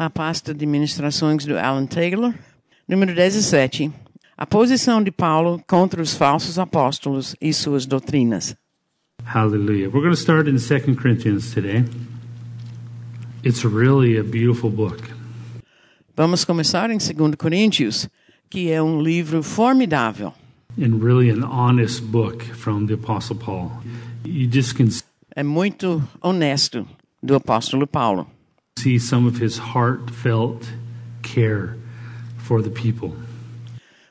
a pasta de ministrações do Alan Taylor. Número 17. A posição de Paulo contra os falsos apóstolos e suas doutrinas. Hallelujah. We're going to start in 2 Corinthians today. It's really a beautiful book. Vamos começar em 2 Coríntios, que é um livro formidável. and really an honest book from the Apostle Paul. You just can É muito honesto do apóstolo Paulo. See some of his heartfelt care for the people.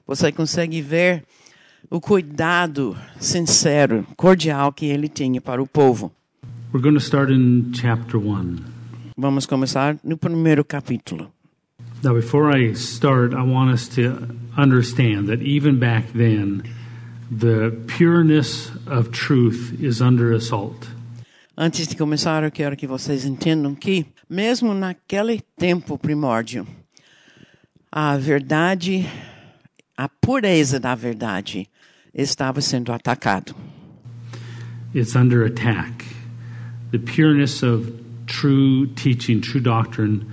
Você consegue ver o cuidado sincero, cordial que ele tinha para o povo. We're going to start in chapter 1. Vamos começar no primeiro capítulo. Now, before I start, I want us to understand that even back then, the pureness of truth is under assault. Antes de começar, eu quero que vocês entendam que, mesmo naquele tempo primórdio, a verdade, a pureza da verdade, estava sendo atacado. It's under attack. The pureness of true teaching, true doctrine,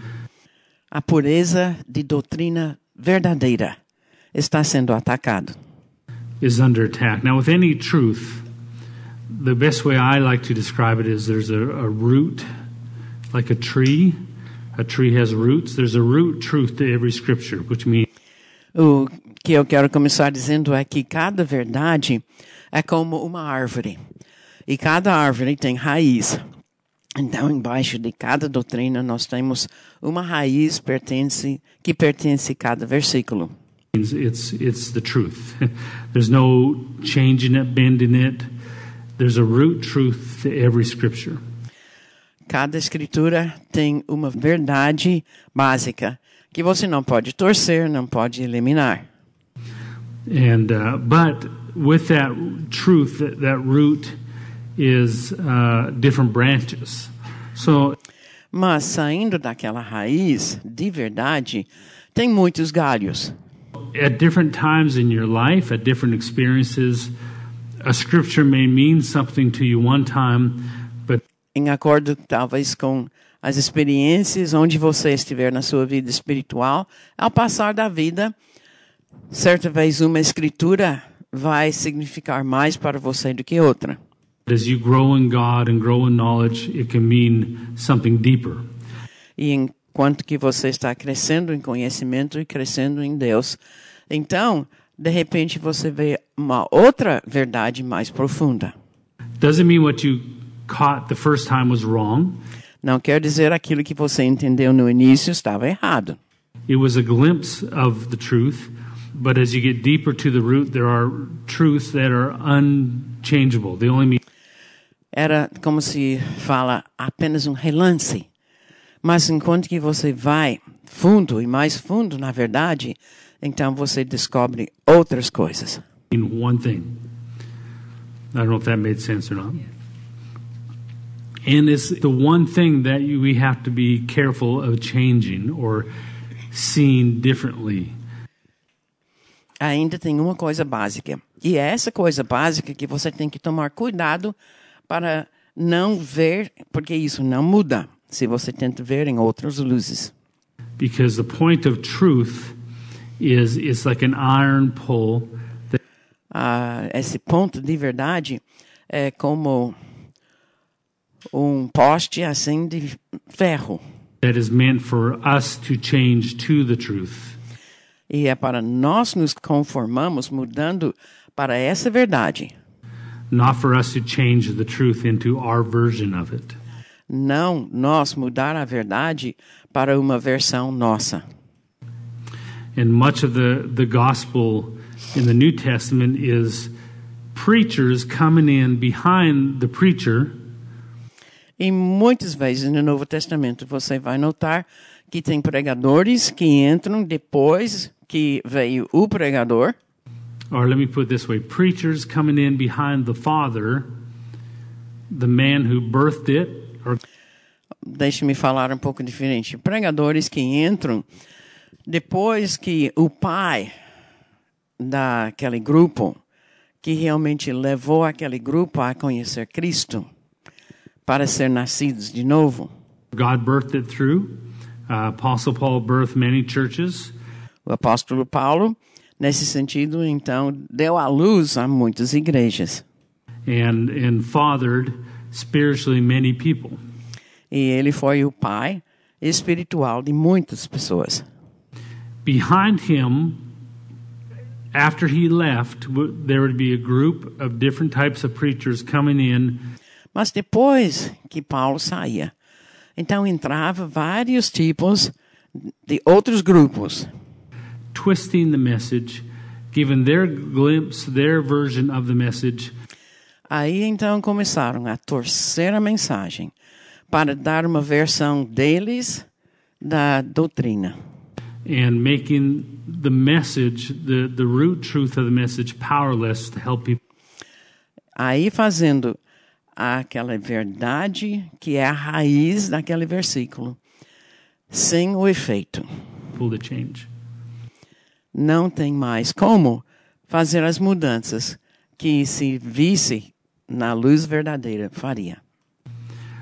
A pureza de doutrina verdadeira está sendo atacado. is under attack. Now, with any truth, the best way I like to describe it is there's a, a root, like a tree. A tree has roots. There's a root truth to every scripture, which means O que eu quero começar dizendo é que cada verdade é como uma árvore. E cada árvore tem raiz. Então, embaixo de cada doutrina, nós temos uma raiz pertence, que pertence a cada versículo. it's it's the truth. there's no changing it, bending it. There's a root truth to every scripture. Cada escritura tem uma verdade básica que você não pode torcer, não pode eliminar. And uh, but with that truth, that, that root is uh, different branches. So Mas saindo daquela raiz de verdade, tem muitos galhos. at different times in your life, at different experiences, a scripture may mean something to you one time, em acordo talvez com as experiências onde você estiver na sua vida espiritual, ao passar da vida, certa vez uma escritura vai significar mais para você do que outra. as you grow in God and grow in knowledge, it can mean something deeper. E enquanto que você está crescendo em conhecimento e crescendo em Deus, então, de repente você vê uma outra verdade mais profunda. Doesn't mean what you caught the first time was wrong. Não quer dizer aquilo que você entendeu no início estava errado. It was a glimpse of the truth, but as you get deeper to the root, there are truths that are unchangeable. They only mean era como se fala apenas um relance. Mas enquanto que você vai fundo e mais fundo na verdade, então você descobre outras coisas. one thing. I don't know if that made sense or not. And it's the one thing that you, we have to be careful of changing or seeing differently. Ainda tem uma coisa básica. E é essa coisa básica que você tem que tomar cuidado para não ver, porque isso não muda se você tenta ver em outras luzes. Because the point of truth is it's like an iron pole that Ah, esse ponto de verdade é como um poste assim de ferro. that is meant for us to change to the truth. E é para nós nos conformamos mudando para essa verdade. Not for us to change the truth into our version of it. Não nós mudar a verdade para uma versão nossa. And much of the, the gospel in the New Testament is preachers coming in behind the preacher E muitas vezes no Novo Testamento você vai notar que tem pregadores que entram depois que veio o pregador, or let me put this way preachers coming in behind the father, the man who birthed it, or deixe-me falar um pouco diferente. Pregadores que entram depois que o pai daquele grupo, que realmente levou aquele grupo a conhecer Cristo, para ser nascidos de novo, God birthed it through. Uh, Apostle Paul birthed many churches. O apóstolo Paulo, nesse sentido, então, deu à luz a muitas igrejas. and and fathered spiritually many people. E ele foi o pai espiritual de muitas pessoas. Behind him, after he left, there would be a group of different types of preachers coming in, Mas depois que Paulo saía, então entrava vários tipos de outros grupos, twisting the message, giving their glimpse, their version of the message, Aí então começaram a torcer a mensagem para dar uma versão deles da doutrina. and making the message, the, the root truth of the message, powerless to help people. Aí fazendo aquela verdade que é a raiz daquele versículo, sem o efeito. Não tem mais como fazer as mudanças que se visse na luz verdadeira faria.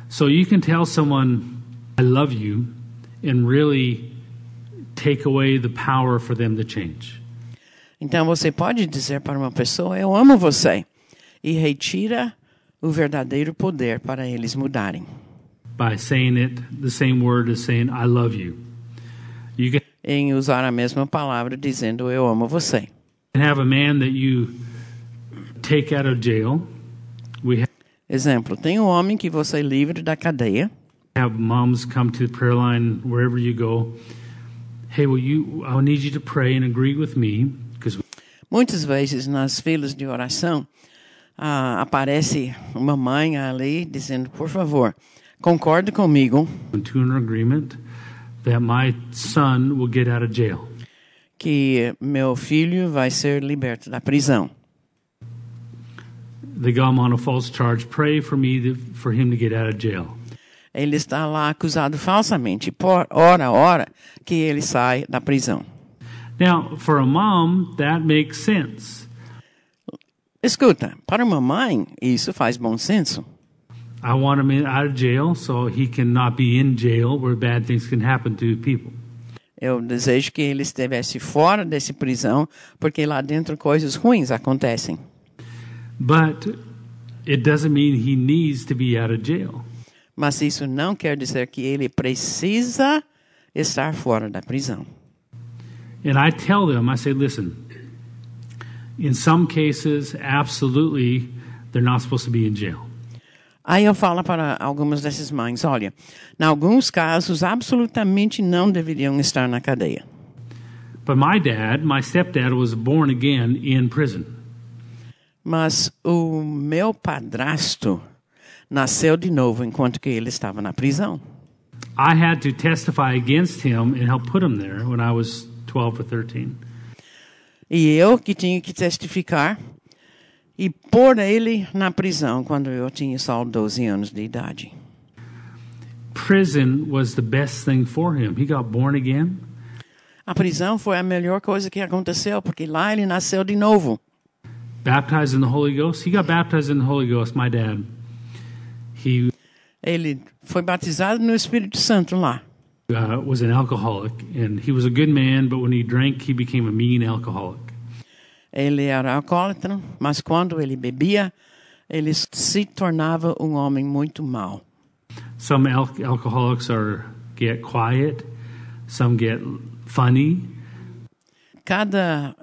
So you can tell someone, I love you, and really take away the power for them to change. Então você pode dizer para uma pessoa: Eu amo você, e retira o verdadeiro poder para eles mudarem. by saying it the same word as saying I love you. You can Em usar a mesma palavra dizendo: Eu amo você. have a man that you take out of jail. We ha- Exemplo: tem um homem que você livre da cadeia. have moms come to the prayer line wherever you go. Hey, will you? I need you to pray and agree with me because Muitas vezes nas filas de oração ah, aparece uma mãe ali dizendo: Por favor, concorde comigo que meu filho vai ser liberto da prisão. They got him on a false charge. Pray for me to, for him to get out of jail. Ele está lá acusado falsamente. Por ora, ora, que ele sai da prisão. Now, for a mom, that makes sense. Escuta, para uma mãe, isso faz bom senso. I want him in, out of jail so he cannot be in jail where bad things can happen to people. Eu desejo que ele estivesse fora desse prisão, porque lá dentro coisas ruins acontecem. But it doesn't mean he needs to be out of jail. Mas isso não quer dizer que ele precisa estar fora da prisão. And I tell them, I say, listen, in some cases, absolutely, they're not supposed to be in jail. Aí eu falo para algumas dessas mães, olha, em alguns casos absolutamente não deveriam estar na cadeia. But my dad, my stepdad, was born again in prison. Mas o meu padrasto nasceu de novo enquanto que ele estava na prisão. I had to testify against him and help put him there when I was 12 or 13. E eu que tinha que testificar e pôr ele na prisão quando eu tinha só 12 anos de idade. Prison was the best thing for him. He got born again. A prisão foi a melhor coisa que aconteceu, porque lá ele nasceu de novo. baptized in the Holy Ghost. He got baptized in the Holy Ghost, my dad. He Ele foi batizado no Espírito Santo lá. uh, was an alcoholic, and he was a good man, but when he drank, he became a mean alcoholic. Ele era alcoólatra, mas quando ele bebia, ele se tornava um homem muito mau. Some al- alcoholics are get quiet, some get funny, Cada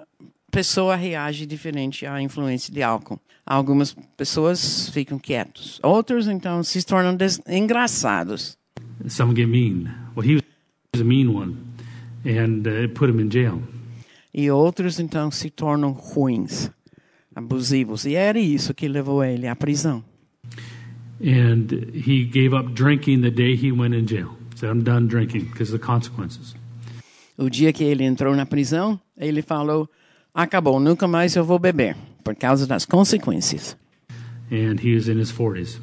pessoa reage diferente à influência de álcool. Algumas pessoas ficam quietos, outros então se tornam engraçados. some get mean. Well, he was a mean one, and uh, it put him in jail. E outros então se tornam ruins, abusivos. E era isso que levou ele à prisão. And he gave up drinking the day he went in jail. Said, "I'm done drinking because of the consequences." O dia que ele entrou na prisão, ele falou: acabou, nunca mais eu vou beber, por causa das consequências. And he was in his 40s.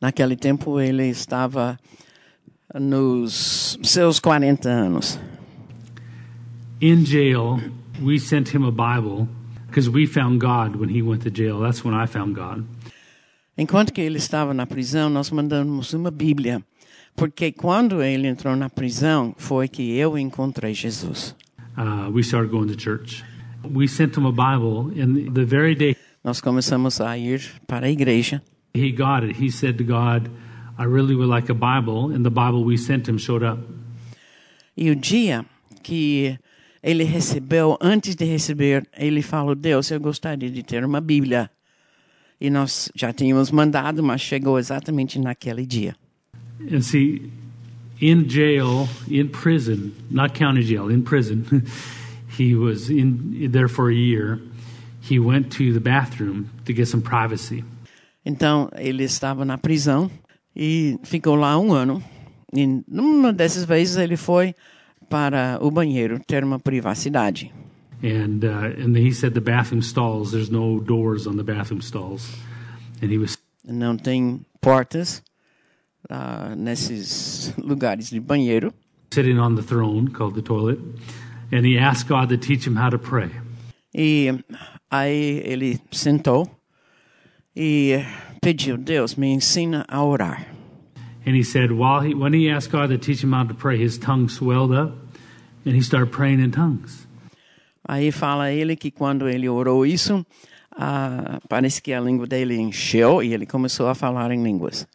Naquele tempo ele estava nos seus 40 anos. In jail, we sent him a Bible because we found God when he went to jail. That's when I found God. Enquanto que ele estava na prisão, nós mandamos uma Bíblia, Porque quando ele entrou na prisão, foi que eu encontrei Jesus. Uh, we started going to church. We sent him a Bible, and the very day Nós começamos a ir para a igreja. he got it, he said to God, I really would like a Bible, and the Bible we sent him showed up. E o dia que ele recebeu, antes de receber, ele falou: Deus, eu gostaria de ter uma Bíblia. E nós já tínhamos mandado, mas chegou exatamente naquele dia. And see, in jail, in prison, not county jail, in prison, he was in there for a year. He went to the bathroom to get some privacy. Então, ele estava na prisão e ficou lá um ano. E numa dessas vezes ele foi para o banheiro ter uma privacidade. And uh, and he said the bathroom stalls. There's no doors on the bathroom stalls, and he was Não tem portas ah, nesses lugares de banheiro. sitting on the throne called the toilet, and he asked God to teach him how to pray. E aí ele sentou e pediu: Deus, me ensina a orar. And he said, while he when he asked God to teach him how to pray, his tongue swelled up, and he started praying in tongues. Aí fala ele que quando ele orou isso, ah, parece que a língua dele encheu e ele começou a falar em línguas.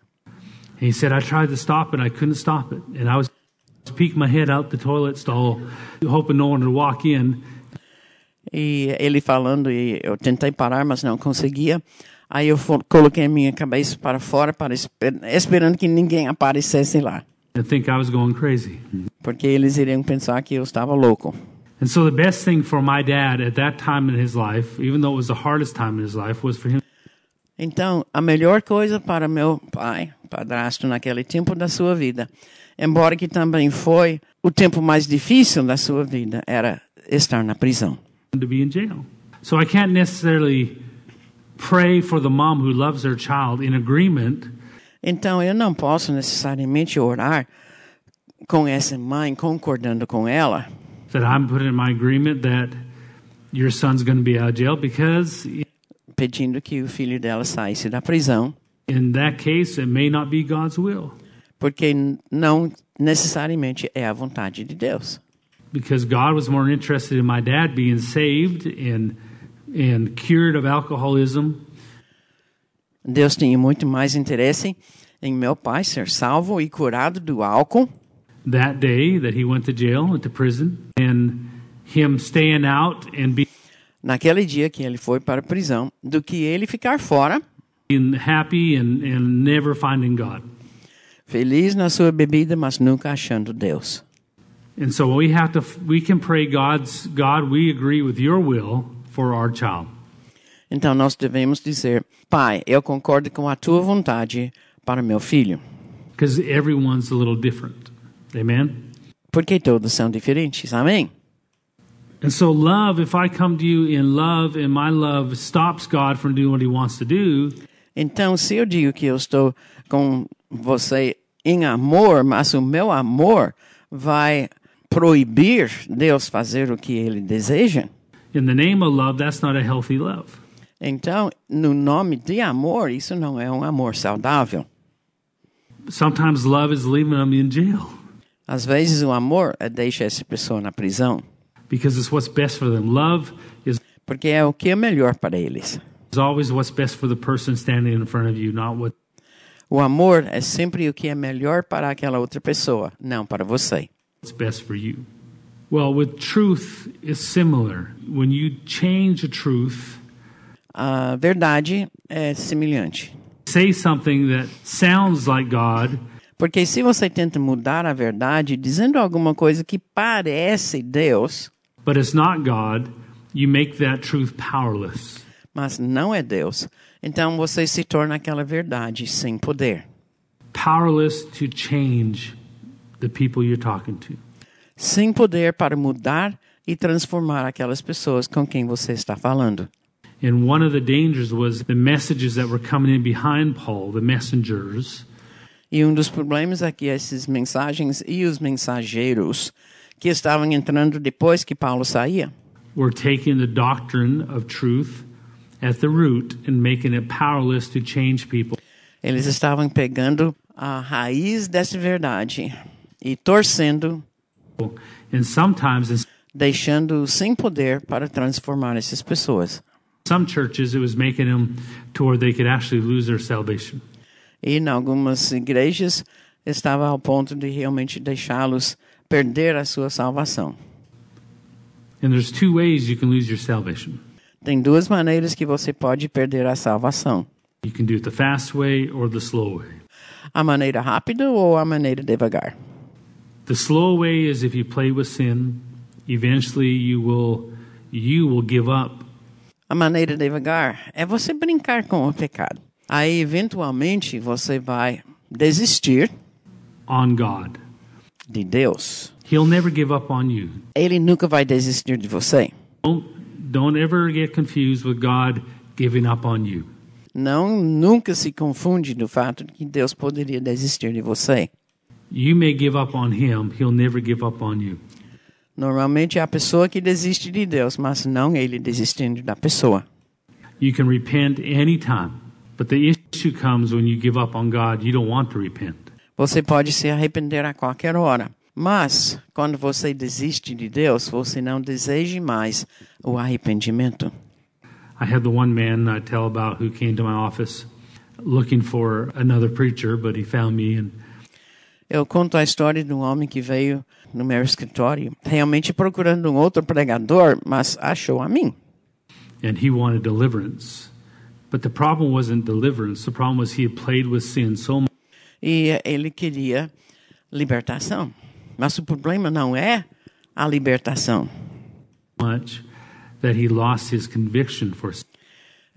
He said, I tried to stop it, I couldn't stop it, and I was my head out the toilet stall, hoping no one would walk in. E ele falando, e eu tentei parar, mas não conseguia. Aí eu coloquei a minha cabeça para fora, para esper- esperando que ninguém aparecesse lá. and think I was going crazy. Porque eles iriam pensar que eu estava louco. And so the best thing for my dad at that time in his life, even though it was the hardest time in his life, was for him Então, a melhor coisa para meu pai, padrasto, naquele tempo da sua vida, embora que também foi o tempo mais difícil da sua vida, era estar na prisão. to be in jail. So I can't necessarily pray for the mom who loves their child in agreement. Então, eu não posso necessariamente orar com essa mãe, concordando com ela, that I'm putting in my agreement that your son's going to be out of jail because pedindo que o filho dela saísse da prisão, in that case it may not be God's will. Porque não necessariamente é a vontade de Deus. because God was more interested in my dad being saved and and cured of alcoholism Deus tinha muito mais interesse em meu pai ser salvo e curado do álcool that day that he went to jail and to prison and him staying out and being naquele dia que ele foi para a prisão do que ele ficar fora, happy and, and never finding God. feliz na sua bebida, mas nunca achando Deus. And so we have to we can pray God's God, we agree with your will for our child. Então nós devemos dizer: Pai, eu concordo com a tua vontade para meu filho, Because everyone's a little different. Amen. porque todos são diferentes. Amém? And so love, if I come to you in love and my love stops God from doing what he wants to do, Então, se eu digo que eu estou com você em amor, mas o meu amor vai proibir Deus fazer o que ele deseja, in the name of love, that's not a healthy love. então, no nome de amor, isso não é um amor saudável. Sometimes love is leaving them in jail Às vezes, o amor deixar essa pessoa na prisão, because it's what's best for them. Love is porque é o que é melhor para eles. is always what's best for the person standing in front of you, not what O amor é sempre o que é melhor para aquela outra pessoa, não para você. what's best for you. Well, with truth, it's similar. When you change the truth, A verdade é semelhante. say something that sounds like God, Porque se você tenta mudar a verdade dizendo alguma coisa que parece Deus, but it's not God, you make that truth powerless. mas não é Deus, então você se torna aquela verdade sem poder. Powerless to change the people you're talking to. Sem poder para mudar e transformar aquelas pessoas com quem você está falando. And one of the dangers was the messages that were coming in behind Paul, the messengers, E um dos problemas é que essas mensagens e os mensageiros que estavam entrando depois que Paulo saía, were taking the doctrine of truth at the root and making it powerless to change people. eles estavam pegando a raiz dessa verdade e torcendo, deixando sem poder para transformar essas pessoas. some churches, it was making them to where they could actually lose their salvation. E em algumas igrejas estava ao ponto de realmente deixá-los perder a sua salvação. And there's two ways you can lose your salvation. Tem duas maneiras que você pode perder a salvação: You can do it the fast way or the slow way. a maneira rápida ou a maneira devagar. The slow way is if you play with sin, eventually you will you will give up A maneira devagar é você brincar com o pecado. Aí, eventualmente, você vai desistir on God. de Deus. He'll never give up on you. Ele nunca vai desistir de você. Don't don't ever get confused with God giving up on you. Não, nunca se confunde do fato de que Deus poderia desistir de você. You may give up on him, he'll never give up on you. Normalmente é a pessoa que desiste de Deus, mas não ele desistindo da pessoa. You can repent anytime, but the issue comes when you give up on God, you don't want to repent. Você pode se arrepender a qualquer hora, mas quando você desiste de Deus, você não deseja mais o arrependimento. I had the one man I tell about who came to my office looking for another preacher, but he found me and Eu conto a história de um homem que veio no meu escritório, realmente procurando um outro pregador, mas achou a mim. and he wanted deliverance. But the problem wasn't deliverance. The problem was he had played with sin so E ele queria libertação. Mas o problema não é a libertação, much that he lost his conviction for sin.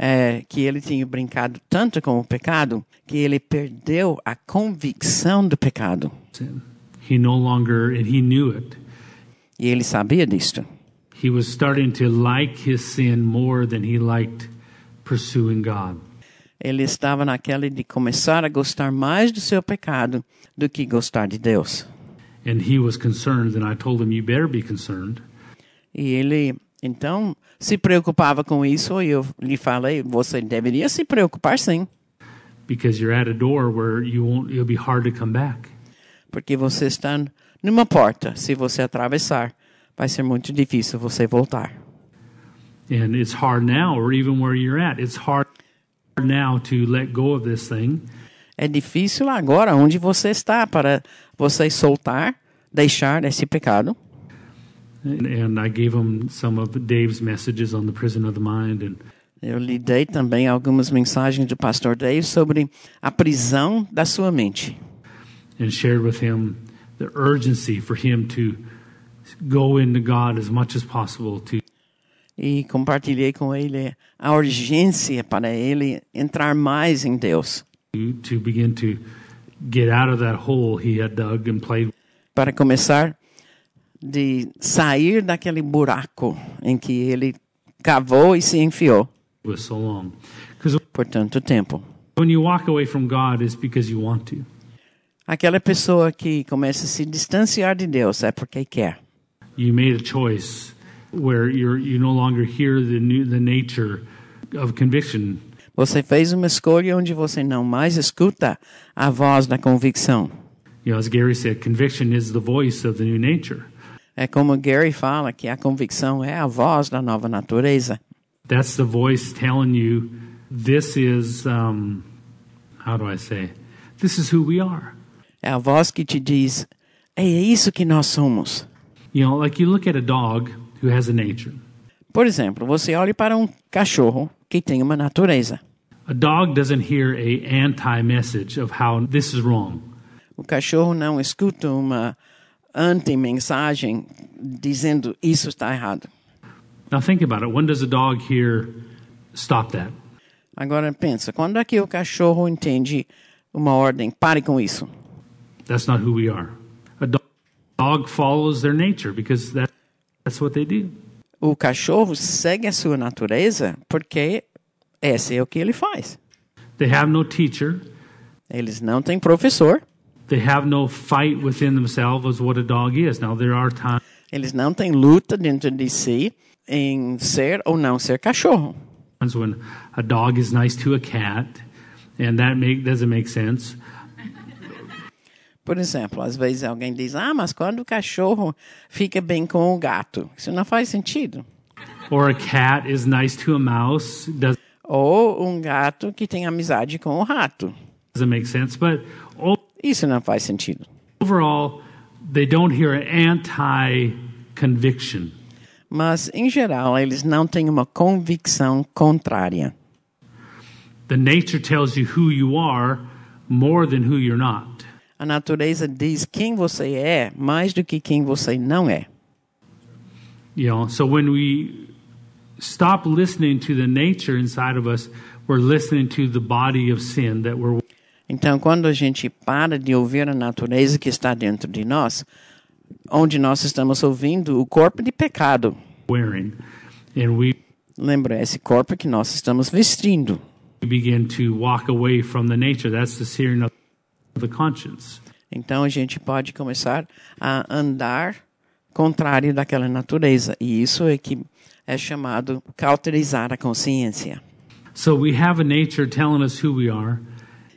É que ele tinha brincado tanto com o pecado que ele perdeu a convicção do pecado. He no longer, and he knew it. E ele sabia disto. He was starting to like his sin more than he liked pursuing God. Ele estava naquela de começar a gostar mais do seu pecado do que gostar de Deus. And he was concerned, and I told him, You better be concerned E ele então se preocupava com isso e eu lhe falei: você deveria se preocupar sim, because you're at a door where you won't, it'll be hard to come back. porque você está numa porta. Se você atravessar, vai ser muito difícil você voltar. And it's hard now, or even where you're at. It's hard now to let go of this thing. É difícil agora onde você está para você soltar, deixar esse pecado. And, I gave him some of Dave's messages on the prison of the mind, and Eu lhe dei também algumas mensagens do pastor Dave sobre a prisão da sua mente. and shared with him the urgency for him to go into God as much as possible to E compartilhei com ele a urgência para ele entrar mais em Deus, to begin to get out of that hole he had dug and played para começar de sair daquele buraco em que ele cavou e se enfiou por tanto tempo. when you walk away from God, it's because you want to. Aquela pessoa que começa a se distanciar de Deus é porque quer. You made a choice where you're you no longer hear the new, the nature of conviction. Você fez uma escolha onde você não mais escuta a voz da convicção. You know, as Gary said, conviction is the voice of the new nature. É como Gary fala que a convicção é a voz da nova natureza. That's the voice telling you this is um, how do I say? This is who we are. É a voz que te diz: é isso que nós somos. You know, like you look at a dog who has a nature. Por exemplo, você olha para um cachorro que tem uma natureza. A dog doesn't hear a anti-message of how this is wrong. O cachorro não escuta uma anti-mensagem dizendo isso está errado. Now think about it. When does a dog hear stop that? Agora pensa, quando é que o cachorro entende uma ordem? Pare com isso. That's not who we are. A dog, dog follows their nature because that, that's what they do. O cachorro segue a sua natureza porque esse é o que ele faz. They have no teacher. Eles não têm professor, They have no fight within themselves as what a dog is. Now there are times eles não têm luta dentro de si em ser ou não ser cachorro. when a dog is nice to a cat, and that make, doesn't make sense. Por exemplo, às vezes alguém diz: Ah, mas quando o cachorro fica bem com o gato? Isso não faz sentido. Or a cat is nice to a mouse. Does- Ou um gato que tem amizade com o rato. Doesn't make sense. But o- Isso não faz sentido. overall, they don't hear anti conviction. Mas, em geral, eles não têm uma convicção contrária. The nature tells you who you are more than who you're not. A natureza diz quem você é mais do que quem você não é. You know, so when we stop listening to the nature inside of us, we're listening to the body of sin that we're Então, quando a gente para de ouvir a natureza que está dentro de nós, onde nós estamos ouvindo o corpo de pecado. wearing. And we Lembra, esse corpo que nós estamos vestindo. begin to walk away from the nature. That's the searing of the conscience. Então, a gente pode começar a andar contrário daquela natureza. E isso é que é chamado cauterizar a consciência. So we have a nature telling us who we are,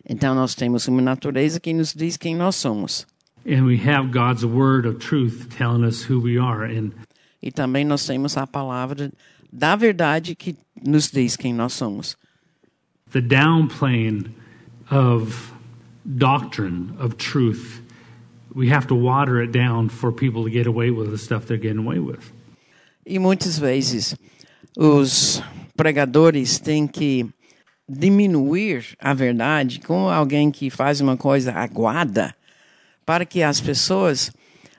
Então, nós temos uma natureza que nos diz quem nós somos. and we have God's word of truth telling us who we are. And E também nós temos a palavra da verdade que nos diz quem nós somos. the downplaying of doctrine, of truth, we have to water it down for people to get away with the stuff they're getting away with. E muitas vezes os pregadores têm que diminuir a verdade com alguém que faz uma coisa aguada para que as pessoas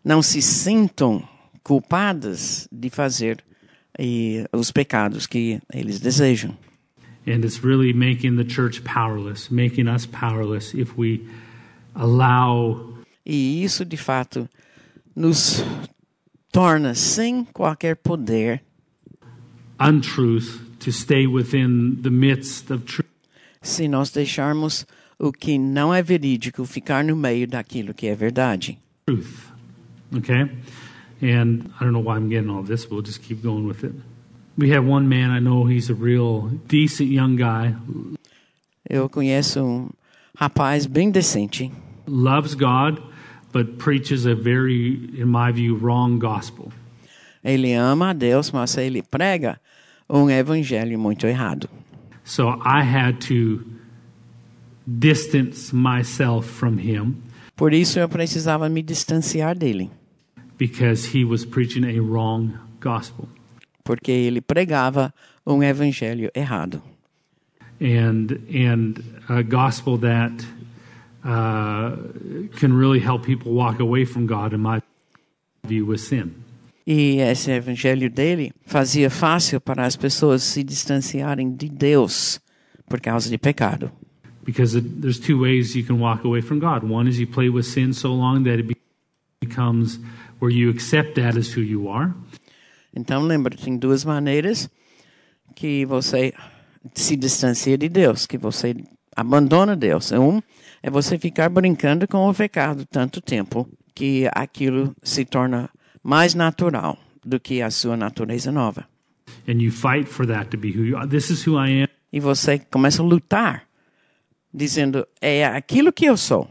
não se sintam culpadas de fazer eh, os pecados que eles desejam. And it's really making the church powerless, making us powerless if we allow E isso, de fato, nos torna sem qualquer poder untruth to stay within the midst of truth. se nós deixarmos o que não é verídico ficar no meio daquilo que é verdade. truth. Okay? And I don't know why I'm getting all this, but we'll just keep going with it. We have one man I know, he's a real decent young guy, Eu conheço um rapaz bem decente, loves God, but preaches a very, in my view, wrong gospel. ele ama a Deus, mas ele prega um evangelho muito errado. So I had to distance myself from him Por isso eu precisava me distanciar dele, because he was preaching a wrong gospel. porque ele pregava um evangelho errado. and and a gospel that uh, can really help people walk away from God, in my view, with sin. E esse evangelho dele fazia fácil para as pessoas se distanciarem de Deus por causa de pecado. Because it, there's two ways you can walk away from God. One is you play with sin so long that it be- becomes where you accept that as who you are, Então lembra, tem duas maneiras que você se distancia de Deus, que você abandona Deus. Um é você ficar brincando com o pecado tanto tempo que aquilo se torna mais natural do que a sua natureza nova. and you fight for that to be who you are. This is who I am. E você começa a lutar, dizendo: é aquilo que eu sou.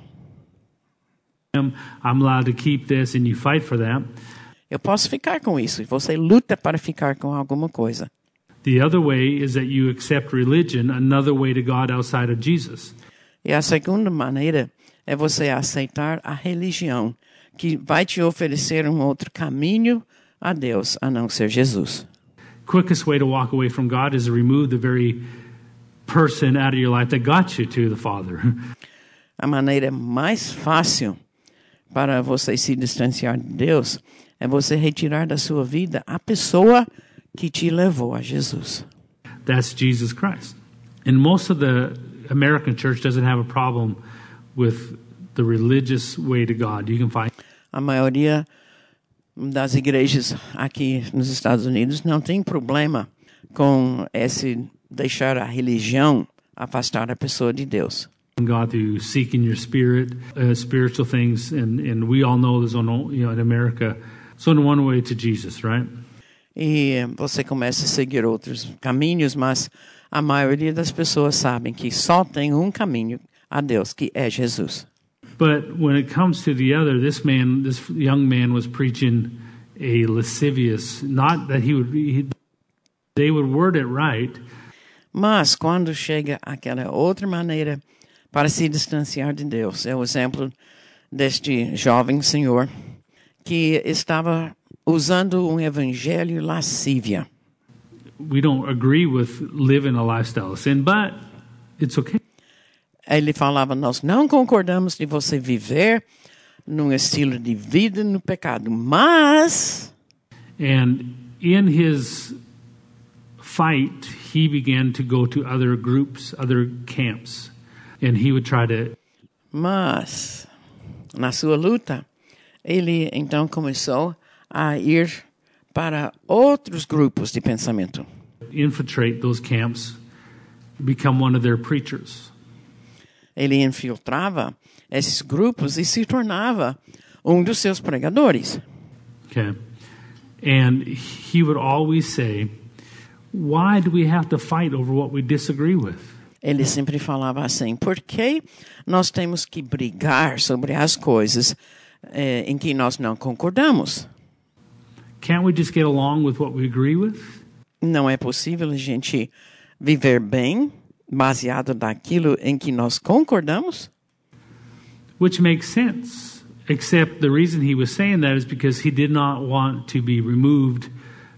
I'm allowed to keep this, and you fight for that. Eu posso ficar com isso. E você luta para ficar com alguma coisa. The other way is that you accept religion, another way to God outside of Jesus. E a segunda maneira é você aceitar a religião, que vai te oferecer um outro caminho a Deus, a não ser Jesus. quickest way to walk away from God is to remove the very person out of your life that got you to the Father. A maneira mais fácil para você se distanciar de Deus é você retirar da sua vida a pessoa que te levou a Jesus. That's Jesus Christ. And most of the American church doesn't have a problem with the religious way to God. You can find A maioria das igrejas aqui nos Estados Unidos não tem problema com esse deixar a religião afastar a pessoa de Deus. God through seeking your spirit, uh, spiritual things, and, and we all know there's only, you know, in America, it's only one way to Jesus, right? E você começa a seguir outros caminhos, mas a maioria das pessoas sabem que só tem um caminho a Deus, que é Jesus. But when it comes to the other, this man, this young man was preaching a lascivious, not that he would, he, they would word it right, Mas quando chega aquela outra maneira para se distanciar de Deus, é o exemplo deste jovem senhor que estava usando um evangelho lascívia. we don't agree with living a lifestyle of sin, but it's okay. Ele falava: Nós não concordamos de você viver num estilo de vida no pecado, mas And in his fight, he began to go to other groups, other camps, and he would try to Mas, na sua luta, ele então começou a ir para outros grupos de pensamento. infiltrate those camps, become one of their preachers. Ele infiltrava esses grupos e se tornava um dos seus pregadores. Okay. And he would always say, Why do we have to fight over what we disagree with? Ele sempre falava assim: por que nós temos que brigar sobre as coisas eh, em que nós não concordamos? Can't we just get along with what we agree with? Não é possível a gente viver bem baseado naquilo em que nós concordamos? Which makes sense. Except the reason he was saying that is because he did not want to be removed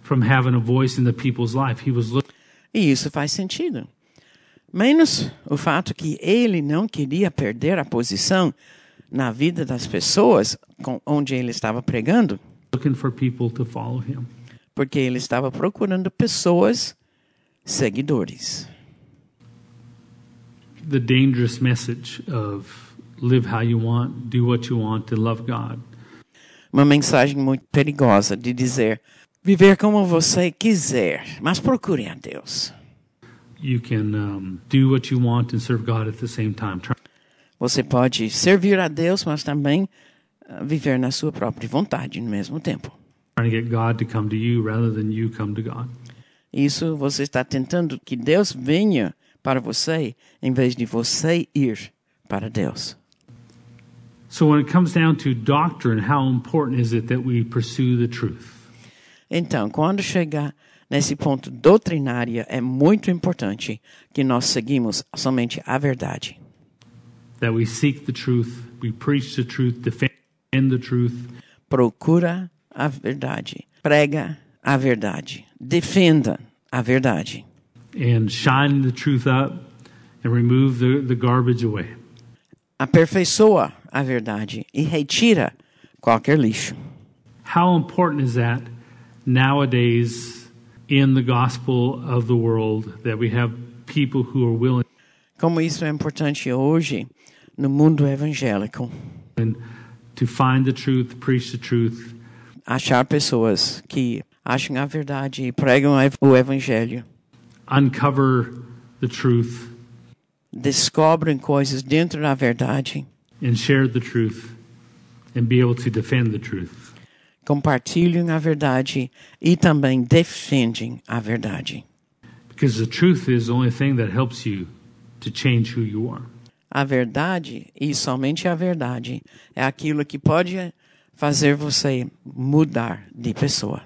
from having a voice in the people's life. He was looking E isso faz sentido. Menos o fato que ele não queria perder a posição na vida das pessoas com, onde ele estava pregando, looking for people to follow him. porque ele estava procurando pessoas seguidores. The dangerous message of live how you want, do what you want, and love God. Uma mensagem muito perigosa de dizer: viver como você quiser, mas procure a Deus. You can um, do what you want and serve God at the same time. Você pode servir a Deus, mas também ah, viver na sua própria vontade no mesmo tempo. Trying to get God to come to you rather than you come to God. Isso você está tentando que Deus venha para você, em vez de você ir para Deus. So when it comes down to doctrine, how important is it that we pursue the truth? Então, quando chegar nesse ponto doutrinário, é muito importante que nós seguimos somente a verdade. That we seek the truth, we preach the truth, defend the truth, Procura a verdade, prega a verdade, defenda a verdade, and shine the truth up and remove the, the garbage away. aperfeiçoa a verdade e retira qualquer lixo. How important is that nowadays in the gospel of the world that we have people who are willing Como isso é importante hoje no mundo evangélico, to find the truth, preach the truth, achar pessoas que acham a verdade e pregam o evangelho, uncover the truth, descobrem coisas dentro da verdade, and share the truth, and be able to defend the truth. compartilham a verdade e também defendem a verdade. Because the truth is the only thing that helps you to change who you are. A verdade, e somente a verdade, é aquilo que pode fazer você mudar de pessoa.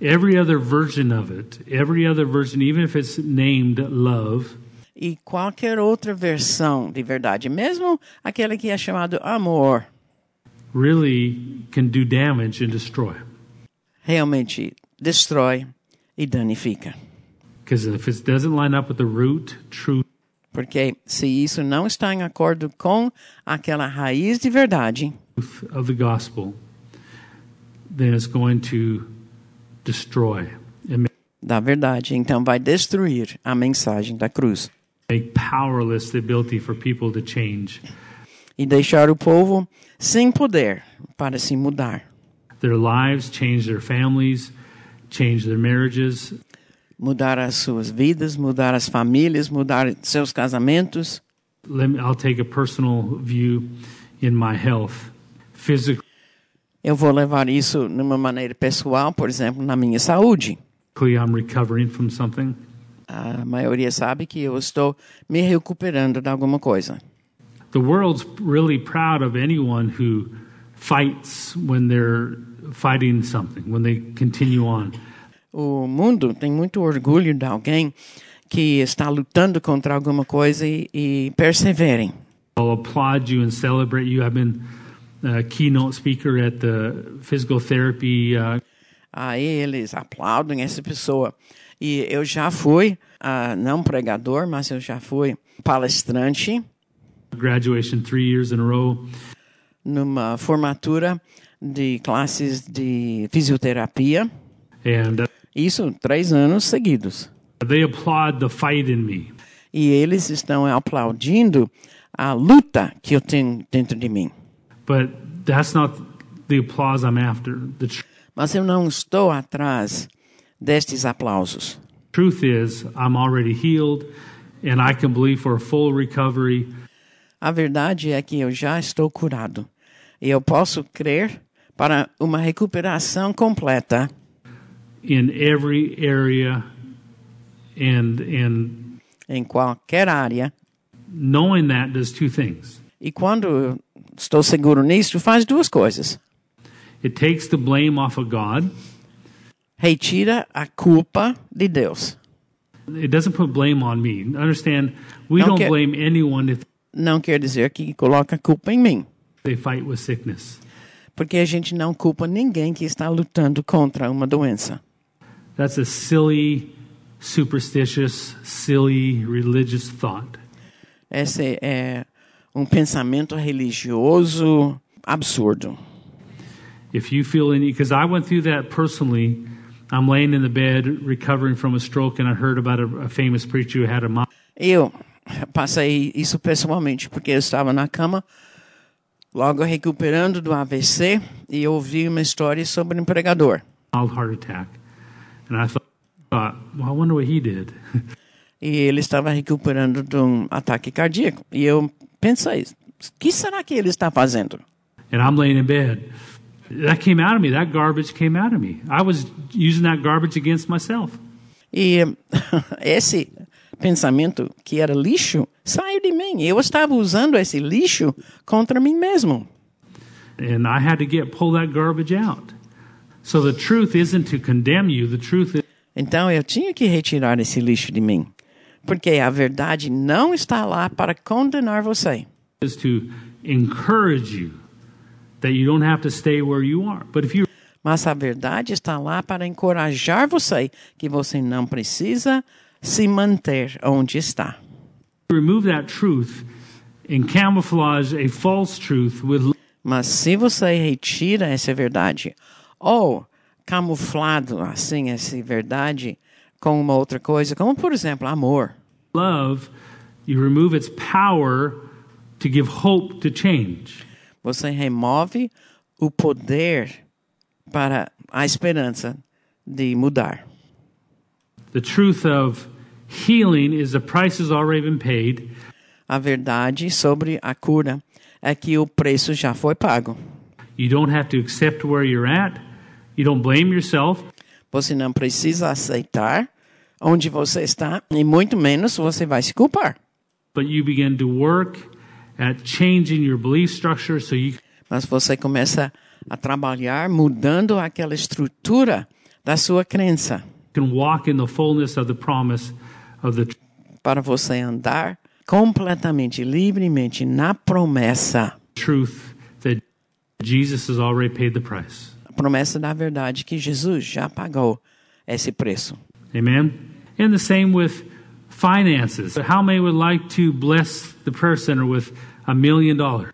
Every other version of it, every other version, even if it's named love, E qualquer outra versão de verdade, mesmo aquela que é chamado amor, really can do damage and destroy. realmente destrói e danifica. Because if it doesn't line up with the root truth Porque se isso não está em acordo com aquela raiz de verdade, of the gospel, then it's going to destroy da verdade, então vai destruir a mensagem da cruz. Make powerless the ability for people to change. E deixar o povo sem poder para se mudar, their lives, change their families, change their marriages, mudar as suas vidas, mudar as famílias, mudar seus casamentos. let me, I'll take a personal view in my health. Physically, Eu vou levar isso numa maneira pessoal, por exemplo, na minha saúde. I'm recovering from something. A maioria sabe que eu estou me recuperando de alguma coisa. the world's really proud of anyone who fights when they're fighting something, when they continue on. O mundo tem muito orgulho de alguém que está lutando contra alguma coisa e, e perseverem. I'll applaud you and celebrate you. I've been a keynote speaker at the physical therapy uh, Aí eles aplaudem essa pessoa. E eu já fui, ah, não pregador, mas eu já fui palestrante graduation three years in a row. numa formatura de classes de fisioterapia. And uh, Isso três anos seguidos. they applaud the fight in me. E eles estão aplaudindo a luta que eu tenho dentro de mim. But that's not the applause I'm after. The Mas eu não estou atrás destes aplausos. truth is, I'm already healed and I can believe for a full recovery. A verdade é que eu já estou curado. E eu posso crer para uma recuperação completa in every area and and em qualquer área. knowing that does two things E quando estou seguro nisso, faz duas coisas. it takes the blame off of god Retira a culpa de Deus. it doesn't put blame on me understand we Não don't quer- blame anyone if Não quer dizer que coloca a culpa em mim. they fight with sickness Porque a gente não culpa ninguém que está lutando contra uma doença. that's a silly superstitious silly religious thought Esse é um pensamento religioso absurdo. if you feel any because i went through that personally i'm laying in the bed recovering from a stroke and i heard about a, a famous preacher who had a mom Eu passei isso pessoalmente, porque eu estava na cama, logo recuperando do AVC, e ouvi uma história sobre um pregador. mild heart attack and i thought, well i wonder what he did E ele estava recuperando de um ataque cardíaco. E eu pensei, o que será que ele está fazendo? and I'm laying in bed. That came out of me. That garbage came out of me. I was using that garbage against myself. E esse pensamento que era lixo saiu de mim. Eu estava usando esse lixo contra mim mesmo. And I had to get pull that garbage out. So the truth isn't to condemn you. The truth is Então eu tinha que retirar esse lixo de mim. Porque a verdade não está lá para condenar você. is to encourage you that you don't have to stay where you are. But if you Mas a verdade está lá para encorajar você que você não precisa se manter onde está. remove that truth and camouflage a false truth with Mas se você retira essa verdade ou camuflado assim essa verdade com uma outra coisa, como por exemplo amor, love, you remove its power to give hope to change. você remove o poder para a esperança de mudar. The truth of healing is the price has already been paid. A verdade sobre a cura é que o preço já foi pago. You don't have to accept where you're at. You don't blame yourself. Você não precisa aceitar onde você está e muito menos você vai se culpar. But you begin to work at changing your belief structure so you Mas você começa a trabalhar mudando aquela estrutura da sua crença can walk in the fullness of the promise of the para você andar completamente livremente na promessa, truth that Jesus has already paid the price. Promessa da verdade que Jesus já pagou esse preço. Amen. And the same with finances. How many would like to bless the prayer center with a million dollars?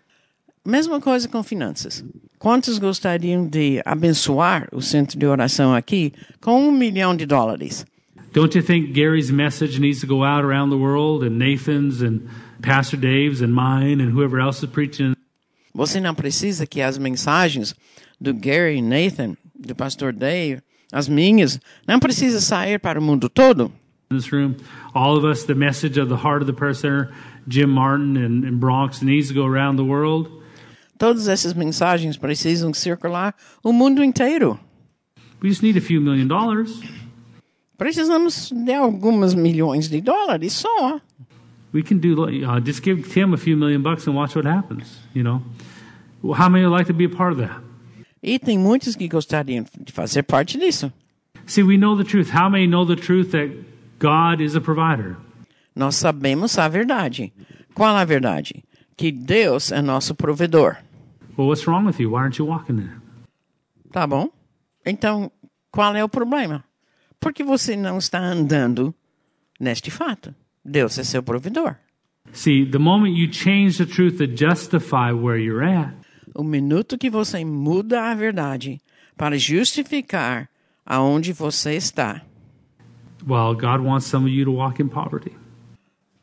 Mesma coisa com finanças. Quantos gostariam de abençoar o centro de oração aqui com um milhão de dólares? Don't you think Gary's message needs to go out around the world and Nathan's and Pastor Dave's and mine and whoever else is preaching Você não precisa que as mensagens do Gary Nathan, do pastor Dave, as minhas, não precisa sair para o mundo todo? this room? All of us, the message of the heart of the center, Jim Martin and, and Bronx needs to go around the world. Todas essas mensagens precisam circular o mundo inteiro. We just need a few million dollars. Precisamos de algumas milhões de dólares só. We can do uh, just give Tim a few million bucks and watch what happens. You know, how many would like to be a part of that? E tem muitos que gostariam de fazer parte disso. See, we know the truth. How many know the truth that God is a provider? Nós sabemos a verdade. Qual a verdade? Que Deus é nosso provedor. Well, what's wrong with you? Why aren't you walking there? Tá bom? Então, qual é o problema? Porque você não está andando neste fato. Deus é seu provedor. See, the moment you change the truth to justify where you're at, O minuto que você muda a verdade para justificar aonde você está. well, God wants some of you to walk in poverty.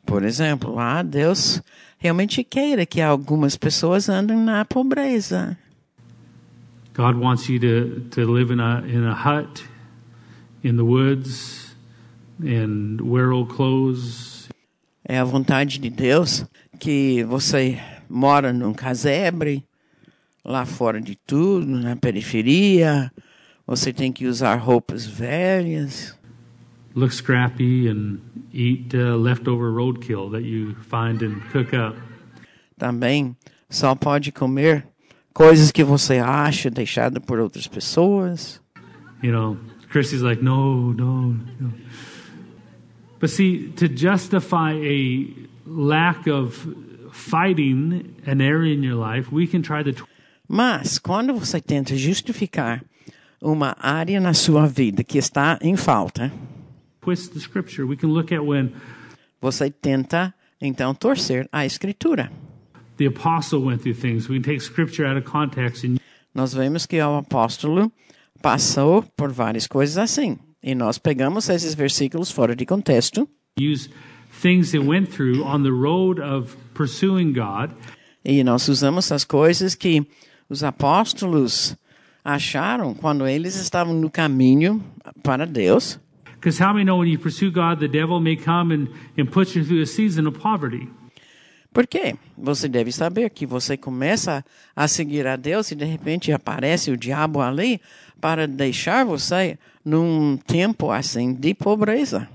Por exemplo, ah, Deus realmente queira que algumas pessoas andem na pobreza. God wants you to, to live in a, in a hut in the woods and wear old clothes. É a vontade de Deus que você mora num casebre, lá fora de tudo, na periferia. Você tem que usar roupas velhas. look scrappy and eat uh, leftover roadkill that you find and cook up. Também só pode comer coisas que você acha deixada por outras pessoas. You know, Christy's like, no, no, no. But see, to justify a lack of fighting an area in your life, we can try to. Mas quando você tenta justificar uma área na sua vida que está em falta, twist the scripture. We can look at when você tenta então torcer a escritura. the apostle went through things. We can take scripture out of context and Nós vemos que o apóstolo passou por várias coisas assim. E nós pegamos esses versículos fora de contexto use things they went through on the road of pursuing God e nós usamos as coisas que os apóstolos acharam quando eles estavam no caminho para Deus. Because how many know when you pursue God, the devil may come and, and put you through a season of poverty? Por quê? Você deve saber que você começa a seguir a Deus e de repente aparece o diabo ali para deixar você num tempo assim de pobreza.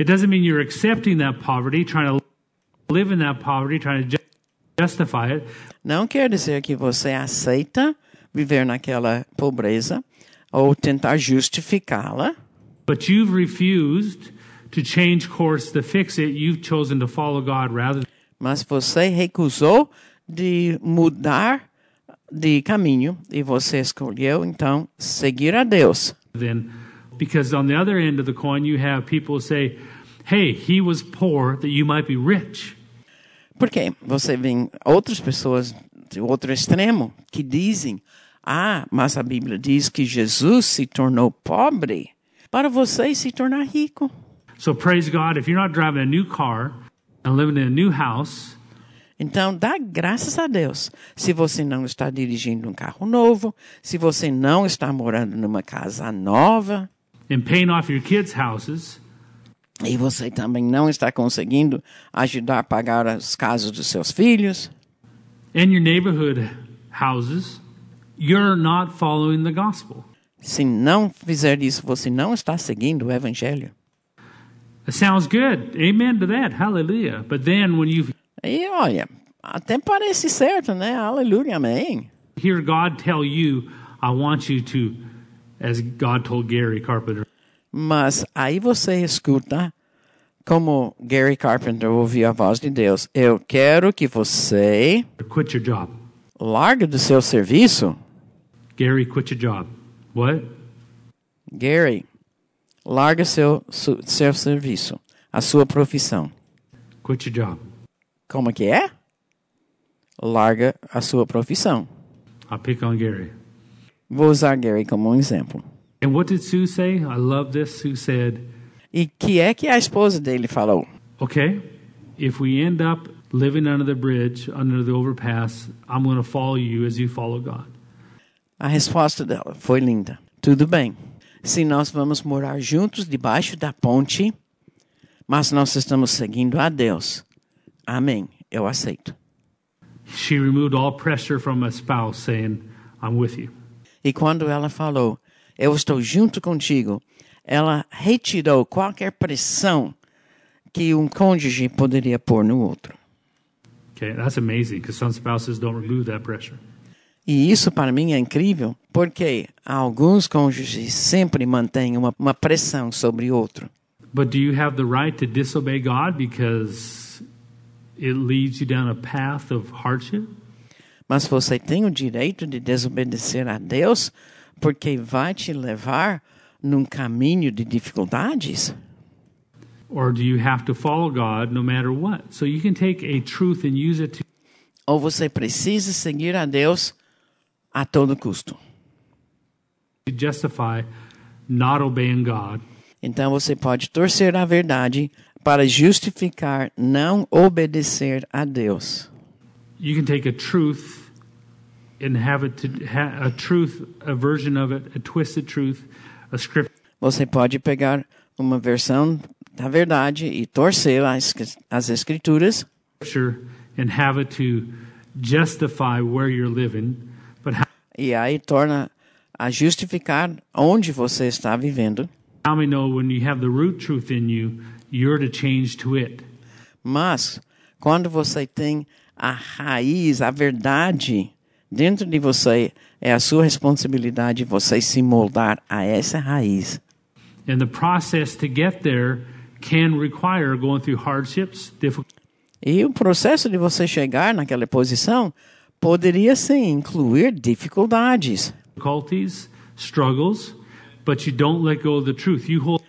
It doesn't mean you're accepting that poverty, trying to live in that poverty, trying to. Não quer dizer que você aceita viver naquela pobreza ou tentar justificá-la, But you've refused to change course to fix it. You've chosen to follow God rather mas você recusou de mudar de caminho e você escolheu então seguir a Deus. than because on the other end of the coin you have people say, "Hey, he was poor that you might be rich." Porque você vê outras pessoas de outro extremo que dizem: Ah, mas a Bíblia diz que Jesus se tornou pobre para você se tornar rico. So praise God if you're not driving a new car and living in a new house, Então, dá graças a Deus se você não está dirigindo um carro novo, se você não está morando numa casa nova and paying off your kids' houses, e você também não está conseguindo ajudar a pagar as casas dos seus filhos. and your neighborhood houses, you're not following the gospel. Se não fizer isso, você não está seguindo o Evangelho. It sounds good. Amen to that. Hallelujah. But then when you E olha, até parece certo, né? Aleluia, amém. hear God tell you, I want you to, as God told Gary Carpenter, Mas aí você escuta como Gary Carpenter ouviu a voz de Deus. Eu quero que você quit your job. largue do seu serviço. Gary, quit your job. What? Gary, larga seu, su- seu serviço, a sua profissão. Quit your job. Como que é? Larga a sua profissão. I'll pick on Gary. Vou usar Gary como um exemplo. And what did Sue say? I love this. Sue said, E que é que a esposa dele falou? okay, if we end up living under the bridge, under the overpass, I'm going to follow you as you follow God. A resposta dela foi linda. Tudo bem. Se nós vamos morar juntos debaixo da ponte, mas nós estamos seguindo a Deus. Amém. Eu aceito. She removed all pressure from a spouse saying, I'm with you. E quando ela falou, eu estou junto contigo, ela retirou qualquer pressão que um cônjuge poderia pôr no outro. Okay, that's amazing because some spouses don't remove that pressure. E isso para mim é incrível, porque alguns cônjuges sempre mantêm uma, uma pressão sobre outro. But do you have the right to disobey God because it leads you down a path of hardship? Mas você tem o direito de desobedecer a Deus porque vai te levar num caminho de dificuldades? Or do you have to follow God no matter what? So you can take a truth and use it to Ou você precisa seguir a Deus a todo custo? justify not obeying God Então você pode torcer a verdade para justificar não obedecer a Deus. you can take a truth and have it to ha, a truth, a version of it, a twisted truth, a script Você pode pegar uma versão da verdade e torcer as, as escrituras and have it to justify where you're living, but how, e aí torna a justificar onde você está vivendo. how we know when you have the root truth in you, you're to change to it. Mas quando você tem a raiz, a verdade dentro de você, é a sua responsabilidade você se moldar a essa raiz. And the process to get there can require going through hardships, E o processo de você chegar naquela posição poderia sim incluir dificuldades, difficulties, struggles, but you don't let go of the truth. You hold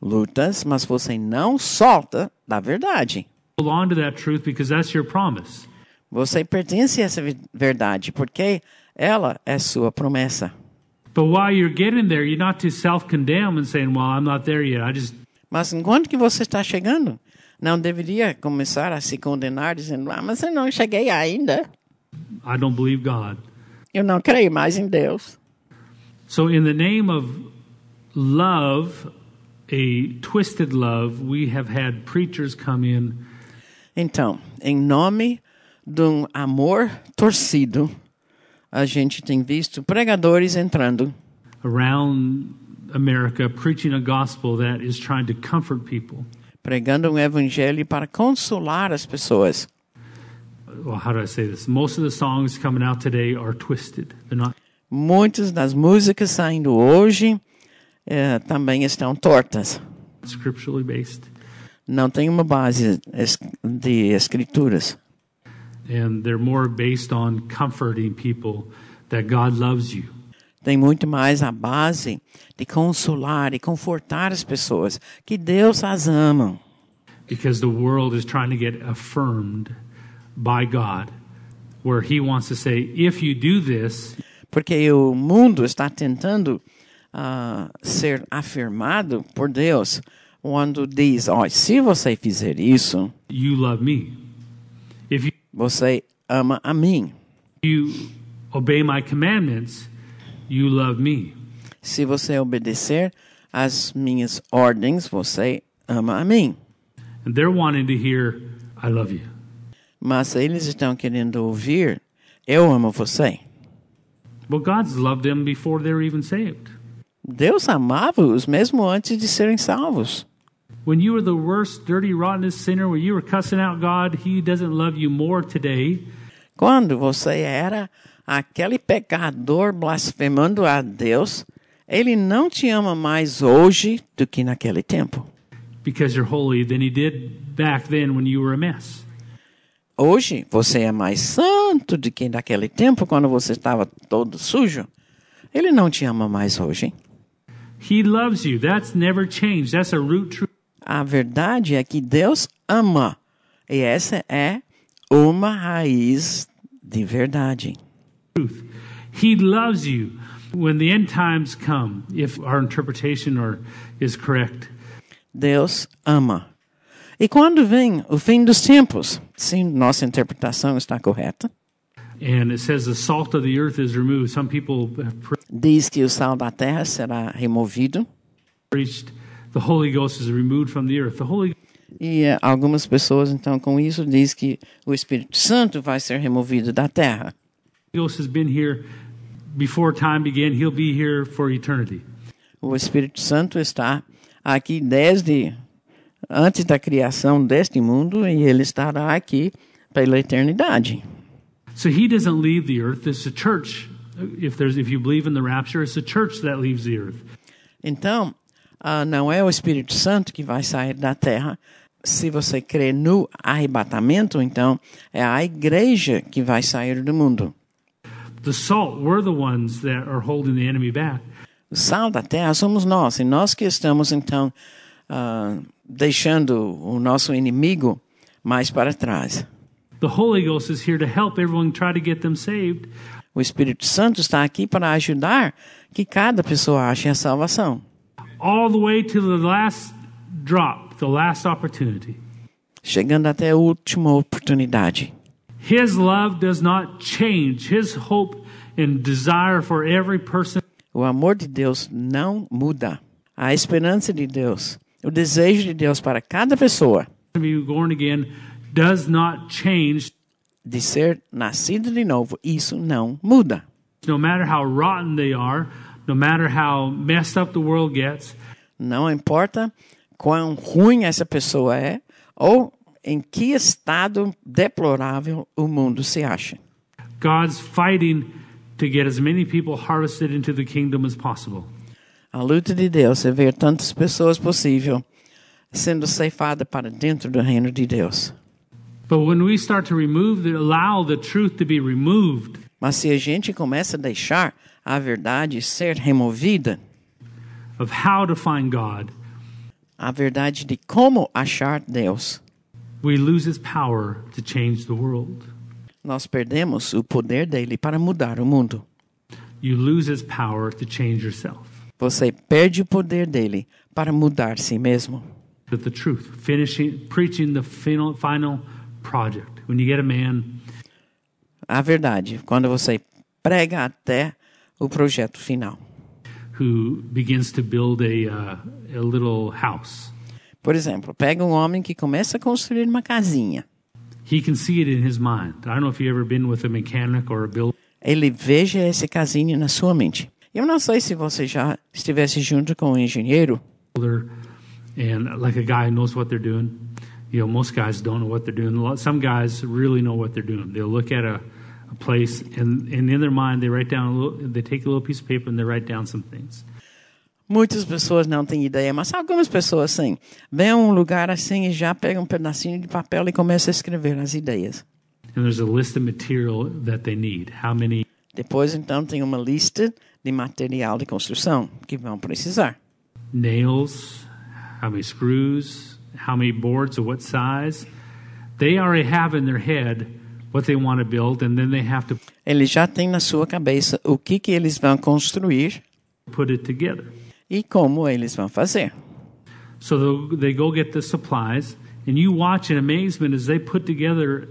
lutas, mas você não solta da verdade. on to that truth because that's your promise. Você pertence a essa ve- verdade porque ela é sua promessa. But while you're getting there, you're not to self-condemn and saying, "Well, I'm not there yet. I just Mas enquanto que você está chegando, não deveria começar a se condenar dizendo: "Ah, mas eu não cheguei ainda. I don't believe God." Eu não creio mais em Deus." So, in the name of love, a twisted love, we have had preachers come in Então, em nome de um amor torcido, a gente tem visto pregadores entrando around America preaching a gospel that is trying to comfort people. pregando um evangelho para consolar as pessoas. Well, how do I say this? Most of the songs coming out today are twisted. They're not Muitas das músicas saindo hoje eh, também estão tortas. scripturally based. Não tem uma base de escrituras. And they're more based on comforting people that God loves you. Tem muito mais a base de consolar e confortar as pessoas, que Deus as ama. Because the world is trying to get affirmed by God, where He wants to say, if you do this, Porque o mundo está tentando ah, ser afirmado por Deus quando diz: ó, se você fizer isso, you love me. If you, você ama a mim. you obey my commandments, you love me. Se você obedecer às minhas ordens, você ama a mim. And they're wanting to hear, I love you. Mas eles estão querendo ouvir: eu amo você. But God's loved them before they were even saved. Deus amava-os mesmo antes de serem salvos. When you were the worst, dirty, rottenest sinner, when you were cussing out God, He doesn't love you more today Quando você era aquele pecador blasfemando a Deus, Ele não te ama mais hoje do que naquele tempo. because you're holy than He did back then when you were a mess. Hoje você é mais santo do que naquele tempo, quando você estava todo sujo. Ele não te ama mais hoje. He loves you. That's never changed. That's a root truth. A verdade é que Deus ama. E essa é uma raiz de verdade. He loves you. When the end times come, if our interpretation or is correct, Deus ama. E quando vem o fim dos tempos, se nossa interpretação está correta, and it says the salt of the earth is removed, some people have pre- diz que o sal da terra será removido. preached the Holy Ghost is removed from the earth. The Holy E algumas pessoas, então, com isso, diz que o Espírito Santo vai ser removido da terra. Ghost has been here before time began. He'll be here for eternity. O Espírito Santo está aqui desde antes da criação deste mundo e ele estará aqui pela eternidade. So he doesn't leave the earth. It's a church. If there's if you believe in the rapture, it's a church that leaves the earth. Então, ah, não é o Espírito Santo que vai sair da terra. Se você crê no arrebatamento, então é a igreja que vai sair do mundo. The salt, we're the ones that are holding the enemy back. O sal da terra somos nós, e nós que estamos então ah, deixando o nosso inimigo mais para trás. The Holy Ghost is here to help everyone try to get them saved. O Espírito Santo está aqui para ajudar que cada pessoa ache a salvação. All the way to the last drop, the last opportunity. chegando até a última oportunidade. His love does not change. His hope and desire for every person O amor de Deus não muda. A esperança de Deus, o desejo de Deus para cada pessoa to be born again does not change. de ser nascido de novo, isso não muda. No matter how rotten they are, no matter how messed up the world gets, Não importa quão ruim essa pessoa é ou em que estado deplorável o mundo se acha. God's fighting to get as many people harvested into the kingdom as possible. A luta de Deus é ver tantas pessoas possível sendo ceifada para dentro do reino de Deus. But when we start to remove the allow the truth to be removed, Mas se a gente começa a deixar a verdade ser removida, of how to find God, a verdade de como achar Deus, we lose its power to change the world. nós perdemos o poder dele para mudar o mundo. You lose its power to change yourself. Você perde o poder dele para mudar si mesmo. But the truth, finishing, preaching the final, final project. When you get a man A verdade, quando você prega até o projeto final. who begins to build a, uh, a little house, Por exemplo, pega um homem que começa a construir uma casinha. Ele veja esse casinha na sua mente. Eu não sei se você já estivesse junto com um engenheiro and like a guy knows what they're doing. You know, most guys don't know what they're doing. Some guys really know what they're doing. They'll look at a, a place and, and in their mind they write down little. They take a little piece of paper and they write down some things. Muitas pessoas não têm ideia, mas algumas pessoas sim. Vêm a um lugar assim e já pegam um pedacinho de papel e começam a escrever as ideias. And there's a list of material that they need. How many Depois, então, tem uma lista de material de construção que vão precisar. nails, how many screws, how many boards of what size. They already have in their head what they want to build, and then they have to Eles já têm na sua cabeça o que, que eles vão construir put it together. e como eles vão fazer. So they go get the supplies, and you watch in amazement as they put together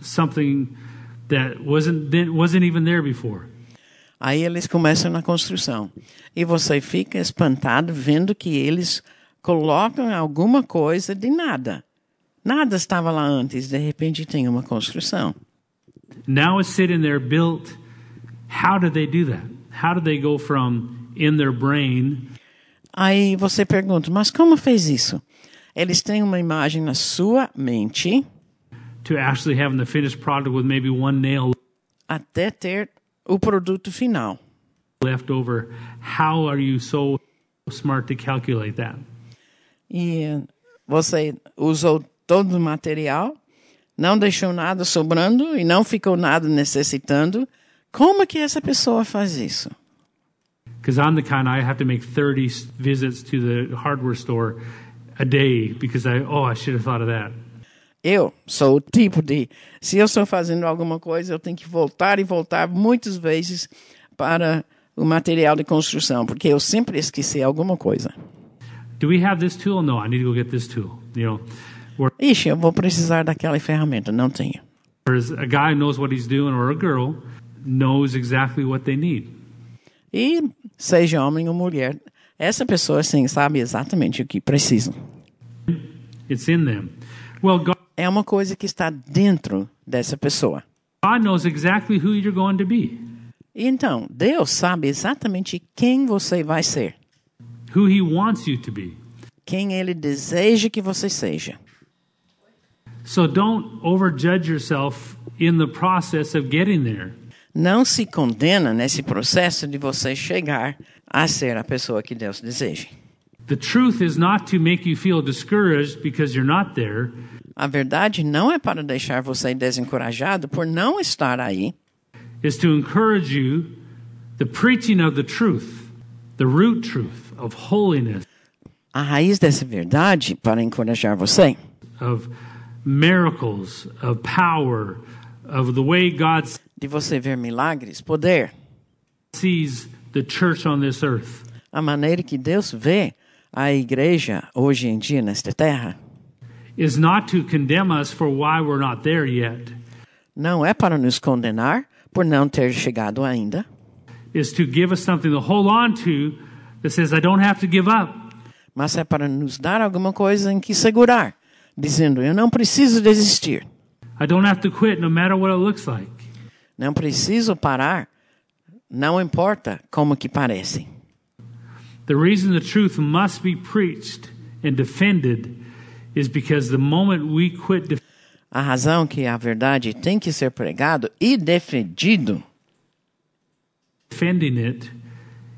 something that wasn't wasn't even there before. Aí eles começam na construção. E você fica espantado vendo que eles colocam alguma coisa de nada. Nada estava lá antes, de repente tem uma construção. Now it's sitting there built. How did they do that? How did they go from in their brain Aí você pergunta, mas como fez isso? Eles têm uma imagem na sua mente to actually having the finished product with maybe one nail até ter o produto final. left over? How are you so smart to calculate that? E você usou todo o material, não deixou nada sobrando e não ficou nada necessitando. Como que essa pessoa faz isso? Because I'm the kind I have to make 30 s- visits to the hardware store a day because I oh I should have thought of that. Eu sou o tipo de, se eu estou fazendo alguma coisa, eu tenho que voltar e voltar muitas vezes para o material de construção, porque eu sempre esqueci alguma coisa. Do we have this tool? No, I need to go get this tool. You know, Ixi, eu vou precisar daquela ferramenta, não tenho. whereas a guy knows what he's doing or a girl knows exactly what they need. E seja homem ou mulher, essa pessoa sim sabe exatamente o que precisa. It's in them. Well, God, É uma coisa que está dentro dessa pessoa. God knows exactly who you're going to be, Então, Deus sabe exatamente quem você vai ser, who He wants you to be. quem ele deseja que você seja. So don't overjudge yourself in the process of getting there. Não se condena nesse processo de você chegar a ser a pessoa que Deus deseja. The truth is not to make you feel discouraged because you're not there. A verdade não é para deixar você desencorajado por não estar aí, is to encourage you the preaching of the truth, the root truth of holiness, a raiz dessa verdade para encorajar você, of miracles, of power, of the way God de você ver milagres, poder, sees the church on this earth. a maneira que Deus vê a igreja hoje em dia nesta terra. Is not to condemn us for why we're not there yet, Não é para nos condenar por não ter chegado ainda, is to give us something to hold on to that says, I don't have to give up. mas é para nos dar alguma coisa em que segurar, dizendo: Eu não preciso desistir, I don't have to quit no matter what it looks like. não preciso parar, não importa como que parece. The reason the truth must be preached and defended is because the moment we quit A razão que a verdade tem que ser pregado e defendido defending it,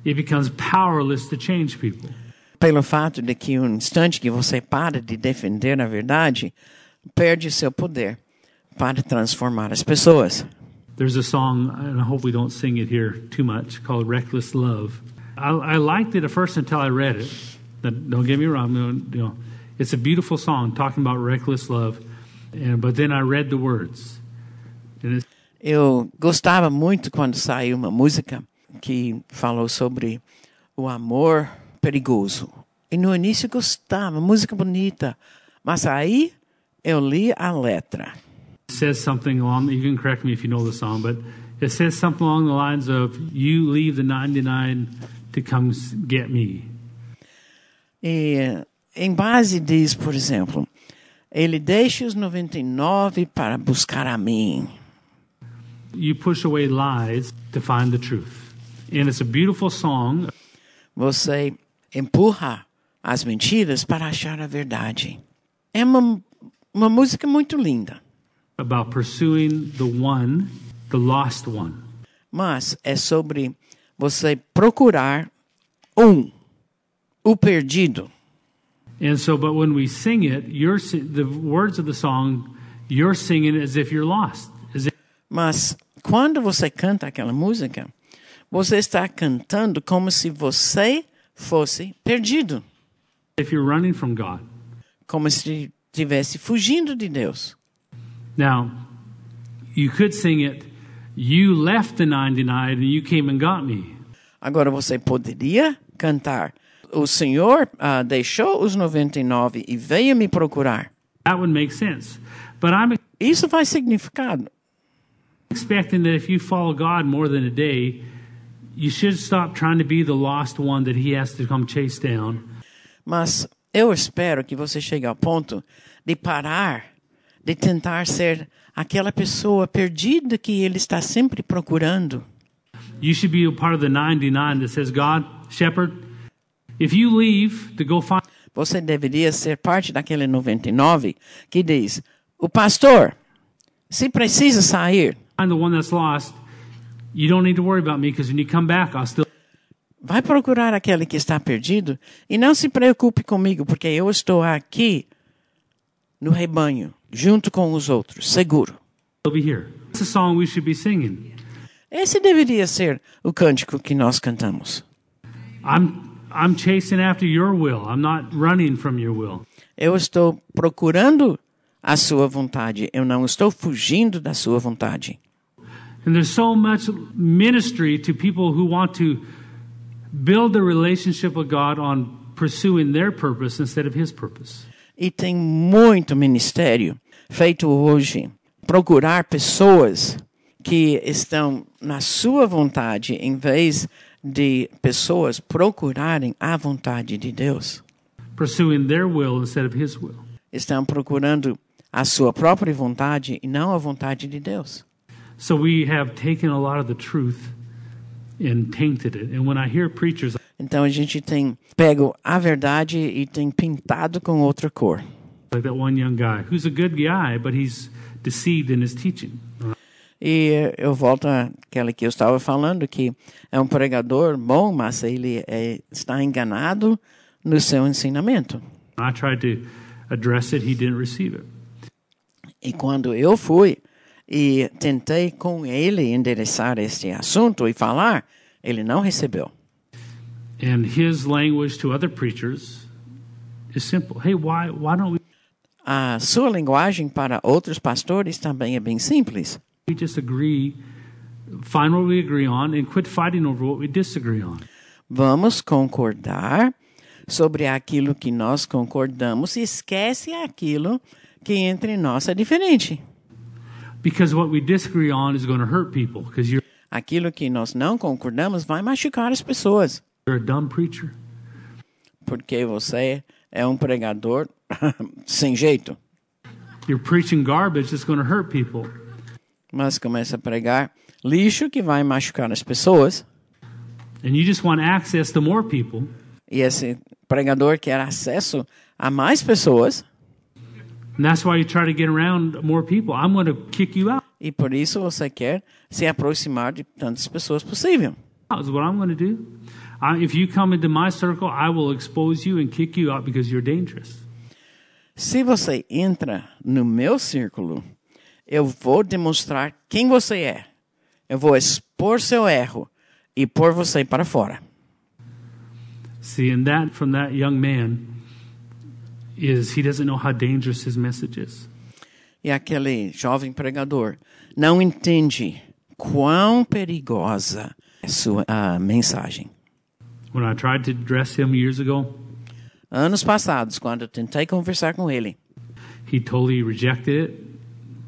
it becomes powerless to change people. Pelo fato de que um instante que você para de defender a verdade, perde seu poder para transformar as pessoas. There's a song, and I hope we don't sing it here too much, called Reckless Love. I, I liked it at first until I read it. Don't get me wrong, you know, it's a beautiful song talking about reckless love. And, but then I read the words. Eu gostava muito quando saiu uma música que falou sobre o amor perigoso. E no início gostava, música bonita. Mas aí eu li a letra. it says something along, you can correct me if you know the song, but it says something along the lines of, You leave the 99 to come get me. E em base diz, por exemplo, ele deixa os 99 para buscar a mim. You push away lies to find the truth. And it's a beautiful song Você empurra as mentiras para achar a verdade. É uma, uma música muito linda, about pursuing the one, the lost one. mas é sobre você procurar um, o perdido. And so, but when we sing it, you're the words of the song, you're singing as if you're lost, as if Mas quando você canta aquela música, você está cantando como se você fosse perdido, if you're running from God. como se estivesse fugindo de Deus. Now, you could sing it, you left the 99 and you came and got me. Agora você poderia cantar: O Senhor ah, deixou os 99 e veio me procurar. That would make sense. But I'm Isso faz significado. expecting that if you follow God more than a day, you should stop trying to be the lost one that He has to come chase down. Mas eu espero que você chegue ao ponto de parar de tentar ser aquela pessoa perdida que ele está sempre procurando. You should be a part of the 99 that says, God, shepherd, if you leave to go find Você deveria ser parte daquele 99 que diz: O pastor, se precisa sair, the one that's lost, you don't need to worry about me because when you come back, I'll still vai procurar aquele que está perdido e não se preocupe comigo, porque eu estou aqui no rebanho, junto com os outros, seguro. be here. It's a song we should be singing. Esse deveria ser o cântico que nós cantamos. I'm I'm chasing after your will. I'm not running from your will. Eu estou procurando a sua vontade, eu não estou fugindo da sua vontade. And there's so much ministry to people who want to build a relationship with God on pursuing their purpose instead of his purpose. E tem muito ministério feito hoje procurar pessoas que estão na sua vontade em vez de pessoas procurarem a vontade de Deus. Pursuing their will instead of his will. Estão procurando a sua própria vontade e não a vontade de Deus. So we have taken a lot of the truth and tainted it. And when I hear preachers Então a gente tem pego a verdade e tem pintado com outra cor. Like that one young guy who's a good guy, but he's deceived in his teaching. E eu volto àquela que eu estava falando, que é um pregador bom, mas ele é, está enganado no seu ensinamento. I tried to address it, he didn't receive it. E quando eu fui e tentei com ele endereçar este assunto e falar, ele não recebeu. And his language to other preachers is simple. Hey, why why don't we A sua linguagem para outros pastores também é bem simples. we just agree, find what we agree on, and quit fighting over what we disagree on? Vamos concordar sobre aquilo que nós concordamos e esquece aquilo que entre nós é diferente. Because what we disagree on is going to hurt people. Because you're Aquilo que nós não concordamos vai machucar as pessoas, you're a dumb preacher. porque você é um pregador sem jeito. You're preaching garbage that's going to hurt people. Mas começa a pregar lixo que vai machucar as pessoas. And you just want access to more people. E esse pregador quer acesso a mais pessoas. And that's why you try to get around more people. I'm going to kick you out. E por isso você quer se aproximar de tantas pessoas possível. That's what I'm going to do. I, if you come into my circle, I will expose you and kick you out because you're dangerous. Se você entra no meu círculo, eu vou demonstrar quem você é. Eu vou expor seu erro e pôr você para fora. See, and that from that young man is he doesn't know how dangerous his message is. E aquele jovem pregador não entende quão perigosa é sua a mensagem. When I tried to address him years ago, Anos passados, quando eu tentei conversar com ele, he totally rejected it,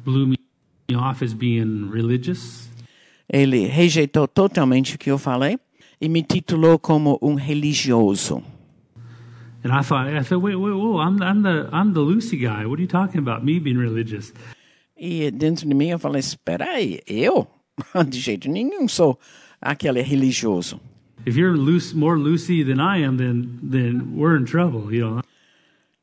blew me off as being religious. ele rejeitou totalmente o que eu falei e me titulou como um religioso. And I thought, I thought, wait, wait, whoa, I'm, I'm the I'm the Lucy guy. What are you talking about? Me being religious? E dentro de mim eu falei: espera aí, eu? De jeito nenhum sou aquele religioso. If you're loose, more Lucy than I am, then then we're in trouble. You know.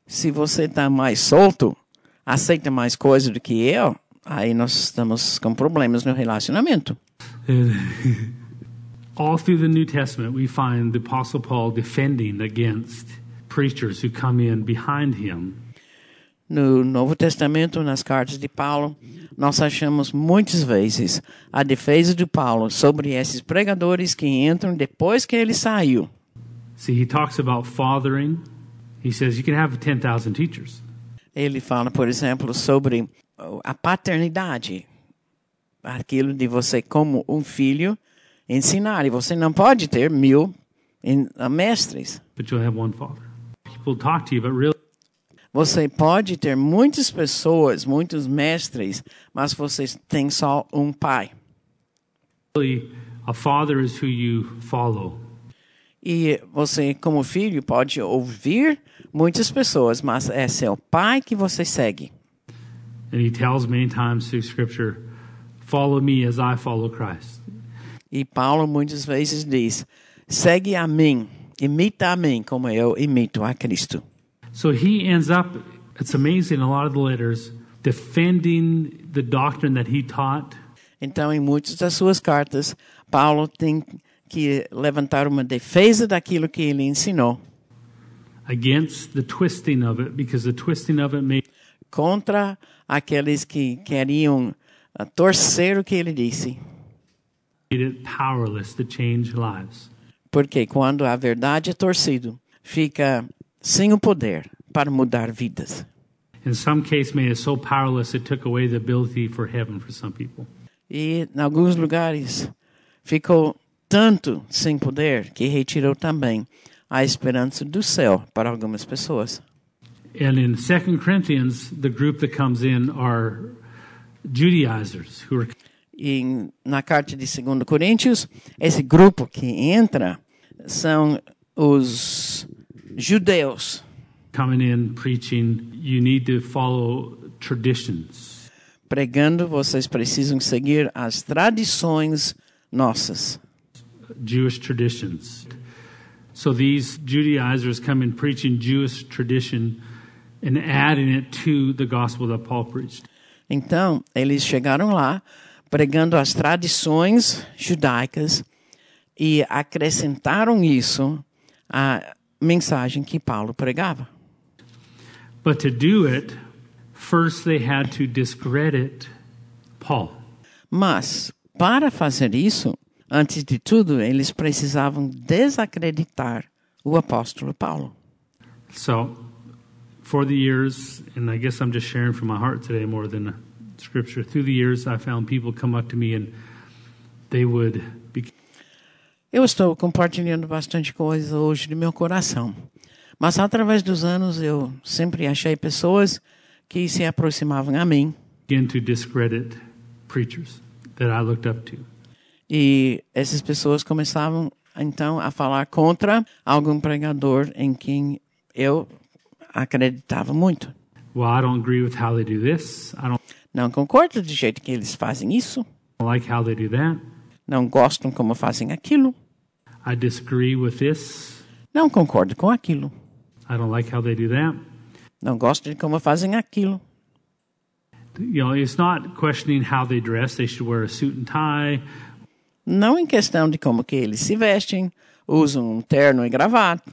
Se você está mais solto, aceita mais coisa do que eu, aí nós estamos com problemas no relacionamento. All through the New Testament, we find the Apostle Paul defending against preachers who come in behind him No Novo Testamento, nas cartas de Paulo, nós achamos muitas vezes a defesa de Paulo sobre esses pregadores que entram depois que ele saiu. See, he talks about fathering. He says you can have 10,000 teachers. Ele fala, por exemplo, sobre a paternidade. Aquilo de você, como um filho, ensinar. E você não pode ter mil mestres. but you'll have one father. Você pode ter muitas pessoas, muitos mestres, mas você tem só um pai. a father is who you follow. E você, como filho, pode ouvir muitas pessoas, mas é seu pai que você segue. And he tells many times through Scripture, follow me as I follow Christ. E Paulo muitas vezes diz: segue a mim, imita a mim, como eu imito a Cristo. So he ends up, it's amazing, a lot of the letters, defending the doctrine that he taught Então, em muitas das suas cartas, Paulo tem que levantar uma defesa daquilo que ele ensinou against the twisting of it, because the twisting of it made contra aqueles que queriam ah, torcer o que ele disse. it powerless to change lives. Porque quando a verdade é torcido, fica sem o poder para mudar vidas. In some case, made it so powerless it took away the ability for heaven for some people. E em alguns lugares ficou tanto sem poder que retirou também a esperança do céu para algumas pessoas. And in Second Corinthians, the group that comes in are Judaizers who are em- na carta de 2 Coríntios, esse grupo que entra são os judeus coming in preaching, you need to follow traditions. pregando, vocês precisam seguir as tradições nossas. Jewish traditions. So these Judaizers come in preaching Jewish tradition and adding it to the gospel that Paul preached. Então, eles chegaram lá pregando as tradições judaicas e acrescentaram isso à mensagem que Paulo pregava. But to do it, first they had to discredit Paul. Mas, para fazer isso, antes de tudo, eles precisavam desacreditar o apóstolo Paulo. So, for the years, and I guess I'm just sharing from my heart today more than scripture, through the years, I found people come up to me and they would be, Eu estou compartilhando bastante coisa hoje do meu coração. Mas através dos anos eu sempre achei pessoas que se aproximavam a mim begin to discredit preachers that I looked up to. e essas pessoas começavam então a falar contra algum pregador em quem eu acreditava muito. Well, I don't agree with how they do this. I don't Não concordo do jeito que eles fazem isso, like não gostam como fazem aquilo, não concordo com aquilo, like não gosto de como fazem aquilo. You know, it's not questioning how they dress. They should wear a suit and tie. Não em questão de como que eles se vestem, usam um terno e gravata,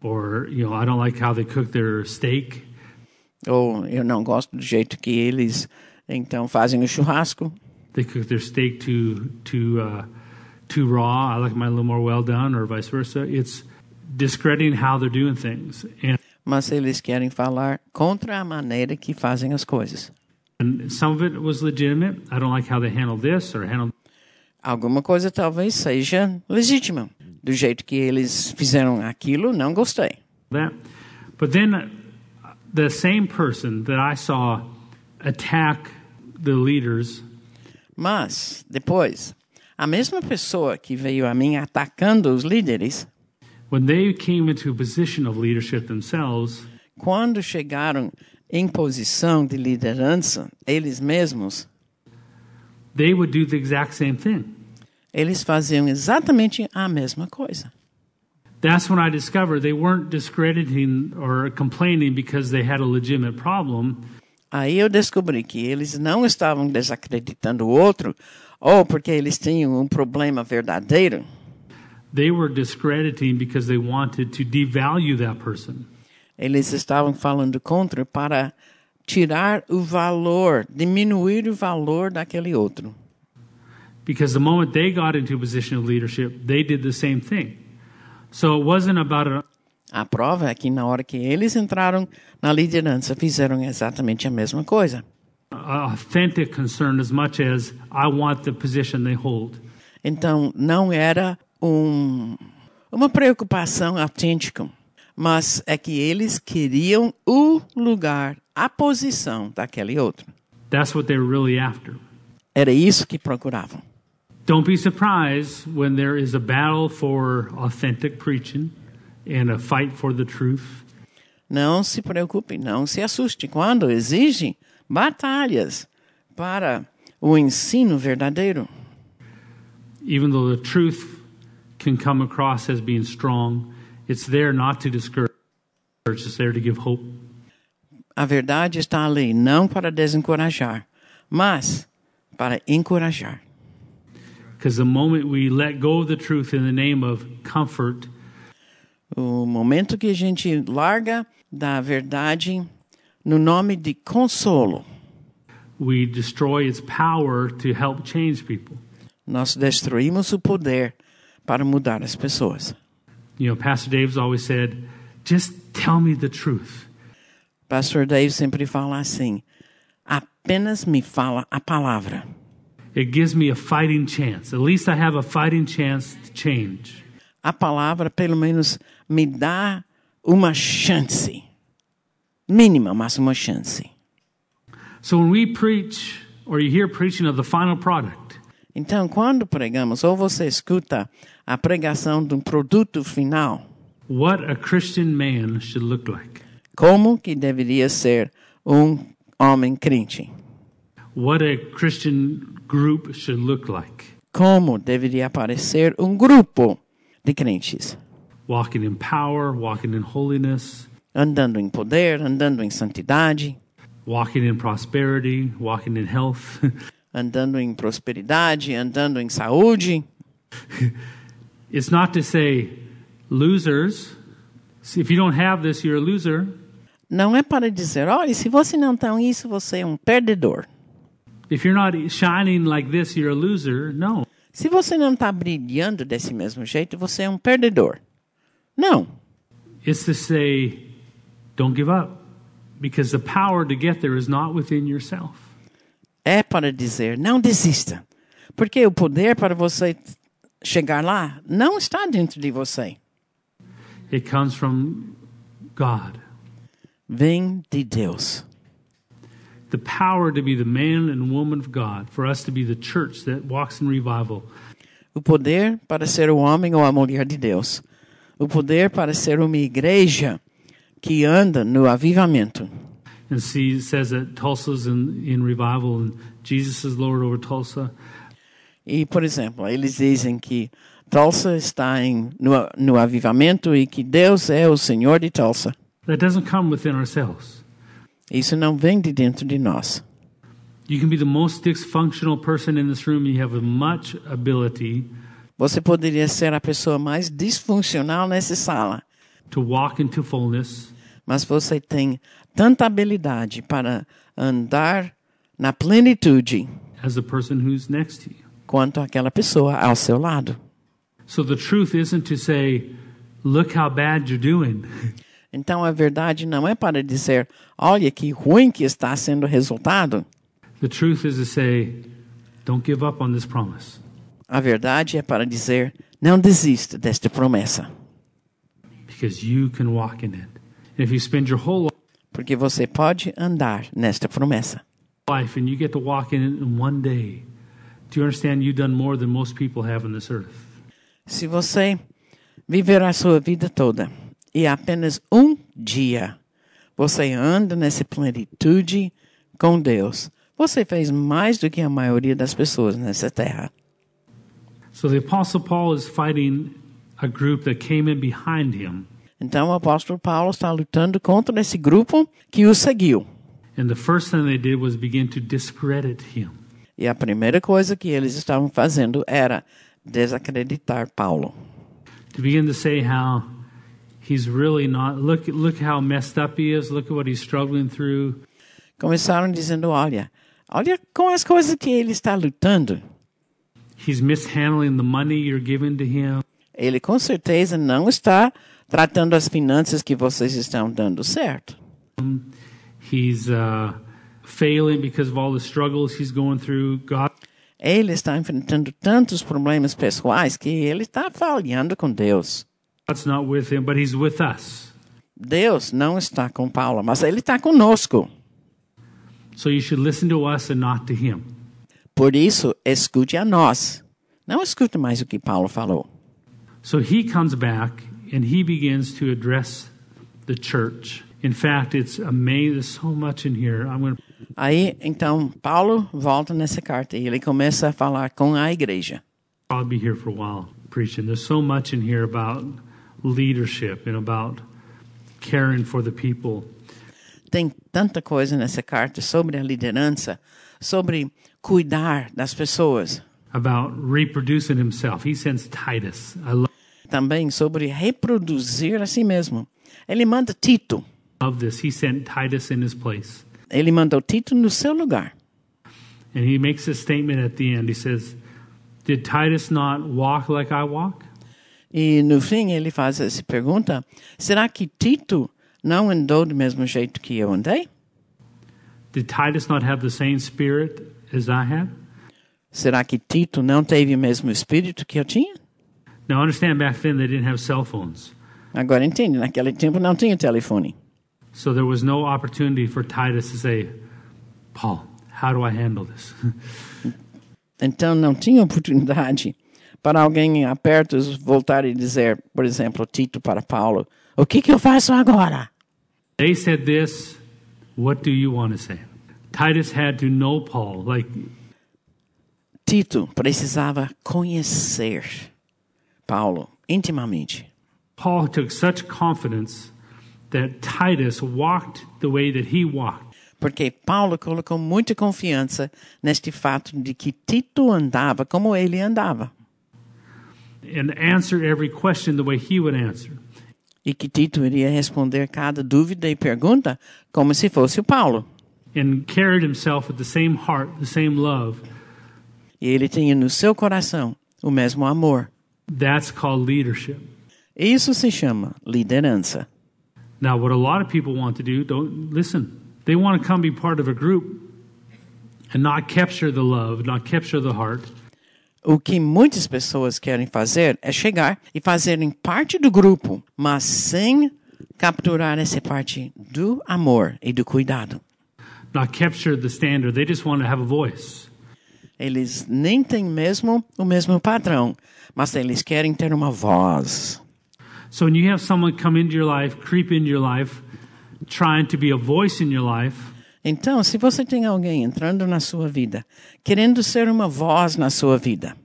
Or, you know, I don't like how they cook their steak. ou eu não gosto do jeito que eles então fazem o churrasco. They cook their steak too too uh, too raw. I like mine a little more well done, or vice versa. It's discrediting how they're doing things, and Mas eles querem falar contra a maneira que fazem as coisas. and some of it was legitimate. I don't like how they handle this or handle Alguma coisa talvez seja legítima. Do jeito que eles fizeram aquilo, não gostei. that. But then uh, the same person that I saw attack the leaders Mas, depois, a mesma pessoa que veio a mim atacando os líderes, when they came into a position of leadership themselves, quando chegaram em posição de liderança, eles mesmos, they would do the exact same thing. eles faziam exatamente a mesma coisa. That's when I discovered they weren't discrediting or complaining because they had a legitimate problem. Aí eu descobri que eles não estavam desacreditando o outro, ou porque eles tinham um problema verdadeiro. They were discrediting because they wanted to devalue that person. Eles estavam falando contra para tirar o valor, diminuir o valor daquele outro. Because the moment they got into a position of leadership, they did the same thing. So it wasn't about a, A prova é que na hora que eles entraram na liderança, fizeram exatamente a mesma coisa. a authentic concern as much as I want the position they hold. Então, não era um, uma preocupação autêntica, mas é que eles queriam o lugar, a posição daquele outro. That's what they were really after. Era isso que procuravam. Don't be surprised when there is a battle for authentic preaching and a fight for the truth. Não se preocupe, não se assuste quando exige batalhas para o ensino verdadeiro. Even though the truth can come across as being strong, it's there not to discourage, it's there to give hope. A verdade está ali não para desencorajar, mas para encorajar. Because the moment we let go of the truth in the name of comfort, O momento que a gente larga da verdade no nome de consolo, we destroy its power to help change people. nós destruímos o poder para mudar as pessoas. You know, Pastor Dave's always said, just tell me the truth. Pastor Dave sempre fala assim: apenas me fala a palavra. It gives me a fighting chance. At least I have a fighting chance to change. A palavra, pelo menos, me dá uma chance. Mínima, mas uma chance. So when we preach, or you hear preaching of the final product, Então, quando pregamos, ou você escuta a pregação de um produto final, what a Christian man should look like, como que deveria ser um homem crente? what a Christian group should look like. Como deveria aparecer um grupo de crentes? Walking in power, walking in holiness, andando em poder, andando em santidade, walking in prosperity, walking in health. andando em prosperidade, andando em saúde. it's not to say losers. If you don't have this, you're a loser. Não é para dizer, olha, se você não tem isso, você é um perdedor. If you're not shining like this, you're a loser. No. Se você não está brilhando desse mesmo jeito, você é um perdedor. Não. It's to say, don't give up, because the power to get there is not within yourself. É para dizer, não desista, porque o poder para você chegar lá não está dentro de você. It comes from God. Vem de Deus. The power to be the man and woman of God, for us to be the church that walks in revival. O poder para ser o homem ou a mulher de Deus. O poder para ser uma igreja que anda no avivamento. And see, it says that Tulsa's in, in revival and Jesus is Lord over Tulsa. E, por exemplo, eles dizem que Tulsa está em, no, no avivamento e que Deus é o Senhor de Tulsa. That doesn't come within ourselves. Isso não vem de dentro de nós. You can be the most dysfunctional person in this room. You have much ability Você poderia ser a pessoa mais disfuncional nessa sala, to walk into fullness, mas você tem tanta habilidade para andar na plenitude as the person who's next to you. quanto aquela pessoa ao seu lado. So the truth isn't to say, look how bad you're doing. Então a verdade não é para dizer, olha que ruim que está sendo o resultado. The truth is to say, don't give up on this promise. A verdade é para dizer, não desista desta promessa, porque você pode andar nesta promessa. life and you get to walk in it in one day, do you understand you've done more than most people have on this earth? Se você viver a sua vida toda e apenas um dia você anda nessa plenitude com Deus, você fez mais do que a maioria das pessoas nessa terra. So the Apostle Paul is fighting a group that came in behind him. Então o apóstolo Paulo está lutando contra esse grupo que o seguiu. And the first thing they did was begin to discredit him. E a primeira coisa que eles estavam fazendo era desacreditar Paulo. To begin to say how he's really not look look how messed up he is, look at what he's struggling through. Começaram dizendo: olha, olha com as coisas que ele está lutando. He's mishandling the money you're giving to him. Ele com certeza não está tratando as finanças que vocês estão dando certo. He's uh, failing because of all the struggles he's going through. God Ele está enfrentando tantos problemas pessoais que ele está falhando com Deus. God's not with him, but he's with us. Deus não está com Paulo, mas ele está conosco. So Por isso, escute a nós. Não escute mais o que Paulo falou. So he comes back and he begins to address the church. In fact, it's amazing. There's so much in here. I'm going to Aí, então, Paulo volta nessa carta e ele começa a falar com a igreja. I'll be here for a while preaching. There's so much in here about leadership and about caring for the people. Tem tanta coisa nessa carta sobre a liderança, sobre cuidar das pessoas, about reproducing himself. He sends Titus. I love, também sobre reproduzir a si mesmo. Ele manda Tito. love this. He sent Titus in his place. Ele mandou Tito no seu lugar. And he makes a statement at the end. He says, Did Titus not walk like I walk? E no fim ele faz essa pergunta: será que Tito não andou do mesmo jeito que eu andei? Did Titus not have the same spirit as I had? Será que Tito não teve o mesmo espírito que eu tinha? Now, understand back then they didn't have cell phones. Agora entende, naquele tempo não tinha telefone. So there was no opportunity for Titus to say, Paul, how do I handle this? Então não tinha oportunidade para alguém aperto voltar e dizer, por exemplo, Tito para Paulo: O que, que eu faço agora? they said this. What do you want to say? Titus had to know Paul. Like, Tito precisava conhecer Paulo intimamente. Paul took such confidence that Titus walked the way that he walked. Porque Paulo colocou muita confiança neste fato de que Tito andava como ele andava. and answer every question the way he would answer. E que Tito iria responder cada dúvida e pergunta como se fosse o Paulo. And carried himself with the same heart, the same love. E ele tinha no seu coração o mesmo amor. That's called leadership. Isso se chama liderança. Now, what a lot of people want to do, don't listen. They want to come be part of a group and not capture the love, not capture the heart. O que muitas pessoas querem fazer é chegar e fazerem parte do grupo, mas sem capturar essa parte do amor e do cuidado. Not capture the standard. They just want to have a voice. Eles nem têm mesmo o mesmo padrão, mas eles querem ter uma voz. So when you have someone come into your life, creep into your life, trying to be a voice in your life, Então, se você tem alguém entrando na sua vida, querendo ser uma voz na sua vida,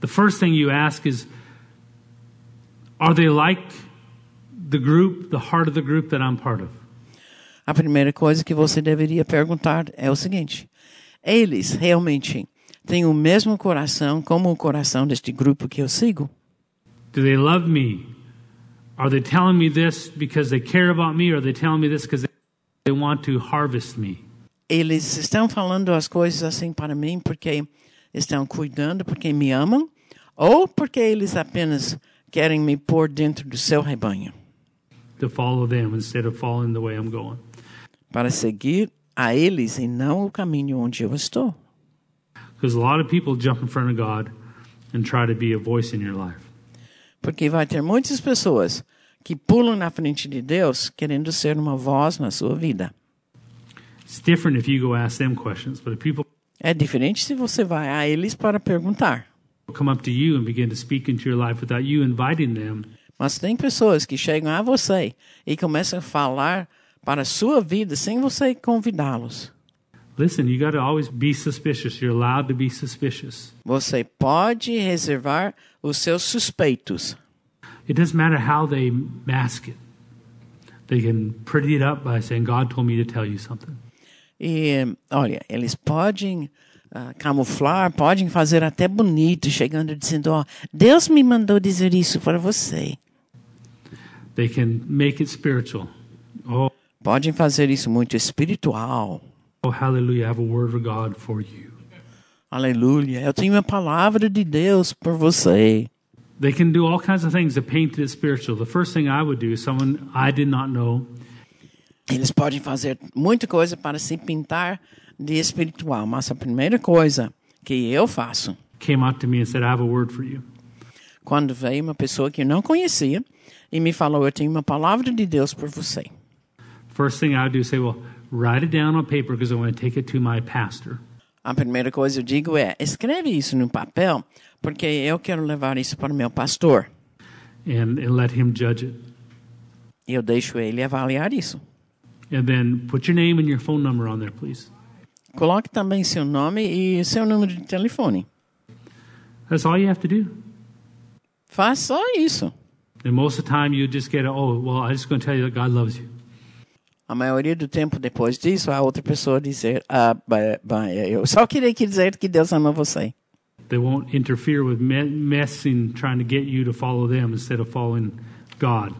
the first thing you ask is, are they like the group, the heart of the group that I'm part of? A primeira coisa que você deveria perguntar é o seguinte: eles realmente têm o mesmo coração como o coração deste grupo que eu sigo? Do they love me? Are they telling me this because they care about me, or are they telling me this because they want to harvest me? Eles estão falando as coisas assim para mim porque estão cuidando, porque me amam, ou porque eles apenas querem me pôr dentro do seu rebanho, To follow them instead of following the way I'm going. Para seguir a eles e não o caminho onde eu estou? Because a lot of people jump in front of God and try to be a voice in your life. Porque vai ter muitas pessoas que pulam na frente de Deus querendo ser uma voz na sua vida. É diferente se você vai a eles para perguntar. Mas tem pessoas que chegam a você e começam a falar para a sua vida sem você convidá-los. listen, you got to always be suspicious. You're allowed to be suspicious. Você pode reservar os seus suspeitos. It doesn't matter how they mask it. They can pretty it up by saying, God told me to tell you something. E, olha, eles podem ah, camuflar, podem fazer até bonito, chegando dizendo: Ó, Deus me mandou dizer isso para você. They can make it spiritual. Oh, Podem fazer isso muito espiritual. oh hallelujah, I have a word of God for you. Aleluia, eu tenho uma palavra de Deus por você. They can do all kinds of things to paint it spiritual. The first thing I would do is someone I did not know Eles podem fazer muita coisa para se pintar de espiritual, mas a primeira coisa que eu faço, came out to me and said, I have a word for you. quando veio uma pessoa que eu não conhecia e me falou: Eu tenho uma palavra de Deus por você. First thing I would do is say, Well, write it down on paper because I want to take it to my pastor. A primeira coisa eu digo é: escreve isso no papel, porque eu quero levar isso para o meu pastor. and, and let him judge it. Eu deixo ele avaliar isso. And then put your name and your phone number on there, please. Coloque também seu nome e seu número de telefone. That's all you have to do. Faz só isso. And most of the time, you just get, oh, well, I'm just going to tell you that God loves you. A maioria do tempo depois disso, a outra pessoa dizer: ah, Eu só queria que dizer que Deus ama você. They won't interfere with me- messing, trying to get you to follow them instead of following God.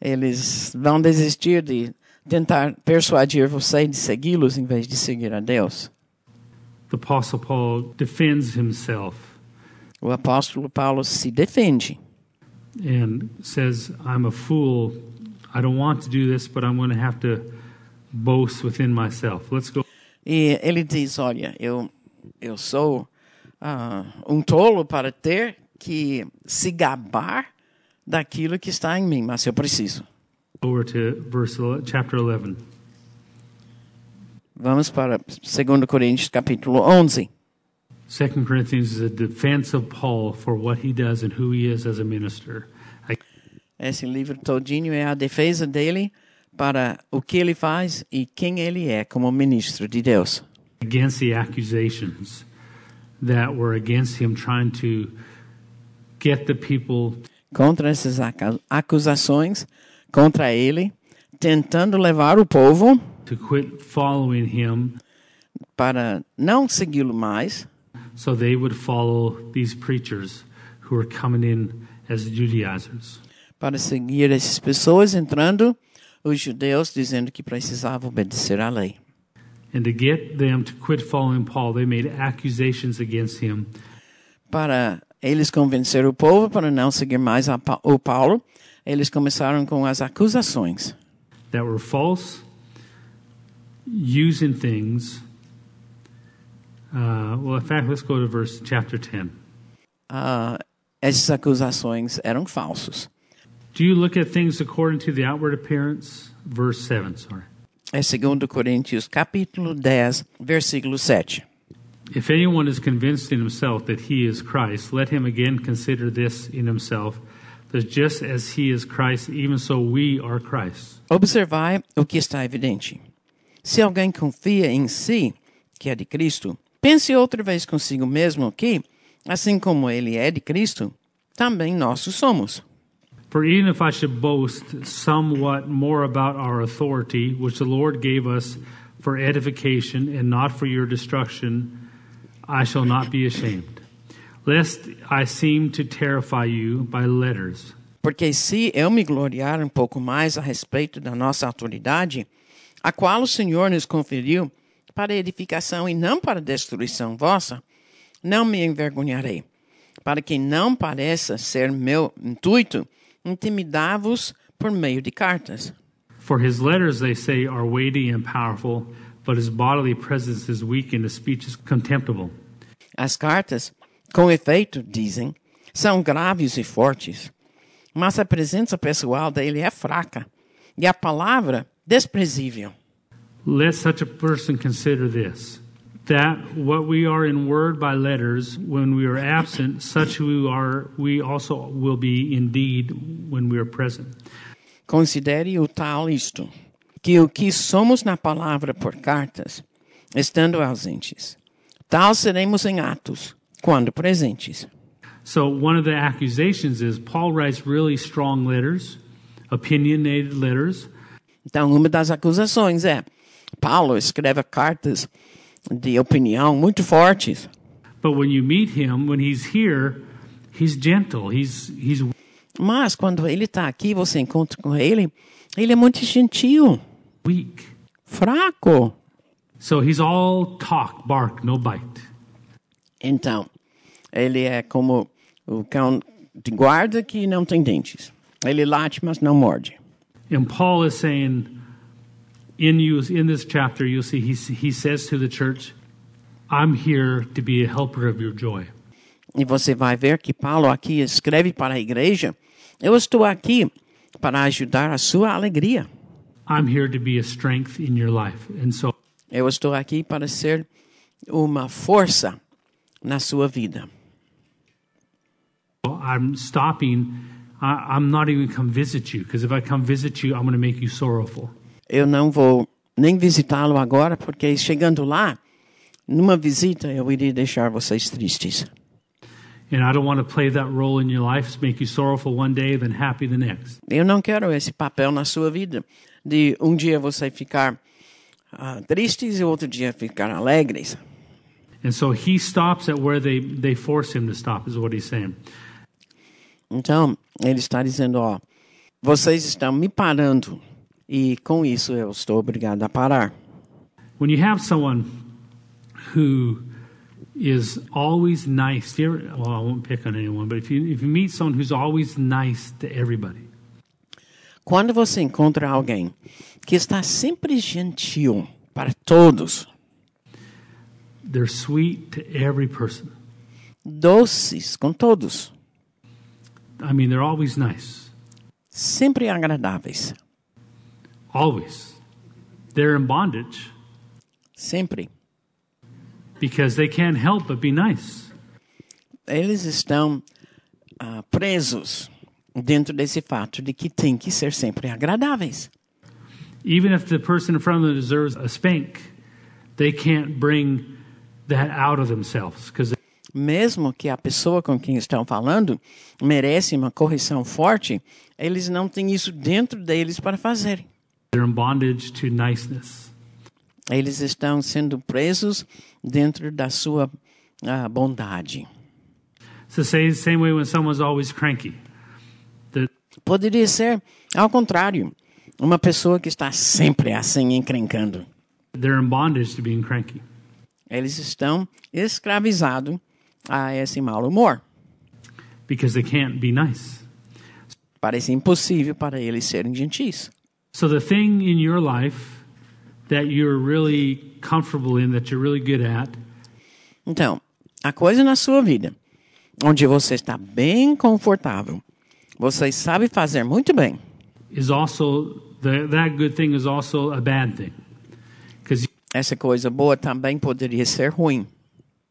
Eles vão desistir de tentar persuadir você de segui-los em vez de seguir a Deus. The Apostle Paul defends himself O apóstolo Paulo se defende. and says, I'm a fool. I don't want to do this, but I'm going to have to boast within myself. Let's go. E ele diz: Olha, eu, eu sou ah, um tolo para ter que se gabar daquilo que está em mim, mas eu preciso. over to verse chapter 11. Vamos para 2 Coríntios capítulo 11. 2 Corinthians is a defense of Paul for what he does and who he is as a minister Esse livro todinho é a defesa dele para o que ele faz e quem ele é como ministro de Deus. against the accusations that were against him trying to get the people contra essas acusações contra ele, tentando levar o povo to quit following him para não segui-lo mais, so they would follow these preachers who were coming in as Judaizers. Para seguir essas pessoas entrando os judeus dizendo que precisavam obedecer à lei. And to get them to quit following Paul, they made accusations against him Para eles convencer o povo para não seguir mais a o Paulo, eles começaram com as acusações. that were false, using things. Uh, well, in fact, let's go to verse chapter 10. Ah, essas acusações eram falsos. Do you look at things according to the outward appearance? Verse 7, sorry. É 2 Coríntios capítulo 10, versículo 7. If anyone is convinced in himself that he is Christ, let him again consider this in himself, that just as he is Christ, even so we are Christ. Observai o que está evidente. Se alguém confia em si, que é de Cristo, pense outra vez consigo mesmo que, assim como ele é de Cristo, também nós somos. For even if I should boast somewhat more about our authority, which the Lord gave us for edification and not for your destruction, I shall not be ashamed, lest I seem to terrify you by letters. Porque se eu me gloriar um pouco mais a respeito da nossa autoridade, a qual o Senhor nos conferiu para edificação e não para destruição vossa, não me envergonharei, para que não pareça ser meu intuito intimidar-vos por meio de cartas. For his letters, they say, are weighty and powerful, but his bodily presence is weak and his speech is contemptible. As cartas, com efeito, dizem, são graves e fortes, mas a presença pessoal dele é fraca e a palavra desprezível. Let such a person consider this that what we are in word by letters when we are absent, such we are we also will be indeed when we are present. Considere o tal isto, que o que somos na palavra por cartas, estando ausentes, tal seremos em atos, quando presentes. So one of the accusations is Paul writes really strong letters, opinionated letters, Então, uma das acusações é: Paulo escreve cartas de opinião muito fortes, but when you meet him, when he's here, he's gentle. He's he's mas quando ele está aqui, você encontra com ele, ele é muito gentil, weak. fraco. So he's all talk, bark, no bite. Então, ele é como o cão de guarda que não tem dentes. Ele late, mas não morde. And Paul is saying, in you, in this chapter, you'll see he, he says to the church, "I'm here to be a helper of your joy." E você vai ver que Paulo aqui escreve para a igreja: Eu estou aqui para ajudar a sua alegria. I'm here to be a strength in your life. And so, Eu estou aqui para ser uma força na sua vida. I'm stopping. I, I'm not even come visit you because if I come visit you, I'm going to make you sorrowful. Eu não vou nem visitá-lo agora, porque chegando lá, numa visita, eu iria deixar vocês tristes. And I don't want to play that role in your life, make you sorrowful one day, then happy the next. Eu não quero esse papel na sua vida, de um dia você ficar ah, tristes e outro dia ficar alegres. And so he stops at where they, they force him to stop, is what he's saying. Então, ele está dizendo, ó, vocês estão me parando e com isso eu estou obrigado a parar. When you have someone who is always nice, ever, well, I won't pick on anyone, but if you, if you meet someone who's always nice to everybody, Quando você encontra alguém que está sempre gentil para todos, they're sweet to every person. doces com todos, I mean, they're always nice. sempre agradáveis, Always. They're in bondage sempre. because they can't help but be nice. Eles estão ah, presos dentro desse fato de que tem que ser sempre agradáveis. Even if the person in front of them deserves a spank, they can't bring that out of themselves because mesmo que a pessoa com quem estão falando merece uma correção forte, eles não têm isso dentro deles para fazerem. They're in bondage to niceness. Eles estão sendo presos dentro da sua ah, bondade. It's the same, same way when someone's always cranky. The, Poderia ser ao contrário, uma pessoa que está sempre assim encrencando. they're in bondage to being cranky. Eles estão escravizados a esse mau humor. because they can't be nice. Parece impossível para eles serem gentis. So the thing in your life that you're really comfortable in, that you're really good at, Então, a coisa na sua vida onde você está bem confortável, você sabe fazer muito bem, is also the, that good thing is also a bad thing because essa coisa boa também poderia ser ruim.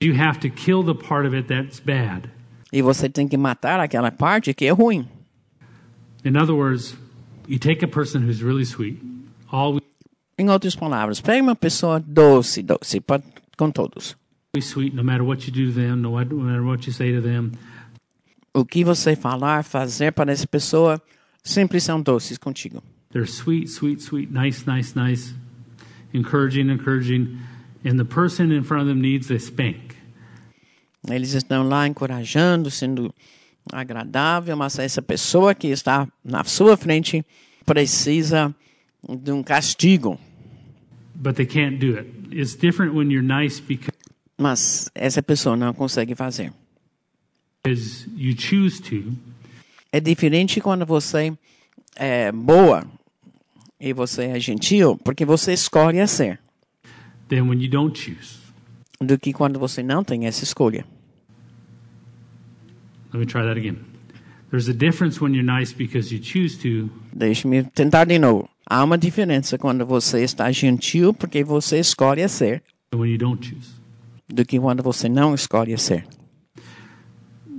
you have to kill the part of it that's bad. E você tem que matar aquela parte que é ruim. In other words, you take a person who's really sweet, always Em outras palavras, pegue uma pessoa doce, doce, pode- com todos. sweet, no matter what you do to them, no matter no matter what you say to them. O que você falar, fazer para essa pessoa, sempre são doces contigo. They're sweet, sweet, sweet, nice, nice, nice, encouraging, encouraging, and the person in front of them needs a spank. Eles estão lá encorajando, sendo agradável, mas essa pessoa que está na sua frente precisa de um castigo. but they can't do it. It's different when you're nice because Mas essa pessoa não consegue fazer. É diferente quando você é boa e você é gentil, porque você escolhe a ser, do que quando você não tem essa escolha. Let me try that again. There's a difference when you're nice because you choose to, Deixe-me tentar de novo. Há uma diferença quando você está gentil, porque você escolhe ser, and when you don't choose. do que quando você não escolhe ser.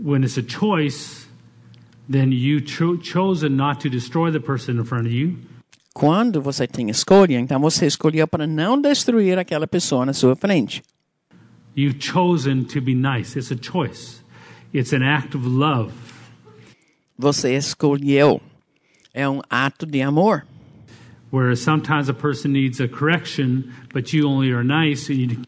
When it's a choice, then you cho- chosen not to destroy the person in front of you, Quando você tem escolha, então você escolheu para não destruir aquela pessoa na sua frente. you've chosen to be nice. It's a choice. It's an act of love. Você escolheu. É um ato de amor. Whereas sometimes a person needs a correction, but you only are nice and you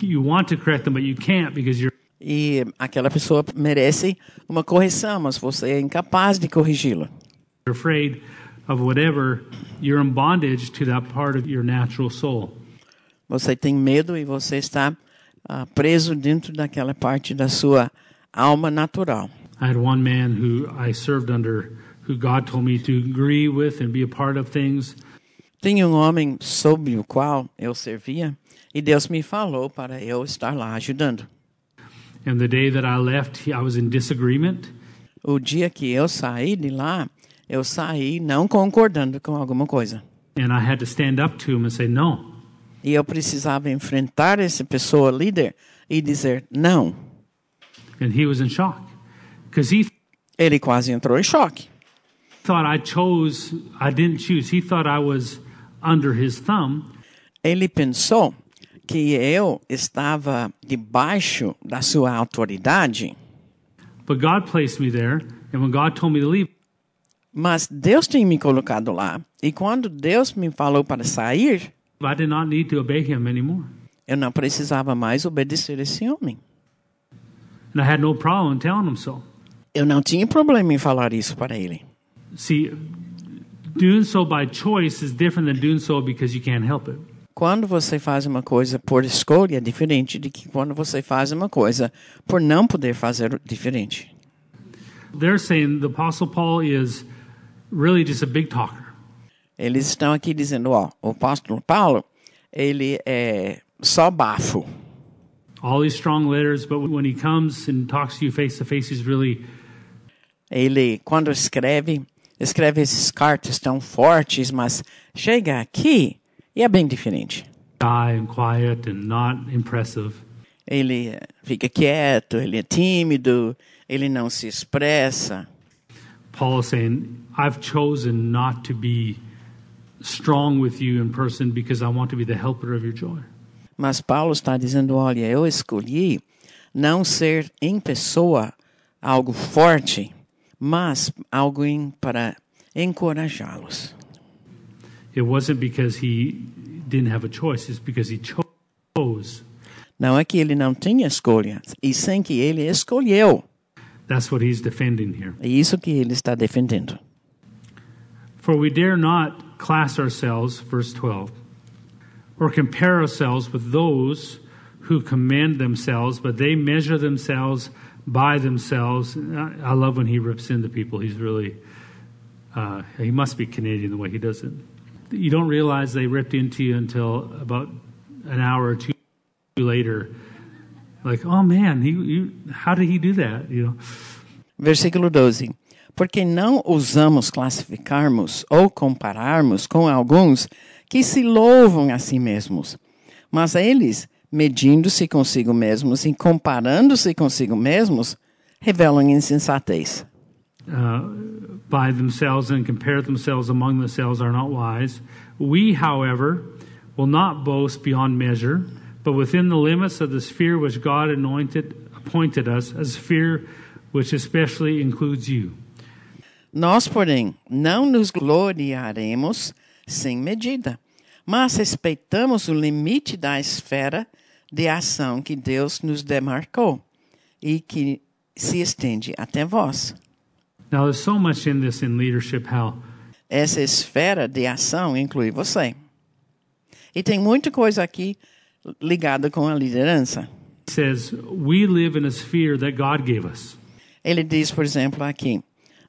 you want to correct them, but you can't because you're E aquela pessoa merece uma correção, mas você é incapaz de corrigi-la. afraid of whatever, you're in bondage to that part of your natural soul. Você tem medo e você está ah, preso dentro daquela parte da sua alma natural. I had one man who I served under who God told me to agree with and be a part of things. Tinha um homem sob o qual eu servia e Deus me falou para eu estar lá ajudando. And the day that I left, I was in disagreement. O dia que eu saí de lá, eu saí não concordando com alguma coisa. And I had to stand up to him and say, No. E eu precisava enfrentar essa pessoa líder e dizer não. And he was in shock because he Ele quase entrou em choque. thought I chose, I didn't choose. He thought I was under his thumb. Ele pensou que eu estava debaixo da sua autoridade, But God placed me there. And when God told me to leave, mas Deus tinha me colocado lá. E quando Deus me falou para sair, I did not need to obey him anymore. eu não precisava mais obedecer esse homem. And I had no problem telling him so. Eu não tinha problema em falar isso para ele. See, doing so by choice is different than doing so because you can't help it. Quando você faz uma coisa por escolha, é diferente de que quando você faz uma coisa por não poder fazer diferente. They're saying the Apostle Paul is really just a big talker. Eles estão aqui dizendo, ó, o apóstolo Paulo, ele é só bafo. All these strong letters, but when he comes and talks to you face to face, he's really Ele, quando escreve, escreve esses cartas tão fortes, mas chega aqui e é bem diferente. shy and quiet and not impressive. Ele fica quieto, ele é tímido, ele não se expressa. Paul is saying, I've chosen not to be strong with you in person because I want to be the helper of your joy. Mas Paulo está dizendo, olha, eu escolhi não ser em pessoa algo forte, mas algo em, para encorajá-los. It wasn't because he didn't have a choice, it's because he cho- chose. Não é que ele não tinha escolha, e sim que ele escolheu. That's what he's defending here. É isso que ele está defendendo. For we dare not class ourselves, verse 12, or compare ourselves with those who commend themselves, but they measure themselves by themselves. I I love when he rips into people. He's really, uh, he must be Canadian the way he does it. You don't realize they ripped into you until about an hour or two later. Like, oh man, he, you, how did he do that? You know. Versículo 12. Porque não ousamos classificarmos ou compararmos com alguns que se louvam a si mesmos, mas eles, medindo-se consigo mesmos e comparando-se consigo mesmos, revelam insensatez. uh, by themselves and compare themselves among themselves are not wise. We, however, will not boast beyond measure, but within the limits of the sphere which God anointed, appointed us, a sphere which especially includes you. Nós, porém, não nos gloriaremos sem medida, mas respeitamos o limite da esfera de ação que Deus nos demarcou e que se estende até vós. Now, there's so much in this in leadership how Essa esfera de ação inclui você. E tem muita coisa aqui ligada com a liderança. it says we live in a sphere that God gave us. Ele diz, por exemplo, aqui: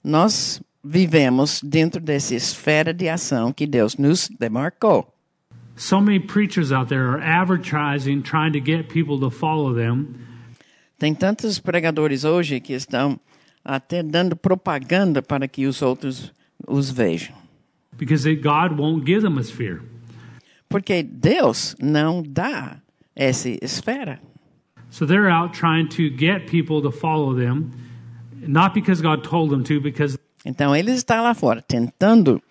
nós vivemos dentro dessa esfera de ação que Deus nos demarcou. So many preachers out there are advertising, trying to get people to follow them, Tem tantos pregadores hoje que estão até dando propaganda para que os outros os vejam. because God won't give them a sphere. Porque Deus não dá essa esfera. So they're out trying to get people to follow them, not because God told them to, because Então, ele está lá fora tentando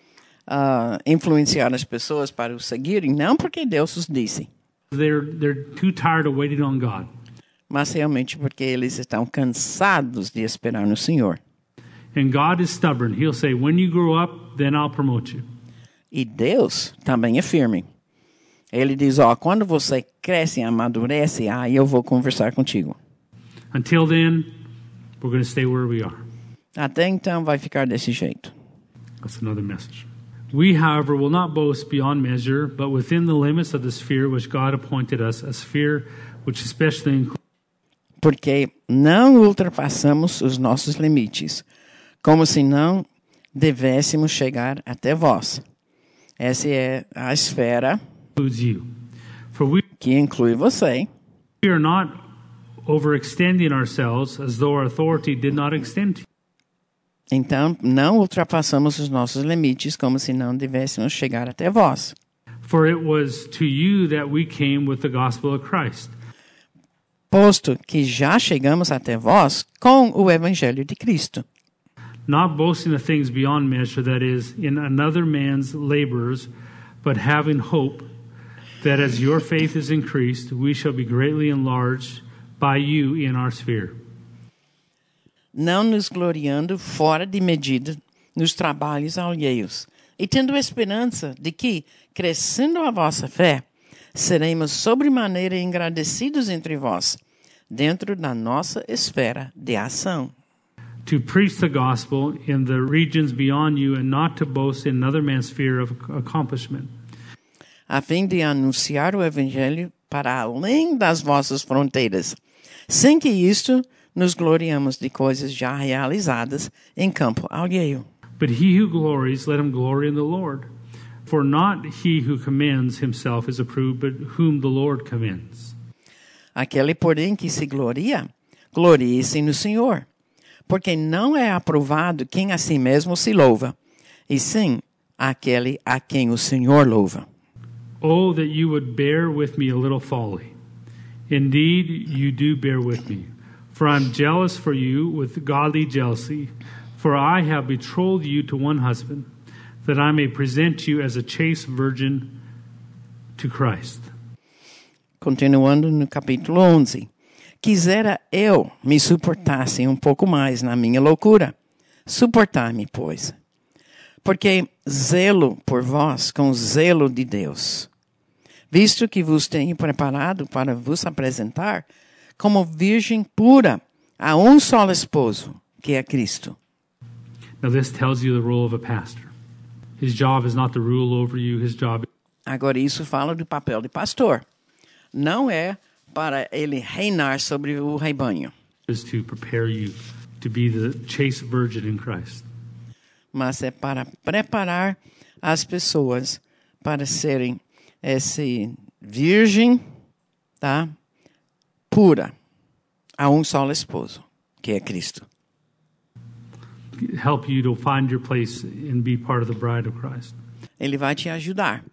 ah, influenciar as pessoas para o seguirem, não porque Deus os disse, they're they're too tired of waiting on God. mas realmente porque eles estão cansados de esperar no Senhor. And God is stubborn. He'll say, "When you grow up, then I'll promote you." E Deus também é firme. Ele diz: Ó, quando você cresce e amadurece, aí eu vou conversar contigo. Until then, we're going to stay where we are. Até então vai ficar desse jeito. That's another message. We, however, will not boast beyond measure, but within the limits of the sphere which God appointed us, a sphere which especially includes Porque não ultrapassamos os nossos limites, como se não devêssemos chegar até vós. Essa é a esfera que inclui você. we are not overextending ourselves as though our authority did not extend to you. Então, não ultrapassamos os nossos limites, como se não devêssemos chegar até vós. For it was to you that we came with the gospel of Christ. Posto que já chegamos até vós com o Evangelho de Cristo. not boasting of things beyond measure, that is, in another man's labors, but having hope that as your faith is increased, we shall be greatly enlarged by you in our sphere. Não nos gloriando fora de medida nos trabalhos alheios, e tendo esperança de que, crescendo a vossa fé, seremos sobremaneira engrandecidos entre vós, dentro da nossa esfera de ação. To preach the gospel in the regions beyond you and not to boast in another man's sphere of accomplishment. a fim de anunciar o Evangelho para além das vossas fronteiras, sem que isto nos gloriamos de coisas já realizadas em campo alheio. But he who glories, let him glory in the Lord. For not he who commends himself is approved, but whom the Lord commends. Aquele, porém, que se gloria, glorie-se no Senhor, porque não é aprovado quem a si mesmo se louva, e sim aquele a quem o Senhor louva. Oh, that you would bear with me a little folly. Indeed, you do bear with me. For I'm jealous for you with godly jealousy. For I have betrothed you to one husband, that I may present you as a chaste virgin to Christ. Continuando no capítulo 11. quisera eu me suportasse um pouco mais na minha loucura. Suportar-me, pois. Porque zelo por vós com zelo de Deus, visto que vos tenho preparado para vos apresentar como virgem pura a um só esposo, que é Cristo. Now, this tells you the role of a pastor. His job is not to rule over you, his job Agora, isso fala do papel de pastor. Não é para ele reinar sobre o rebanho, is to prepare you to be the chaste virgin in Christ. mas é para preparar as pessoas para serem esse virgem, tá? Pura a um só esposo, que é Cristo. Help you to find your place and be part of the bride of Christ. Ele vai te ajudar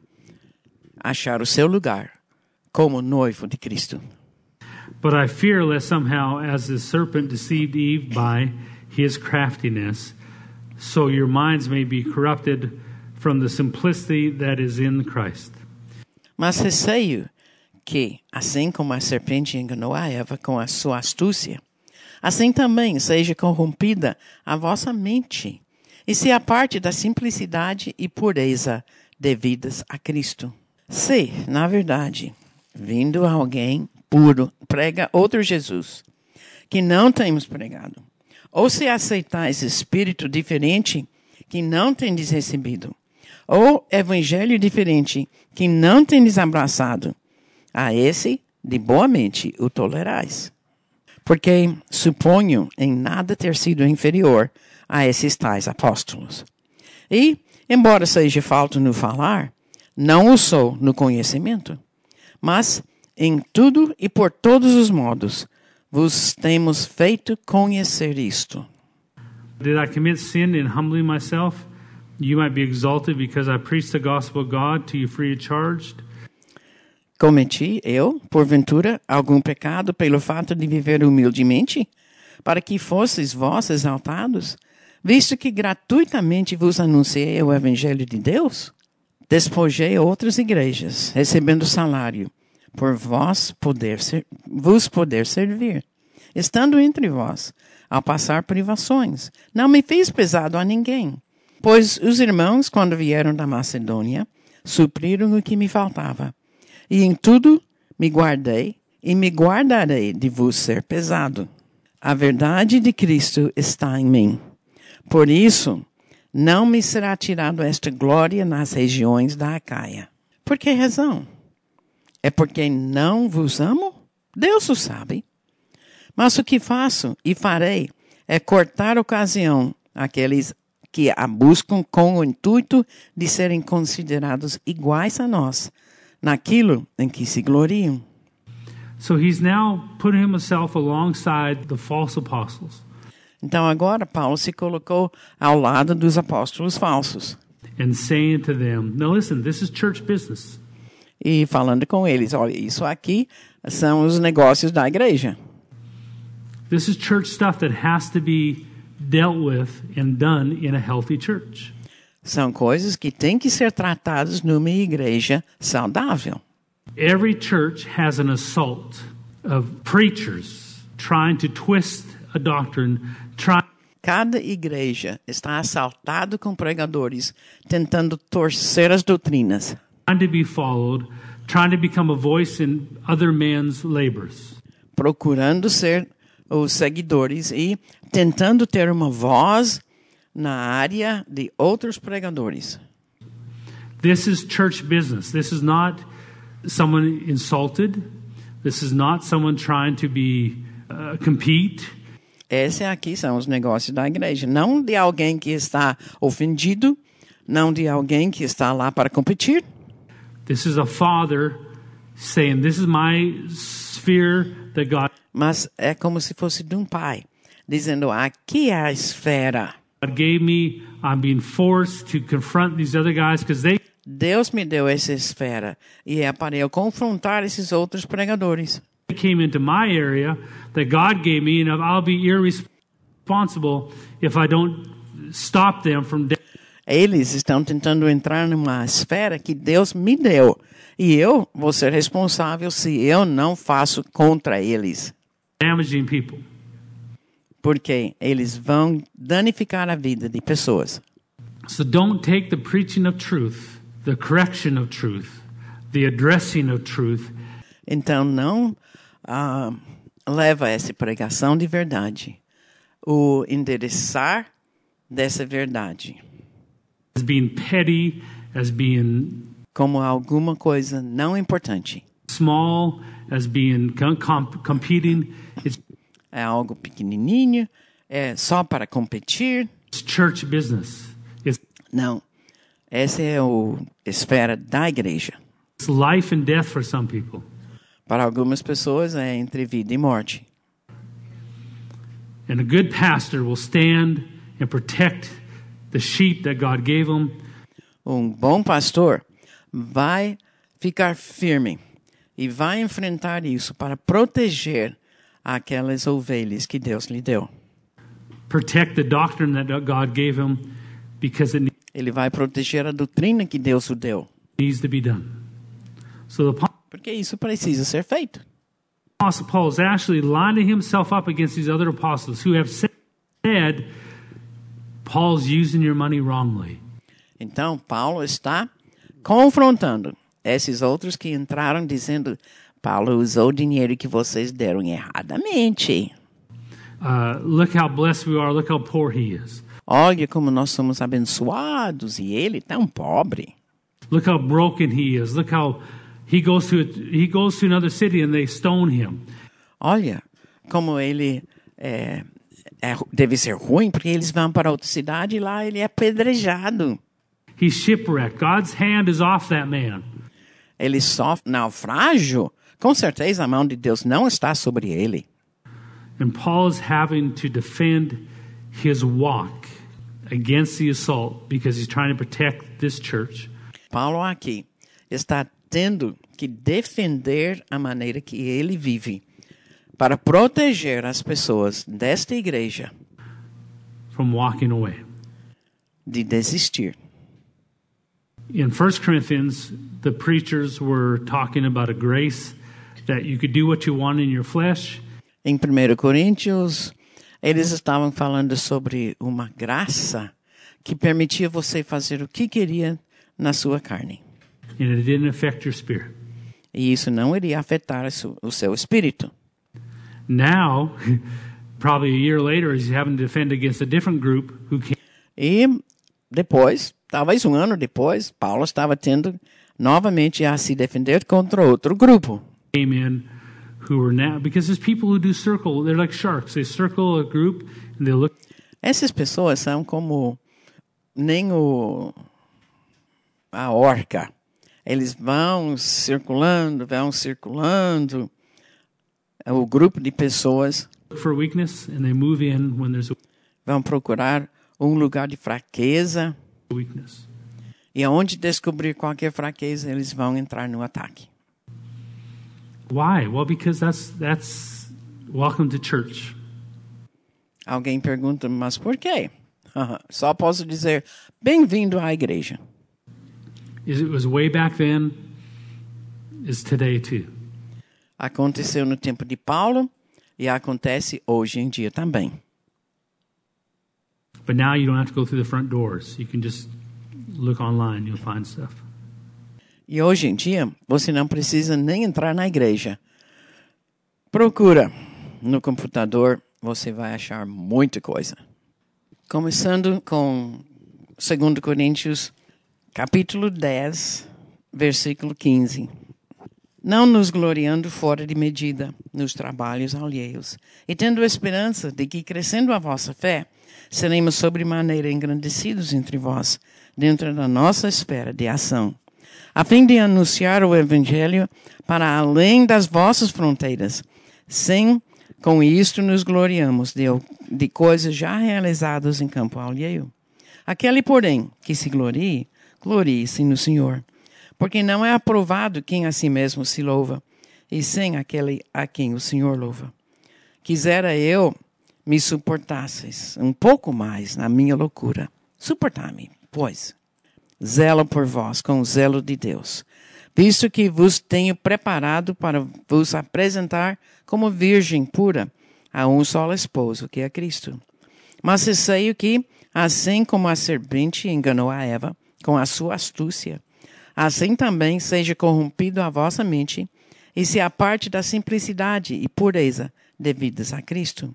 a achar o seu lugar como noivo de Cristo. But I fear lest somehow, as the serpent deceived Eve by his craftiness, so your minds may be corrupted from the simplicity that is in Christ. Mas receio que, assim como a serpente enganou a Eva com a sua astúcia, assim também seja corrompida a vossa mente, e se aparte da simplicidade e pureza devidas a Cristo. Se, na verdade, vindo alguém puro prega outro Jesus, que não temos pregado, ou se aceitais espírito diferente que não tendes recebido, ou evangelho diferente que não tendes abraçado, a esse de boa mente o tolerais. Porque suponho em nada ter sido inferior a esses tais apóstolos. E, embora seja falto no falar, não o sou no conhecimento. Mas, em tudo e por todos os modos, vos temos feito conhecer isto. Did I commit sin in humbling myself? You might be exalted because I preached the gospel of God to you free of charge. Cometi eu, porventura, algum pecado pelo fato de viver humildemente, para que fosseis vós exaltados, visto que gratuitamente vos anunciei o evangelho de Deus? Despojei outras igrejas, recebendo salário, por vós poder ser, vos poder servir, estando entre vós, ao passar privações. Não me fiz pesado a ninguém, pois os irmãos, quando vieram da Macedônia, supriram o que me faltava. E em tudo me guardei e me guardarei de vos ser pesado. A verdade de Cristo está em mim. Por isso, não me será tirado esta glória nas regiões da Acaia. Por que razão? É porque não vos amo? Deus o sabe. Mas o que faço e farei é cortar ocasião àqueles que a buscam com o intuito de serem considerados iguais a nós, naquilo em que se gloriam. So he's now putting himself alongside the false apostles Então agora Paulo se colocou ao lado dos apóstolos falsos and saying to them, Now listen, this is church business. e falando com eles: olha, isso aqui são os negócios da igreja. This is church stuff that has to be dealt with and done in a healthy church. São coisas que têm que ser tratadas numa igreja saudável. Every church has an assault of preachers trying to twist a doctrine, trying Cada igreja está assaltado com pregadores tentando torcer as doutrinas, to be followed, trying to become a voice in other men's labors. procurando ser os seguidores e tentando ter uma voz na área de outros pregadores. This is church business. This is not someone insulted. This is not someone trying to be uh, compete. Esse aqui são os negócios da igreja, não de alguém que está ofendido, não de alguém que está lá para competir. This is a father saying, "This is my sphere that God Mas é como se fosse de um pai, dizendo: aqui é a esfera. God gave me. I'm being forced to confront these other guys because they Deus me deu essa esfera e é para eu confrontar esses outros pregadores. came into my area that God gave me, and I'll be irresponsible if I don't stop them from." Eles estão tentando entrar numa esfera que Deus me deu e eu vou ser responsável se eu não faço contra eles. damaging people. Porque eles vão danificar a vida de pessoas. So don't take the preaching of truth, the correction of truth, the addressing of truth Então não ah, leva essa pregação de verdade, o endereçar dessa verdade, as being petty, as being como alguma coisa não importante. small, as being com- com- competing. É algo pequenininho, é só para competir. church business. It's, Não. Essa é a esfera da igreja. it's life and death for some people. Para algumas pessoas é entre vida e morte. And a good pastor will stand and protect the sheep that God gave him Um bom pastor vai ficar firme e vai enfrentar isso para proteger aquelas ovelhas que Deus lhe deu. protect the doctrine that God gave him because it Ele vai proteger a doutrina que Deus o deu, needs to be done. So the porque isso precisa ser feito. Apostle Paul is actually lining himself up against these other apostles who have said, Paul's using your money wrongly. Então, Paulo está confrontando esses outros que entraram dizendo: Paulo usou o dinheiro que vocês deram erradamente. Uh, look how blessed we are. Look how poor he is. Olha como nós somos abençoados e ele tão pobre. Look how broken he is. Look how he goes to he goes to another city and they stone him. Olha como ele é, é- deve ser ruim, porque eles vão para outra cidade e lá ele é apedrejado. He's shipwrecked. God's hand is off that man. Ele sofre naufrágio. Com certeza a mão de Deus não está sobre ele. And Paul is having to defend his walk against the assault because he's trying to protect this church. Paulo aqui está tendo que defender a maneira que ele vive para proteger as pessoas desta igreja from walking away. de desistir. In 1 Corinthians, the preachers were talking about a grace that you could do what you want in your flesh, Em 1 Coríntios, eles estavam falando sobre uma graça que permitia você fazer o que queria na sua carne. and it didn't affect your spirit. E isso não iria afetar o seu- espírito. Now, probably a year later, he's having to defend against a different group who came E depois, talvez um ano depois, Paulo estava tendo novamente a se defender contra outro grupo. In who were now, because there's people who do circle, they're like sharks. They circle a group and they look Essas pessoas são como nem o a orca. Eles vão circulando, vão circulando. O grupo de pessoas for weakness and they move in when there's a vão procurar um lugar de fraqueza weakness. e aonde descobrir qualquer fraqueza, eles vão entrar no ataque. Why? Well, because that's that's welcome to church. Alguém pergunta, mas por quê? Só posso dizer, bem-vindo à igreja. It was way back then, is today too. Aconteceu no tempo de Paulo e acontece hoje em dia também. But now you don't have to go through the front doors. You can just look online, you'll find stuff. E hoje em dia, você não precisa nem entrar na igreja. Procura no computador, você vai achar muita coisa. Começando com 2 Coríntios, capítulo 10, versículo 15. Não nos gloriando fora de medida nos trabalhos alheios, e tendo esperança de que, crescendo a vossa fé, seremos sobremaneira engrandecidos entre vós, dentro da nossa esfera de ação a fim de anunciar o Evangelho para além das vossas fronteiras, sem com isto nos gloriamos de, de coisas já realizadas em campo alheio. Aquele, porém, que se glorie, glorie-se no Senhor, porque não é aprovado quem a si mesmo se louva, e sem aquele a quem o Senhor louva. Quisera eu me suportasseis um pouco mais na minha loucura. Suportar-me, pois, zelo por vós com o zelo de Deus, visto que vos tenho preparado para vos apresentar como virgem pura a um só esposo, que é Cristo. Mas receio que, assim como a serpente enganou a Eva com a sua astúcia, assim também seja corrompido a vossa mente e se aparte da simplicidade e pureza devidas a Cristo.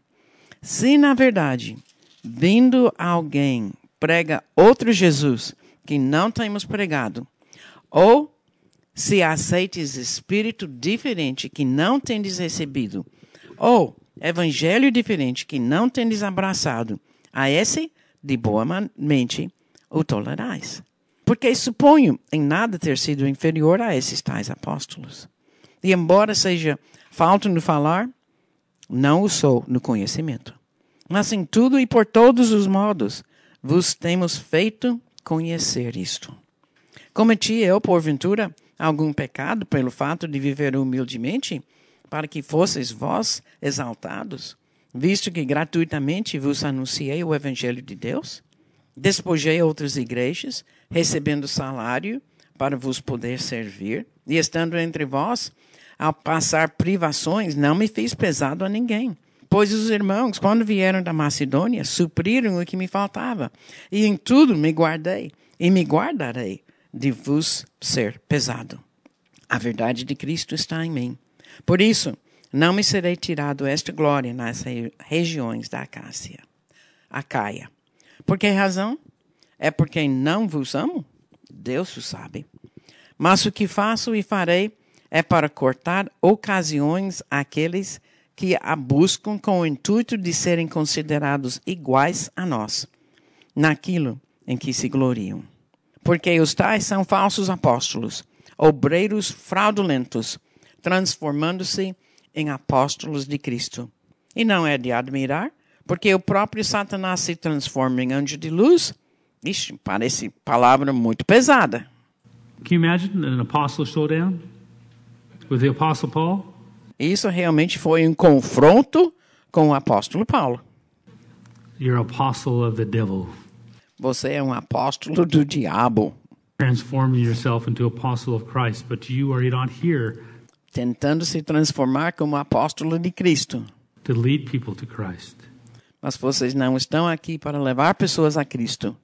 Se, na verdade, vindo alguém prega outro Jesus que não temos pregado, ou se aceites espírito diferente que não tendes recebido, ou evangelho diferente que não tendes abraçado, a esse, de boa mente, o tolerais. Porque suponho em nada ter sido inferior a esses tais apóstolos. E embora seja falto no falar, não o sou no conhecimento. Mas em tudo e por todos os modos vos temos feito conhecer isto. Cometi eu, porventura, algum pecado pelo fato de viver humildemente, para que fosseis vós exaltados, visto que gratuitamente vos anunciei o Evangelho de Deus? Despojei outras igrejas, recebendo salário para vos poder servir, e estando entre vós, ao passar privações, não me fiz pesado a ninguém. Pois os irmãos, quando vieram da Macedônia, supriram o que me faltava, e em tudo me guardei, e me guardarei de vos ser pesado. A verdade de Cristo está em mim. Por isso, não me serei tirado esta glória nas regiões da Acácia. Acaia. Por que razão? É porque não vos amo? Deus o sabe. Mas o que faço e farei é para cortar ocasiões àqueles que a buscam com o intuito de serem considerados iguais a nós, naquilo em que se gloriam. Porque os tais são falsos apóstolos, obreiros fraudulentos, transformando-se em apóstolos de Cristo. E não é de admirar, porque o próprio Satanás se transforma em anjo de luz. Ixi, parece palavra muito pesada. Can you imagine an apostle showdown with the apostle Paul? Isso realmente foi um confronto com o apóstolo Paulo. You're apostle of the devil. Você é um apóstolo do diabo. Transforming yourself into apostle of Christ, but you are not here tentando se transformar como apóstolo de Cristo. to lead people to Christ. Mas vocês não estão aqui para levar pessoas a Cristo.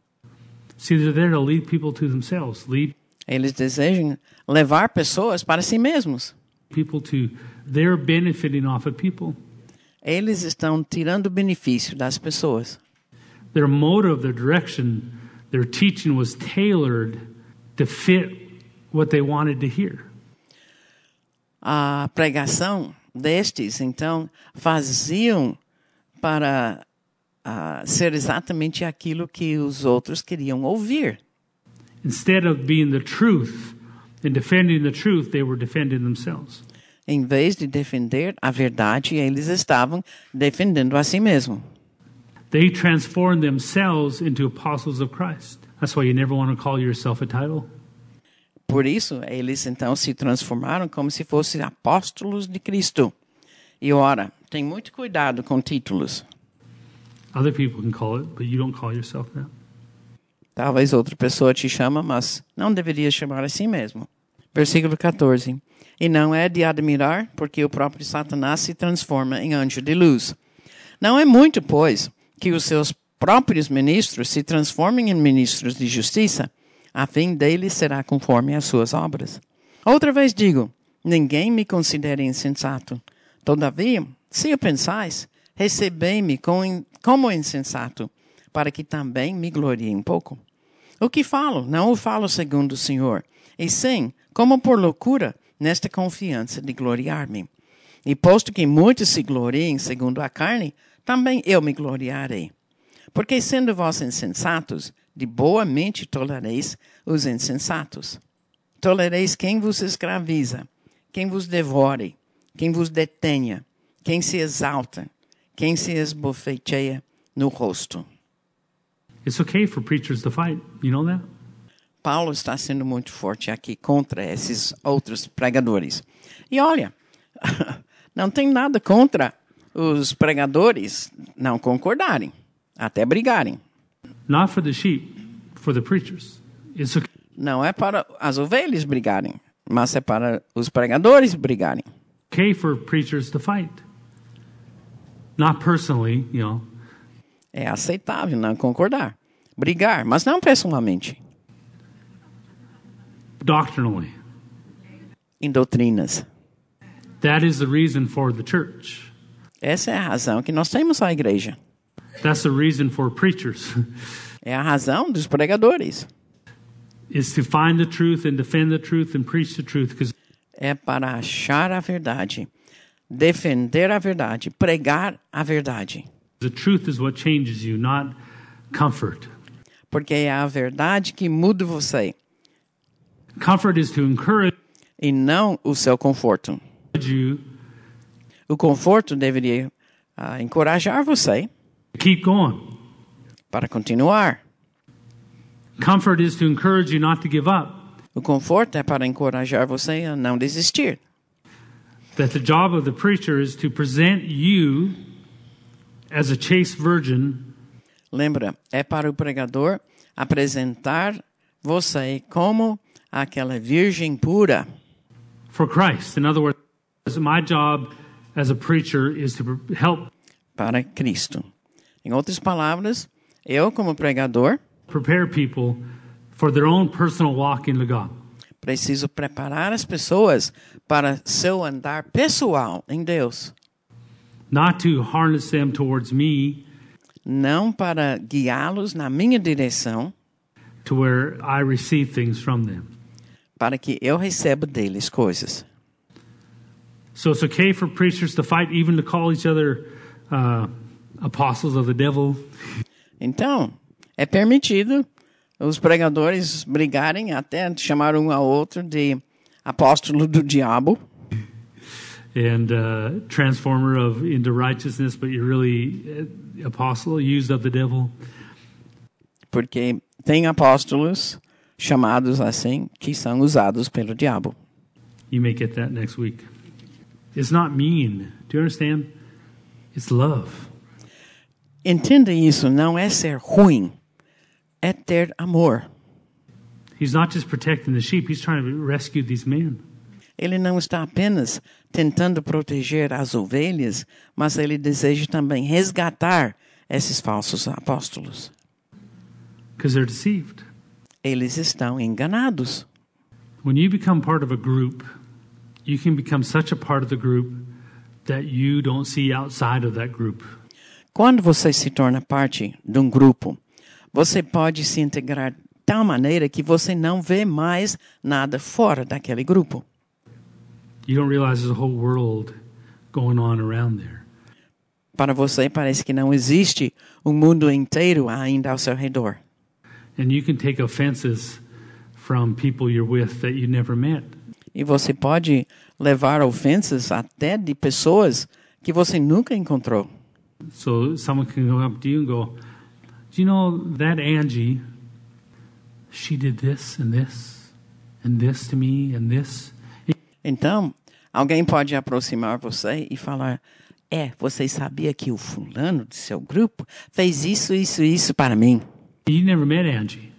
See, they're there to lead people to themselves, lead Eles desejam levar pessoas para si mesmos. people to they're benefiting off of people. Eles estão tirando benefício das pessoas. Their motive, their direction, their teaching was tailored to fit what they wanted to hear. A pregação destes, então, faziam para ah, ser exatamente aquilo que os outros queriam ouvir. Instead of being the truth and defending the truth, they were defending themselves. Em vez de defender a verdade, eles estavam defendendo a si mesmo. They transformed themselves into apostles of Christ. That's why you never want to call yourself a title. Por isso, eles então se transformaram como se fossem apóstolos de Cristo. E ora, tem muito cuidado com títulos. Other people can call it, but you don't call yourself that. Talvez outra pessoa te chama, mas não deveria chamar assim mesmo. Versículo 14. E não é de admirar, porque o próprio Satanás se transforma em anjo de luz. Não é muito, pois, que os seus próprios ministros se transformem em ministros de justiça, a fim deles será conforme as suas obras. Outra vez digo: ninguém me considere insensato. Todavia, se o pensais, recebei-me com- como insensato, para que também me glorie um pouco. O que falo, não o falo segundo o Senhor, e sim, como por loucura, nesta confiança de gloriar-me. E posto que muitos se gloriem segundo a carne, também eu me gloriarei. Porque sendo vós insensatos, de boa mente tolereis os insensatos. Tolereis quem vos escraviza, quem vos devore, quem vos detenha, quem se exalta, quem se esbofeteia no rosto. It's okay for preachers to fight. You know that? Paulo está sendo muito forte aqui contra esses outros pregadores. E olha, não tem nada contra os pregadores não concordarem, até brigarem. Not for the sheep, for the preachers. It's okay. Não é para as ovelhas brigarem, mas é para os pregadores brigarem. Okay for preachers to fight. Not personally, you know. É aceitável não concordar. Brigar, mas não pessoalmente. Doctrinally. Em doutrinas. That is the reason for the church. Essa é a razão que nós temos a igreja. That's the reason for preachers. É a razão dos pregadores. is to find the truth and defend the truth and preach the truth because É para achar a verdade, defender a verdade, pregar a verdade. the truth is what changes you, not comfort. Porque é a verdade que muda você Comfort is to encourage e não o seu conforto. O conforto deveria ah, encorajar você to keep going. para continuar. Comfort is to encourage you not to give up. O conforto é para encorajar você a não desistir. That the job of the preacher is to present you as a chaste virgin Lembra, é para o pregador apresentar você como aquela virgem pura. for Christ. In other words, my job as a preacher is to help para Cristo. Em outras palavras, eu, como pregador, prepare people for their own personal walk into God. preciso preparar as pessoas para seu andar pessoal em Deus, not to harness them towards me não para guiá-los na minha direção, to where I receive things from them. Para que eu receba deles coisas. So it's okay for preachers to fight, even to call each other uh, apostles of the devil. Então, é permitido os pregadores brigarem até chamar um ao outro de apóstolo do diabo. and uh, transformer of into righteousness, but you're really uh, apostle used of the devil. Porque tem apóstolos chamados assim que são usados pelo diabo. You may get that next week. It's not mean. Do you understand? It's love. Entenda isso, não é ser ruim, é ter amor. He's not just protecting the sheep, he's trying to rescue these men. Ele não está apenas tentando proteger as ovelhas, mas ele deseja também resgatar esses falsos apóstolos. Because they're deceived. Eles estão enganados. When you become part of a group, you can become such a part of the group that you don't see outside of that group. Quando você se torna parte de um grupo, você pode se integrar de tal maneira que você não vê mais nada fora daquele grupo. You don't realize there's a whole world going on around there. Para você parece que não existe um mundo inteiro ainda ao seu redor. And you can take offenses from people you're with that you never met. E você pode levar ofensas até de pessoas que você nunca encontrou. So someone can go up to you and go, Do you know that Angie? She did this and this and this to me and this. Então, alguém pode aproximar você e falar: É, você sabia que o fulano do seu grupo fez isso, isso, isso para mim. You never met Angie.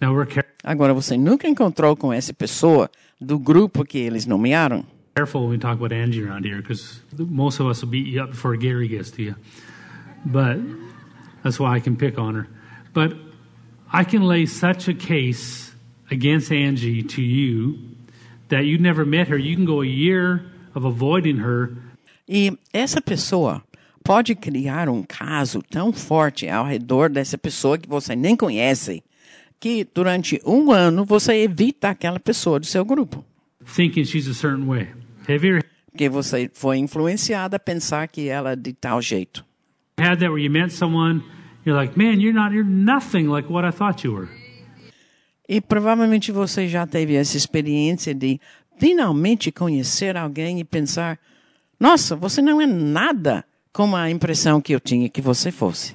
Now we're care- Agora, você nunca encontrou com essa pessoa do grupo que eles nomearam? careful when we talk about Angie around here because most of us will beat you up before Gary gets to you. But that's why I can pick on her. But I can lay such a case against Angie to you that you never met her. You can go a year of avoiding her E essa pessoa pode criar um caso tão forte ao redor dessa pessoa que você nem conhece, que durante um ano você evita aquela pessoa do seu grupo. thinking she's a certain way. Have you Porque você foi influenciada a pensar que ela é de tal jeito. had that where you met someone, you're like, man, you're not, you're nothing like what I thought you were. E provavelmente você já teve essa experiência de finalmente conhecer alguém e pensar: nossa, você não é nada como a impressão que eu tinha que você fosse.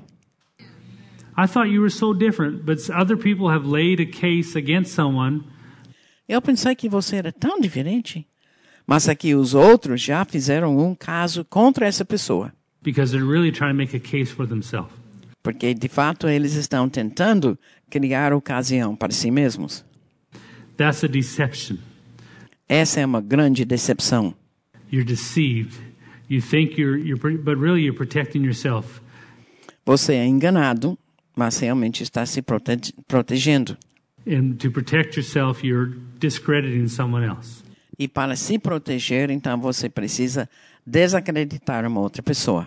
I thought you were so different, but other people have laid a case against someone Eu pensei que você era tão diferente. Mas aqui os outros já fizeram um caso contra essa pessoa. because they're really trying to make a case for themselves. Porque, de fato, eles estão tentando criar ocasião para si mesmos. That's a deception. essa é uma grande decepção. You're deceived. You think you're, you're but really you're protecting yourself. Você é enganado, mas realmente está se prote- protegendo. And to protect yourself, you're discrediting someone else. E para se proteger, então você precisa desacreditar uma outra pessoa.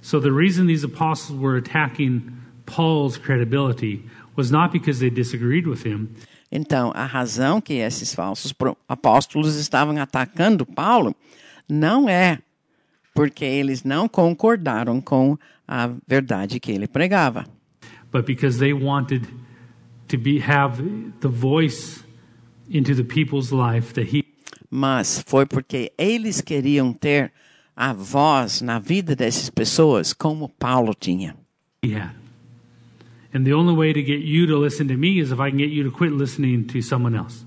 So the reason these apostles were attacking Paul's credibility was not because they disagreed with him, Então, a razão que esses falsos apóstolos estavam atacando Paulo não é porque eles não concordaram com a verdade que ele pregava, but because they wanted to be have the voice into the people's life that he mas foi porque eles queriam ter a voz na vida dessas pessoas como Paulo tinha. had. And the only way to get you to listen to me is if I can get you to quit listening to someone else.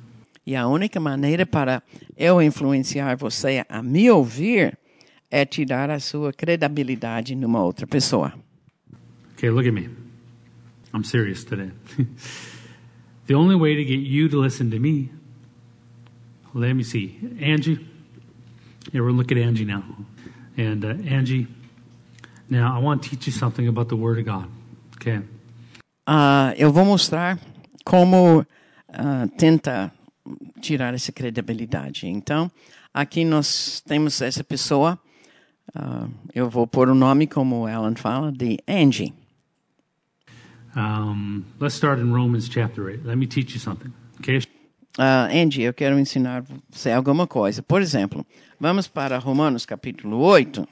E a única maneira para eu influenciar você a me ouvir é tirar a sua credibilidade numa outra pessoa. Okay, look at me. I'm serious today. the only way to get you to listen to me, let me see. Angie, yeah, we're going to look at Angie now. And uh, Angie, now I want to teach you something about the Word of God. Okay. Ah, eu vou mostrar como ah, tenta tirar essa credibilidade. Então, aqui nós temos essa pessoa. ah, eu vou pôr o nome, como Ellen fala, de Angie. Um, let's start in Romans chapter 8. Let me teach you something. Okay. Angie, eu quero ensinar você alguma coisa. Por exemplo, vamos para Romanos capítulo 8.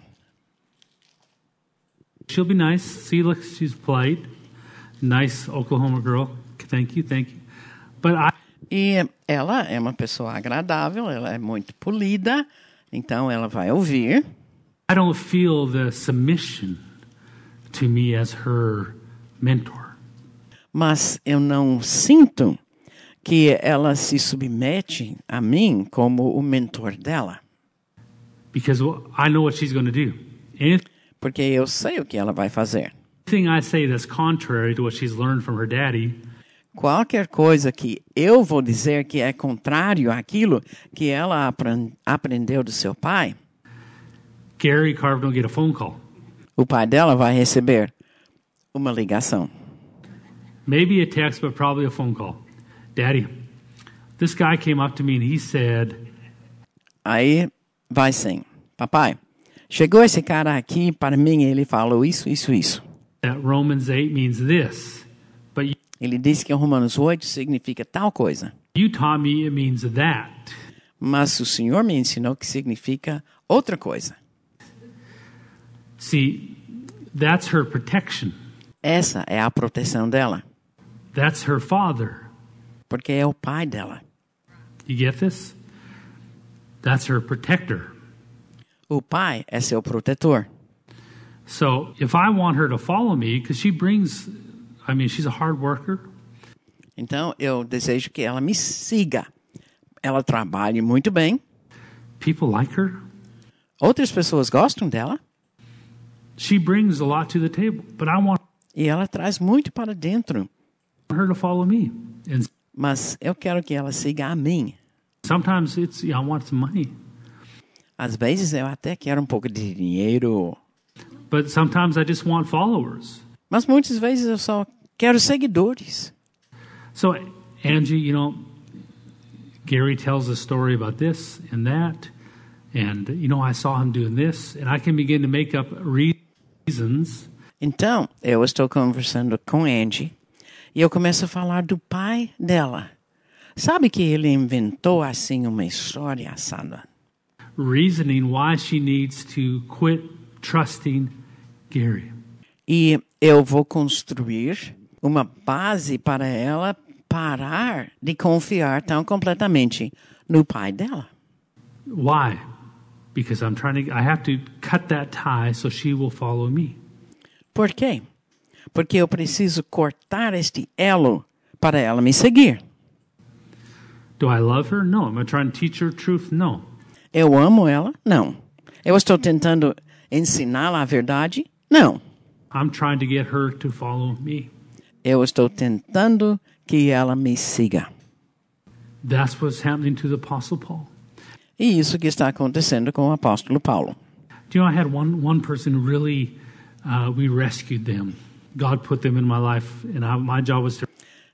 She'll be nice. See, look, she's polite. Nice Oklahoma girl. Thank you, thank you. But I, E ela é uma pessoa agradável, ela é muito polida, então ela vai ouvir. I don't feel the submission to me as her mentor. mas eu não sinto que ela se submete a mim como o mentor dela, Because I know what she's going to do. Anything porque eu sei o que ela vai fazer. I say that's contrary to what she's learned from her daddy, Qualquer coisa que eu vou dizer que é contrário àquilo que ela apren- aprendeu do seu pai, Gary Carver don't get a phone call. o pai dela vai receber uma ligação. Maybe a text, but probably a phone call. Daddy, this guy came up to me and he said, Aí vai sim, papai. Chegou esse cara aqui para mim, ele falou isso, isso, isso. that Romans 8 means this, but you, Ele disse que Romanos 8 significa tal coisa. you taught me it means that. Mas o Senhor me ensinou que significa outra coisa. See, that's her protection. Essa é a proteção dela, That's her father. porque é o pai dela. You get this? That's her protector. O pai é seu protetor. So if I want her to follow me, because she brings, I mean, she's a hard worker. Então eu desejo que ela me siga. Ela trabalhe muito bem. People like her. Outras pessoas gostam dela She brings a lot to the table, but I want e ela traz muito para dentro. her to follow me. And Mas eu quero que ela siga a mim. sometimes it's, I want some money, Às vezes eu até quero um pouco de dinheiro, but sometimes I just want followers. mas muitas vezes eu só quero seguidores. So, Angie, you know, Gary tells a story about this and that. And, you know, I saw him doing this. And I can begin to make up reasons Então, eu estou conversando com Angie e eu começo a falar do pai dela. Sabe que ele inventou assim uma história assada? reasoning why she needs to quit trusting Gary. E eu vou construir uma base para ela parar de confiar tão completamente no pai dela. Why? Because I'm trying to, I have to cut that tie so she will follow me. Por quê? Porque eu preciso cortar este elo para ela me seguir. Do I love her? No. Am I trying to teach her truth? No. Eu amo ela? Não. Eu estou tentando ensiná-la a verdade? Não. I'm trying to get her to follow me. Eu estou tentando que ela me siga. That's what's happening to the Apostle Paul. E isso que está acontecendo com o apóstolo Paulo. Do you know, I had one, one person really, uh, we rescued them. God put them in my life, and I, my job was to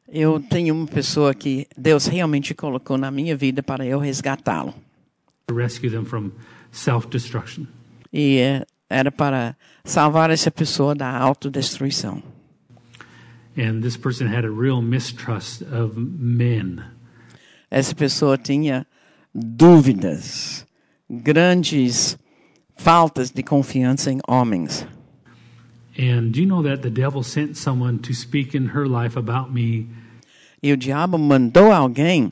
Eu tenho uma pessoa que Deus realmente colocou na minha vida para eu resgatá-lo. rescue them from self destruction. E eh, era para salvar essa pessoa da autodestruição. And this person had a real mistrust of men. Essa pessoa tinha dúvidas, grandes faltas de confiança em homens. And do you know that the devil sent someone to speak in her life about me E o diabo mandou alguém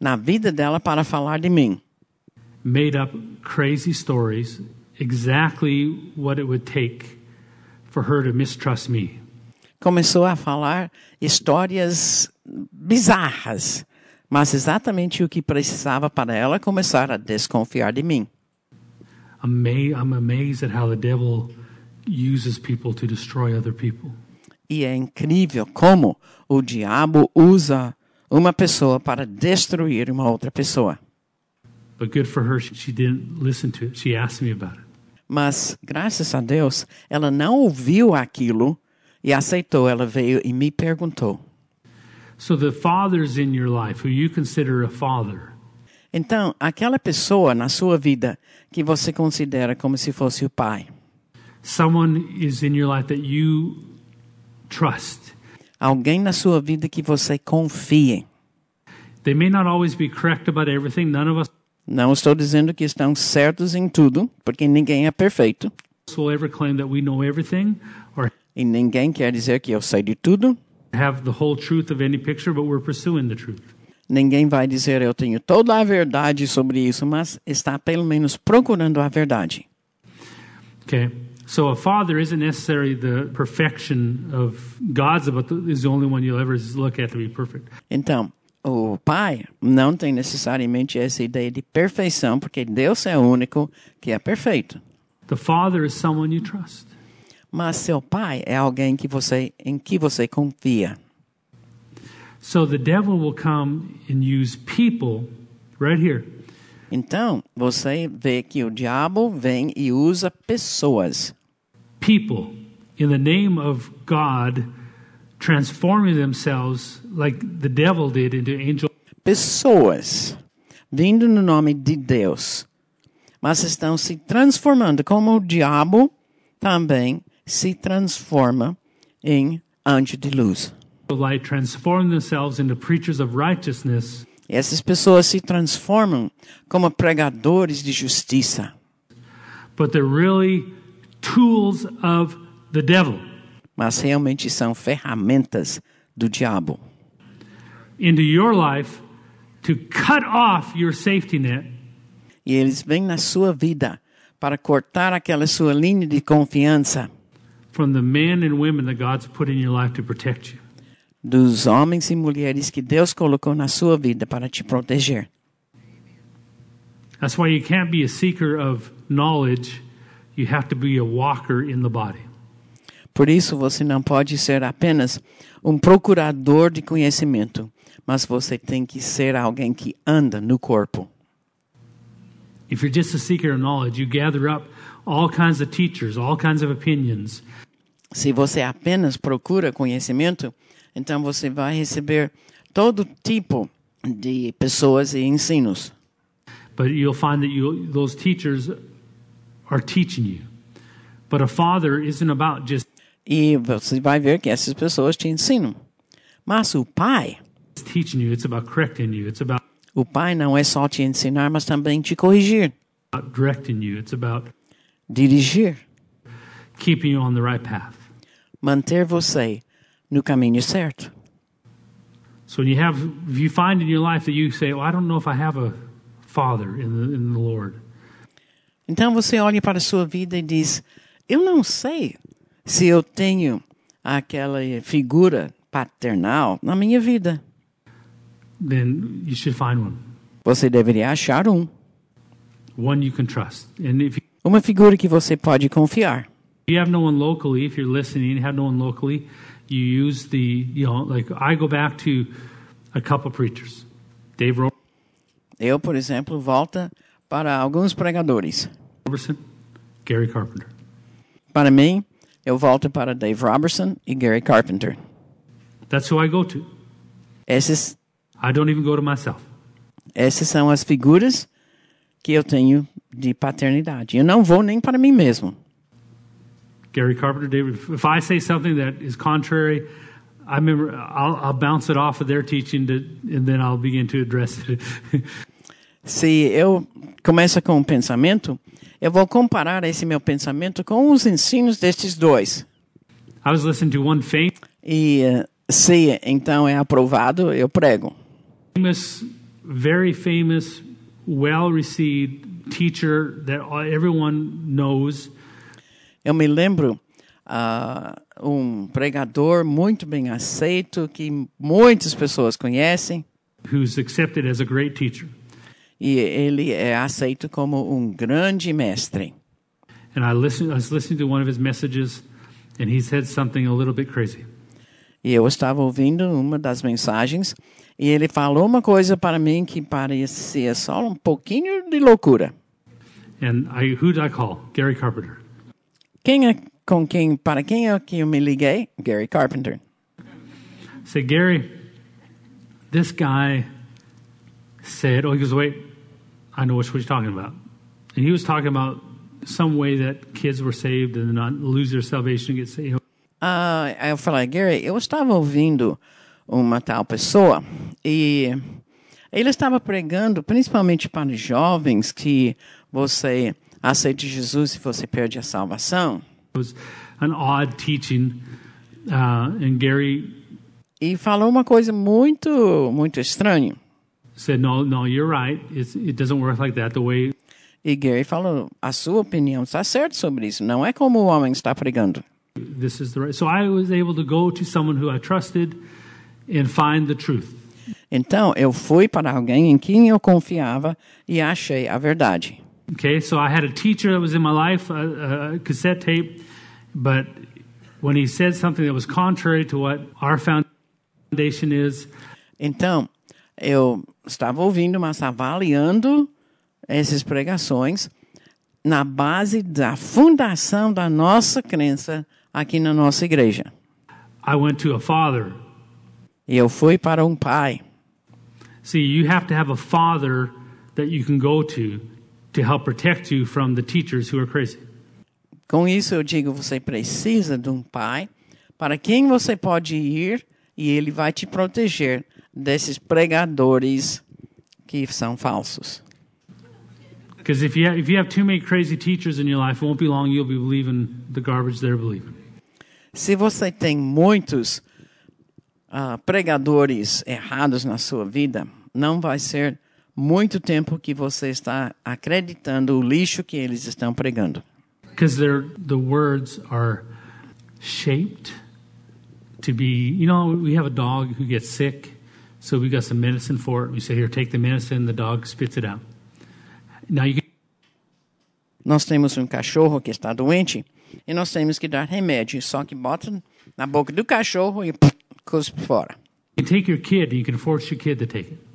na vida dela para falar de mim. made up crazy stories, exactly what it would take for her to mistrust me. Começou a falar histórias bizarras, mas exatamente o que precisava para ela começar a desconfiar de mim. I'm amazed at how the devil uses people to destroy other people. E é incrível como o diabo usa uma pessoa para destruir uma outra pessoa. But good for her, she- she didn't listen to it. She asked me about it. Mas, graças a Deus, ela não ouviu aquilo e aceitou. Ela veio e me perguntou. So the fathers in your life who you consider a father, Então, aquela pessoa na sua vida que você considera como se fosse o pai, someone is in your life that you trust. alguém na sua vida que você confie. They may not always be correct about everything. None of us Não estou dizendo que estão certos em tudo, porque ninguém é perfeito. will ever claim that we know everything or E ninguém quer dizer que eu sei de tudo. have the whole truth of any picture, but we're pursuing the truth. Ninguém vai dizer eu tenho toda a verdade sobre isso, mas está pelo menos procurando a verdade. Okay. So a father isn't necessarily the perfection of God's, but is the only one you'll ever look at to be perfect. Então, o pai não tem necessariamente essa ideia de perfeição, porque Deus é o único que é perfeito. The father is someone you trust. Mas seu pai é alguém que você em que você confia. So the devil will come and use people right here Então, você vê que o diabo vem e usa pessoas. people in the name of God transforming themselves like the devil did into angel Pessoas vindo no nome de Deus, mas estão se transformando como o diabo também se transforma em anjo de luz. Essas pessoas se transformam como pregadores de justiça, but they're really tools of the devil. Mas realmente são ferramentas do diabo. Into your life to cut off your safety net. E eles vêm na sua vida para cortar aquela sua linha de confiança from the men and women that God's put in your life to protect you. dos homens e mulheres que Deus colocou na sua vida para te proteger. That's why you can't be a seeker of knowledge, you have to be a walker in the body. Por isso você não pode ser apenas um procurador de conhecimento, mas você tem que ser alguém que anda no corpo. If you're just a seeker of knowledge, you gather up all kinds of teachers, all kinds of opinions, Se você apenas procura conhecimento, então você vai receber todo tipo de pessoas e ensinos. but you'll find that you those teachers are teaching you. But a father isn't about just E você vai ver que essas pessoas te ensinam. Mas o pai, teaching you, it's about correcting you, it's about o pai não é só te ensinar, mas também te corrigir, directing you, it's about dirigir, keeping you on the right path. manter você no caminho certo. So when you have, if you find in your life that you say, "Well, I don't know if I have a father in the in the Lord," Então você olha para a sua vida e diz: Eu não sei se eu tenho aquela figura paternal na minha vida. then you should find one, Você deveria achar um. one you can trust. And if Uma figura que você pode confiar. You have no one locally, if you're listening, have no one locally, you use the, you know, like I go back to a couple preachers, Dave Ro- Eu, por exemplo, volto para alguns pregadores. Robertson, Gary Carpenter. Para mim, eu volto para Dave Robertson e Gary Carpenter. That's who I go to. Esses, I don't even go to myself. essas são as figuras que eu tenho de paternidade. Eu não vou nem para mim mesmo. Gary Carpenter, David. If I say something that is contrary, I remember I'll, I'll bounce it off of their teaching, to, and then I'll begin to address it. Se eu começo com um pensamento, eu vou comparar esse meu pensamento com os ensinos destes dois. I was listening to one famous, E eh, se então é aprovado, eu prego. Famous, very famous, well-received teacher that everyone knows. Eu me lembro ah, um pregador muito bem aceito que muitas pessoas conhecem who's accepted as a great teacher. e ele é aceito como um grande mestre. And I listened, I was listening to one of his messages, and he said something a little bit crazy. E eu estava ouvindo uma das mensagens e ele falou uma coisa para mim que parecia só um pouquinho de loucura. And I, who did I call? Gary Carpenter. Quem é com quem para quem é que eu me liguei? Gary Carpenter. Said, Gary, this guy said, oh, he goes, wait, I know what you're talking about. And he was talking about some way that kids were saved and not lose their salvation and get saved. Ah, aí eu falei, Gary, eu estava ouvindo uma tal pessoa e ele estava pregando principalmente para os jovens que você aceite Jesus e você perde a salvação. It was an odd teaching. Uh, and Gary E falou uma coisa muito, muito estranha. said, no, no, you're right. It's, it doesn't work like that. The way E Gary falou, a sua opinião está certa sobre isso, não é como o homem está pregando. this is the right. So I was able to go to someone who I trusted and find the truth. Então, eu fui para alguém em quem eu confiava e achei a verdade. Okay, so I had a teacher that was in my life, a, a cassette tape, but when he said something that was contrary to what our foundation is, Então, eu estava ouvindo, mas avaliando essas pregações na base da fundação da nossa crença aqui na nossa igreja. I went to a father. Eu fui para um pai. See, you have to have a father that you can go to to help protect you from the teachers who are crazy. Com isso, eu digo: você precisa de um pai para quem você pode ir e ele vai te proteger desses pregadores que são falsos. Because if you have, if you have too many crazy teachers in your life, it won't be long you'll be believing the garbage they're believing. Se você tem muitos ah, pregadores errados na sua vida, não vai ser muito tempo que você está acreditando o lixo que eles estão pregando. Because the words are shaped to be. You know, we have a dog who gets sick, so we got some medicine for it. We say, "Here, take the medicine." The dog spits it out. Now you can Nós temos um cachorro que está doente e nós temos que dar remédio, só que bota na boca do cachorro e cuspe fora. You take your kid, you can force your kid to take it.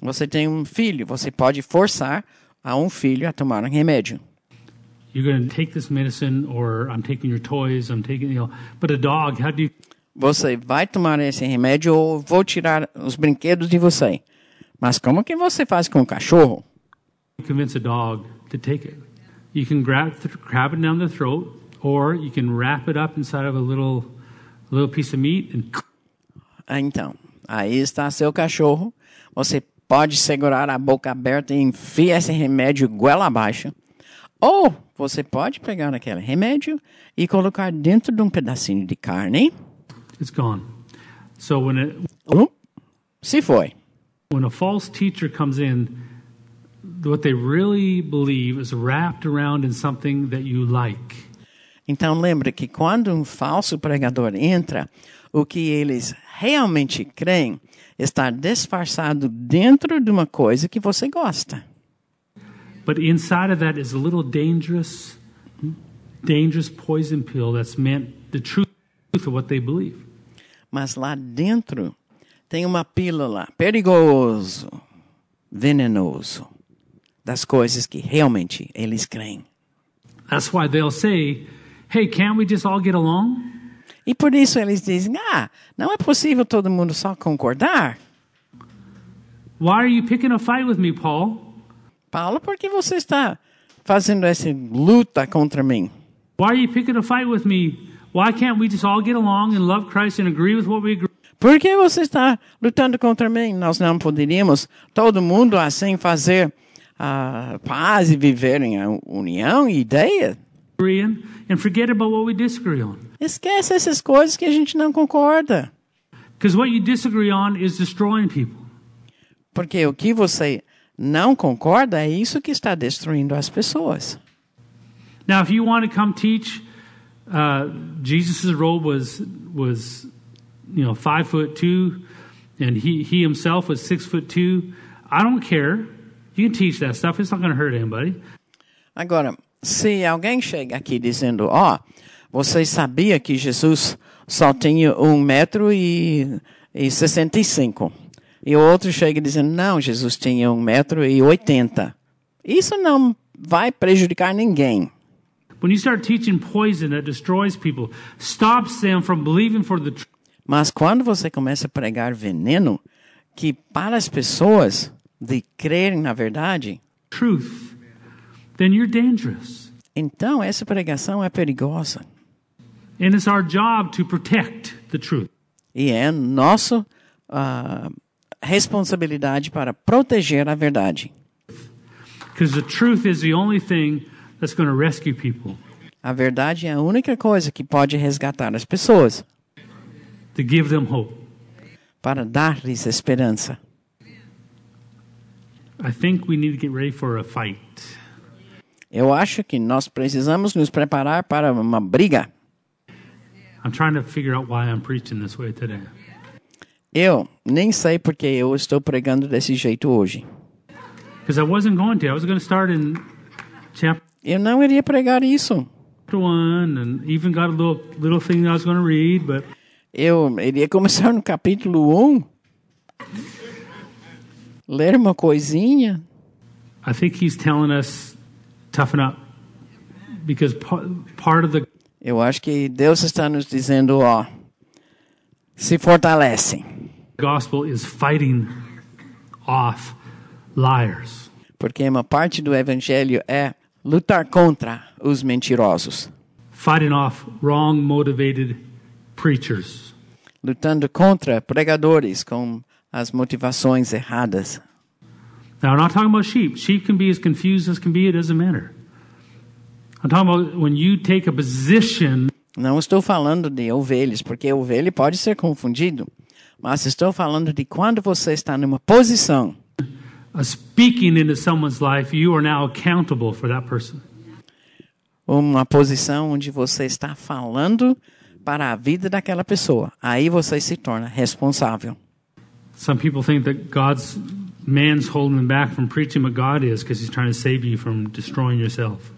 Você tem um filho, você pode forçar a um filho a tomar um remédio. You're going to take this medicine, or I'm taking your toys. I'm taking, you know. But a dog, how do you Você vai tomar esse remédio ou vou tirar os brinquedos de você. Mas como que você faz com o cachorro? convince a dog to take it? You can grab grab it down the throat, or you can wrap it up inside of a little little piece of meat and Ah, Então, aí está seu cachorro. Você pode segurar a boca aberta e enfiar esse remédio goela abaixo. Ou você pode pegar aquele remédio e colocar dentro de um pedacinho de carne. it's gone. So when it, Uh, se foi. when a false teacher comes in, what they really believe is wrapped around in something that you like. Então lembre que quando um falso pregador entra, o que eles realmente creem está disfarçado dentro de uma coisa que você gosta. But inside of that is a little dangerous, dangerous poison pill that's meant the truth of what they believe. Mas lá dentro tem uma pílula perigoso venenoso das coisas que realmente eles creem. That's why they'll say, hey, can't we just all get along? E por isso eles dizem: ah, não é possível todo mundo só concordar. Why are you picking a fight with me, Paul? Paulo, por que você está fazendo essa luta contra mim? Why are you picking a fight with me? Why can't we just all get along and love Christ and agree with what we agree? Por que você está lutando contra mim? Nós não poderíamos, todo mundo assim, fazer a paz e viver em união e ideia? and forget about what we disagree on. Esquece essas coisas que a gente não concorda. Because what you disagree on is destroying people. Porque o que você não concorda é isso que está destruindo as pessoas. Now, if you want to come teach, uh, Jesus' role was was you know five foot two, and he he himself was six foot two. I don't care. You can teach that stuff. It's not going to hurt anybody. Agora, se alguém chega aqui dizendo, ó, você sabia que Jesus só tinha um metro e, e 65. E o outro chega dizendo, não, Jesus tinha um metro e 80. Isso não vai prejudicar ninguém. When you start teaching poison that destroys people, stops them from believing for the truth. Mas quando você começa a pregar veneno, que para as pessoas de crerem na verdade, truth, then you're dangerous. então essa pregação é perigosa. And it's our job to protect the truth. E é nossa ah, responsabilidade para proteger a verdade. Because the truth is the only thing that's going to rescue people, A verdade é a única coisa que pode resgatar as pessoas, to give them hope. para dar-lhes esperança. I think we need to get ready for a fight. Eu acho que nós precisamos nos preparar para uma briga. I'm trying to figure out why I'm preaching this way today. Eu nem sei porque eu estou pregando desse jeito hoje. Because I wasn't going to. I was going to start in chapter Eu não iria pregar isso. one and even got a little little thing that I was going to read, but Eu iria começar no capítulo 1. Ler uma coisinha. I think he's telling us toughen up because part, part of the Eu acho que Deus está nos dizendo, ó, se fortalecem. gospel is fighting off liars. Porque uma parte do evangelho é lutar contra os mentirosos, fighting off wrong motivated preachers. lutando contra pregadores com as motivações erradas. Now, I'm not talking about sheep. Sheep can be as confused as can be, it doesn't matter. I'm talking about when you take a position Não estou falando de ovelhas, porque ovelha pode ser confundido, mas estou falando de quando você está numa posição speaking into someone's life, you are now accountable for that person. uma posição onde você está falando para a vida daquela pessoa. Aí você se torna responsável. Some people think that God's man's holding them back from preaching, but God is because he's trying to save you from destroying yourself.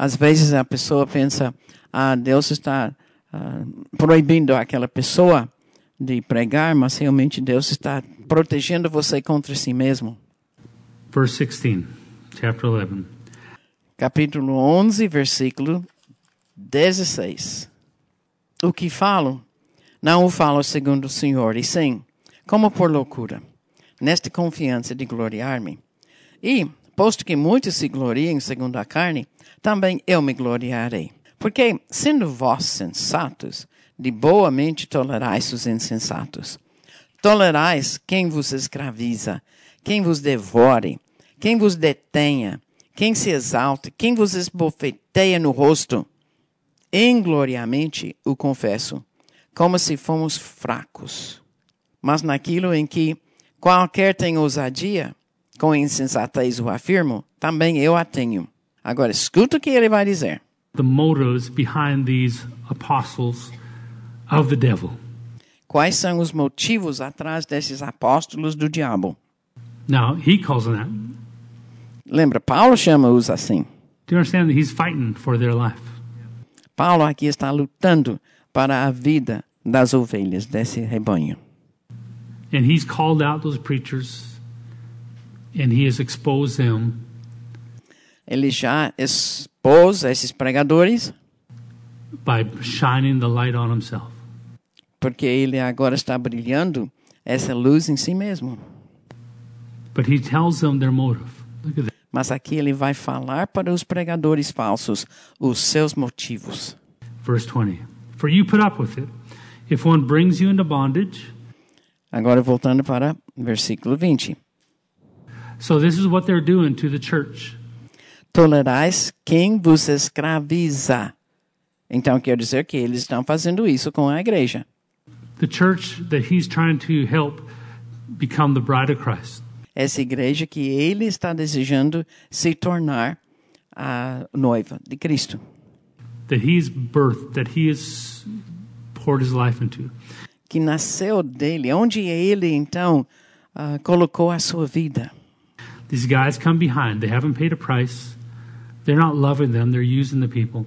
Às vezes a pessoa pensa, ah, Deus está ah, proibindo aquela pessoa de pregar, mas realmente Deus está protegendo você contra si mesmo. Verse 16, chapter 11. Capítulo 11, versículo 16. O que falo, não o falo segundo o Senhor, e sim, como por loucura, nesta confiança de gloriar-me. E, posto que muitos se gloriem segundo a carne, também eu me gloriarei. Porque, sendo vós sensatos, de boa mente tolerais os insensatos. Tolerais quem vos escraviza, quem vos devore, quem vos detenha, quem se exalta, quem vos esbofeteia no rosto. Ingloriamente o confesso, como se fomos fracos. Mas naquilo em que qualquer tem ousadia, com insensatez o afirmo, também eu a tenho. Agora escuta o que ele vai dizer. The motives behind these apostles of the devil. Quais são os motivos atrás desses apóstolos do diabo? Now, he calls them that. Lembra, Paulo chama-os assim. Do you understand that he's fighting for their life? Paulo aqui está lutando para a vida das ovelhas desse rebanho. And he's called out those preachers and he has exposed them Ele já expôs esses pregadores, by shining the light on himself. porque ele agora está brilhando essa luz em si mesmo. But he tells them their motive. Look at that. Mas aqui ele vai falar para os pregadores falsos os seus motivos. Verse 20. For you put up with it. If one brings you into bondage, Agora voltando para versículo 20. so this is what they're doing to the church. Tolerais quem vos escraviza. Então quer dizer que eles estão fazendo isso com a igreja. The church that he's trying to help become the bride of Christ. Essa igreja que ele está desejando se tornar a noiva de Cristo. That he's birthed, that he has poured his life into. Que nasceu dele, onde ele então ah, colocou a sua vida. These guys come behind. They haven't paid a price. They're not loving them. They're using the people.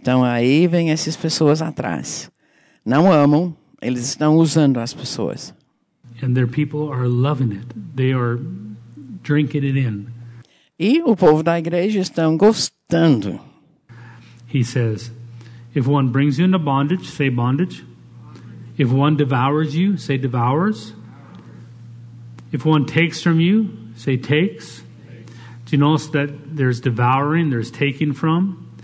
Então aí vem essas pessoas atrás. Não amam, eles estão usando as pessoas. And their people are loving it. They are drinking it in. E o povo da igreja estão gostando. He says, If one brings you into bondage, say bondage. If one devours you, say devours. If one takes from you, say takes. Do you notice that there's devouring, there's taking from?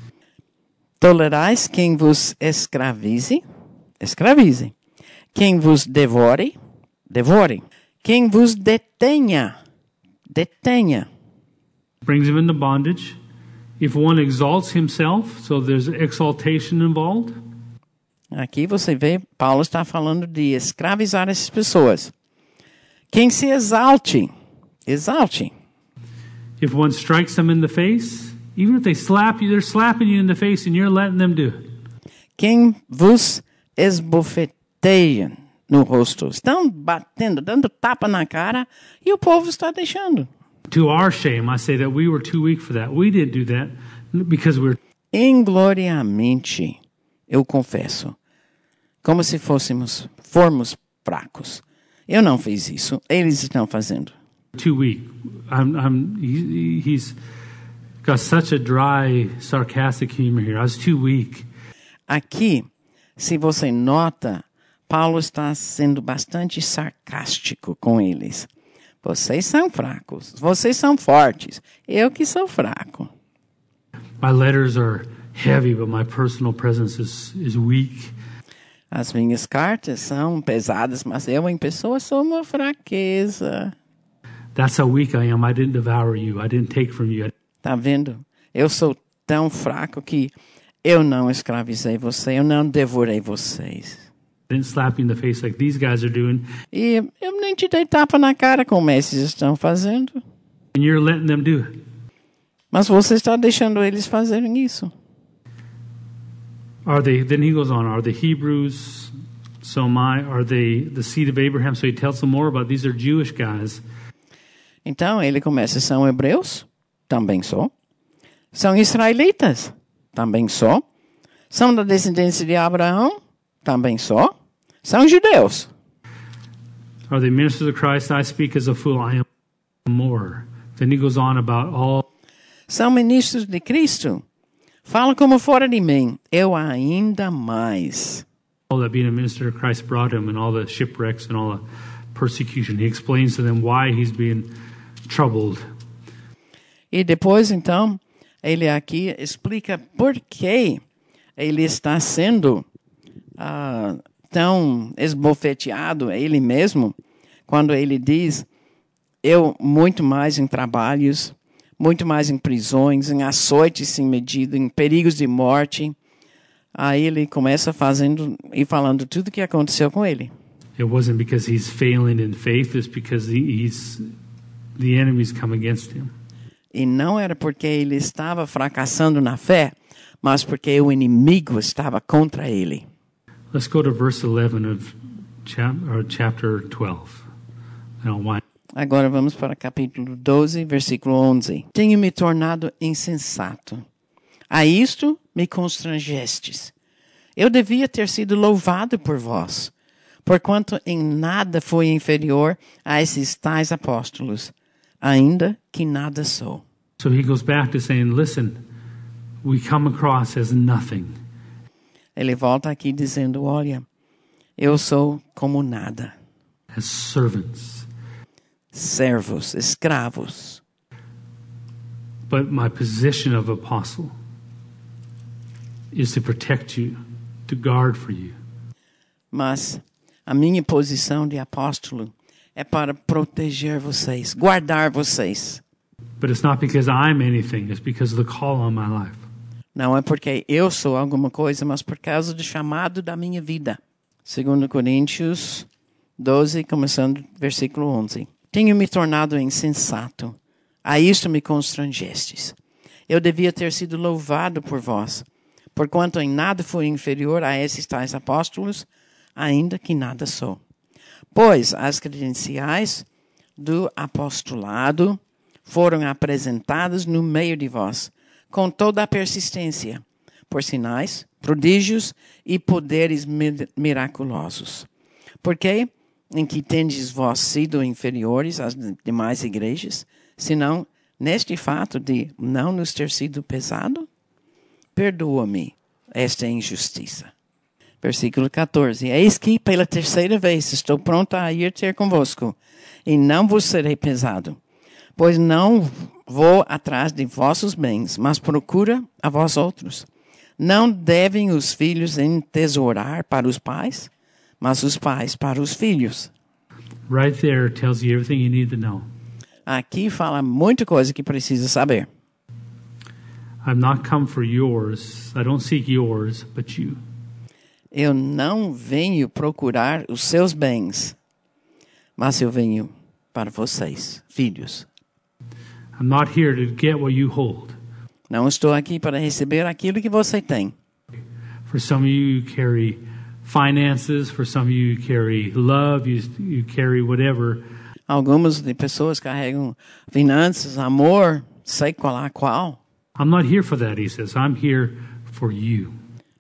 Tolerais quem vos escravize, escravize. Quem vos devore, devore. Quem vos detenha, detenha. Brings him into bondage. If one exalts himself, so there's exaltation involved. Aqui você vê, Paulo está falando de escravizar essas pessoas. Quem se exalte, exalte. If one strikes them in the face, even if they slap you, they're slapping you in the face and you're letting them do it. Quem vos esbofeteia no rosto. Estão batendo, dando tapa na cara e o povo está deixando. To our shame, I say that we were too weak for that. We didn't do that because we're Ingloriamente, eu confesso, como se fôssemos, formos fracos. Eu não fiz isso, eles estão fazendo. Too weak. I'm, I'm, he, he's got such a dry, sarcastic humor here. I was too weak. Aqui, se você nota, Paulo está sendo bastante sarcástico com eles. Vocês são fracos, vocês são fortes, eu que sou fraco. My letters are heavy, but my personal presence is, is weak. As minhas cartas são pesadas, mas eu em pessoa sou uma fraqueza. That's how weak I am. I didn't devour you. I didn't take from you. Tá vendo? Eu sou tão fraco que eu não escravizei você, eu não devorei vocês. Didn't slap you in the face like these guys are doing. E eu nem te dei tapa na cara como esses estão fazendo. And you're letting them do it. Mas você está deixando eles fazerem isso. Are they, then he goes on, are the Hebrews, so am I, are they the seed of Abraham? So he tells them more about these are Jewish guys. Então ele começa: são hebreus? Também sou. São israelitas? Também sou. São da descendência de Abraão? Também sou. São judeus? Are they ministers of Christ? I speak as a fool. I am more. Then he goes on about all São ministros de Cristo? Fala como fora de mim. Eu ainda mais. all that being a minister of Christ brought him and all the shipwrecks and all the persecution. He explains to them why he's being troubled. E depois, então, ele aqui explica por que ele está sendo ah, tão esbofeteado, ele mesmo, quando ele diz: Eu, muito mais em trabalhos, muito mais em prisões, em açoites sem medida, em perigos de morte. Aí ele começa fazendo e falando tudo o que aconteceu com ele. It wasn't because he's failing in faith, it's because he, he's the enemies come against him. E não era porque ele estava fracassando na fé, mas porque o inimigo estava contra ele. Let's go to verse 11 of chap, chapter 12. I don't want Agora vamos para capítulo 12, versículo 11. Tenho me tornado insensato. A isto me constrangestes. Eu devia ter sido louvado por vós, Porquanto em nada fui inferior a esses tais apóstolos, ainda que nada sou. So he goes back to saying, listen, we come across as nothing. Ele volta aqui dizendo: Olha, eu sou como nada, as servants. servos, escravos. But my position of apostle is to protect you, to guard for you. Mas a minha posição de apóstolo é para proteger vocês, guardar vocês. But it's not because I'm anything, it's because of the call on my life. Não é porque eu sou alguma coisa, mas por causa do chamado da minha vida. Segundo Coríntios 12, começando versículo 11. Tenho me tornado insensato. A isto me constrangestes. Eu devia ter sido louvado por vós, porquanto em nada fui inferior a esses tais apóstolos, ainda que nada sou. Pois as credenciais do apostolado foram apresentadas no meio de vós, com toda a persistência, por sinais, prodígios e poderes mi- miraculosos. Porque em que tendes vós sido inferiores às demais igrejas, senão neste fato de não nos ter sido pesado? Perdoa-me esta injustiça. Versículo 14. Eis que pela terceira vez estou pronto a ir ter convosco, e não vos serei pesado, pois não vou atrás de vossos bens, mas procura a vós outros. Não devem os filhos entesourar para os pais, mas os pais para os filhos. Right there tells you everything you need to know. Aqui fala muita coisa que precisa saber. I've not come for yours. I don't seek yours, but you. Eu não venho procurar os seus bens, mas eu venho para vocês, filhos. I'm not here to get what you hold. Não estou aqui para receber aquilo que você tem. For some of you, you carry finances. For some of you, you carry love. You, you carry whatever. Algumas de pessoas carregam finanças, amor, sei qual a qual. I'm not here for that, he says. I'm here for you.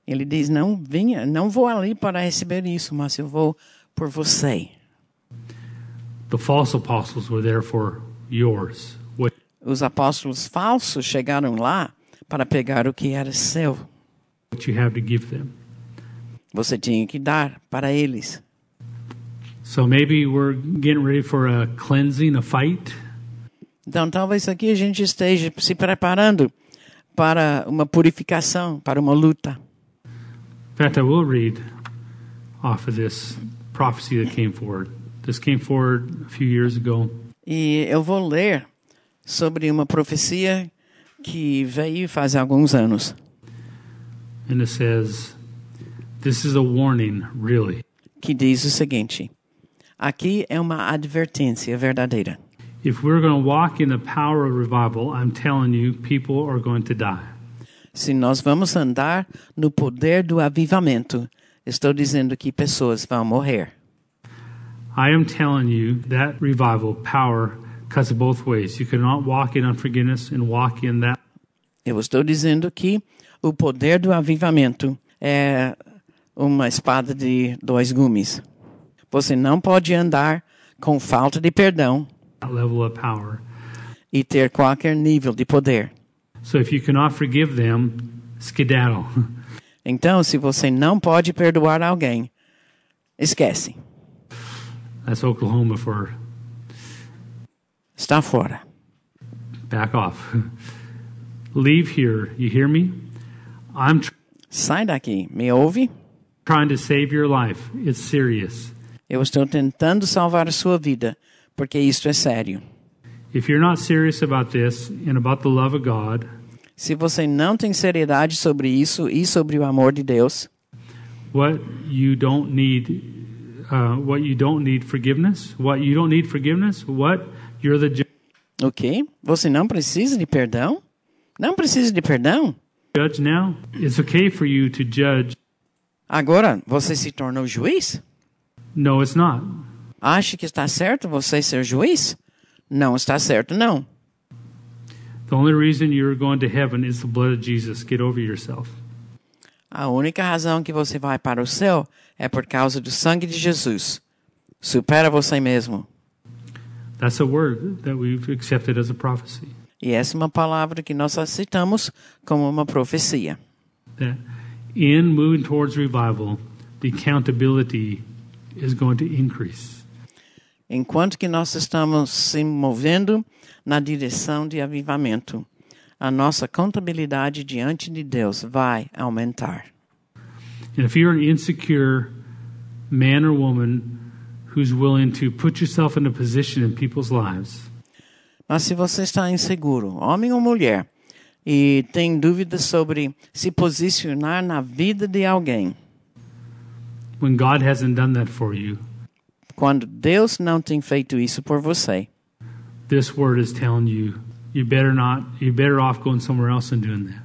Ele diz: não vinha, não vou ali para receber isso, mas eu vou por você. The false apostles were there for yours. Os apóstolos falsos chegaram lá para pegar o que era seu. what you have to give them. Você tinha que dar para eles. So maybe we're getting ready for a cleansing, a fight. Então, talvez aqui a gente esteja se preparando para uma purificação, para uma luta. Fact, I will read off of this prophecy that came forward. This came forward a few years ago. E eu vou ler sobre uma profecia que veio faz alguns anos. And it says, This is a warning, really. que diz o seguinte: aqui é uma advertência verdadeira. If we're going to walk in the power of revival, I'm telling you, people are going to die. Se nós vamos andar no poder do avivamento, estou dizendo que pessoas vão morrer. I am telling you that revival power cuts both ways. You cannot walk in unforgiveness and walk in that. Eu estou dizendo que o poder do avivamento é uma espada de dois gumes. Você não pode andar com falta de perdão level of power. e ter qualquer nível de poder. So if you cannot forgive them, skedaddle. Então, se você não pode perdoar alguém, esquece, That's Oklahoma for está fora. back off. Leave here. You hear me? I'm Sai daqui, me ouve? trying to save your life. It's serious. Eu estou tentando salvar a sua vida, porque isto é sério. If you're not serious about this and about the love of God, Se você não tem seriedade sobre isso e sobre o amor de Deus, what you don't need, uh, what you don't need forgiveness, what you don't need forgiveness, what you're the ju- o quê? Você não precisa de perdão? Não precisa de perdão? judge now. It's okay for you to judge. Agora você se tornou juiz? No, it's not. Acha que está certo você ser juiz? Não está certo, não. The only reason you're going to heaven is the blood of Jesus. Get over yourself. A única razão que você vai para o céu é por causa do sangue de Jesus. Supera você mesmo. That's a word that we've accepted as a prophecy. E essa é uma palavra que nós aceitamos como uma profecia. That in moving towards revival, the accountability is going to increase. Enquanto que nós estamos se movendo na direção de avivamento, a nossa contabilidade diante de Deus vai aumentar. And if you're an insecure man or woman who's willing to put yourself in a position in people's lives, Mas se você está inseguro, homem ou mulher, e tem dúvidas sobre se posicionar na vida de alguém, when God hasn't done that for you, quando Deus não tem feito isso por você, this word is telling you you better not you're better off going somewhere else and doing that.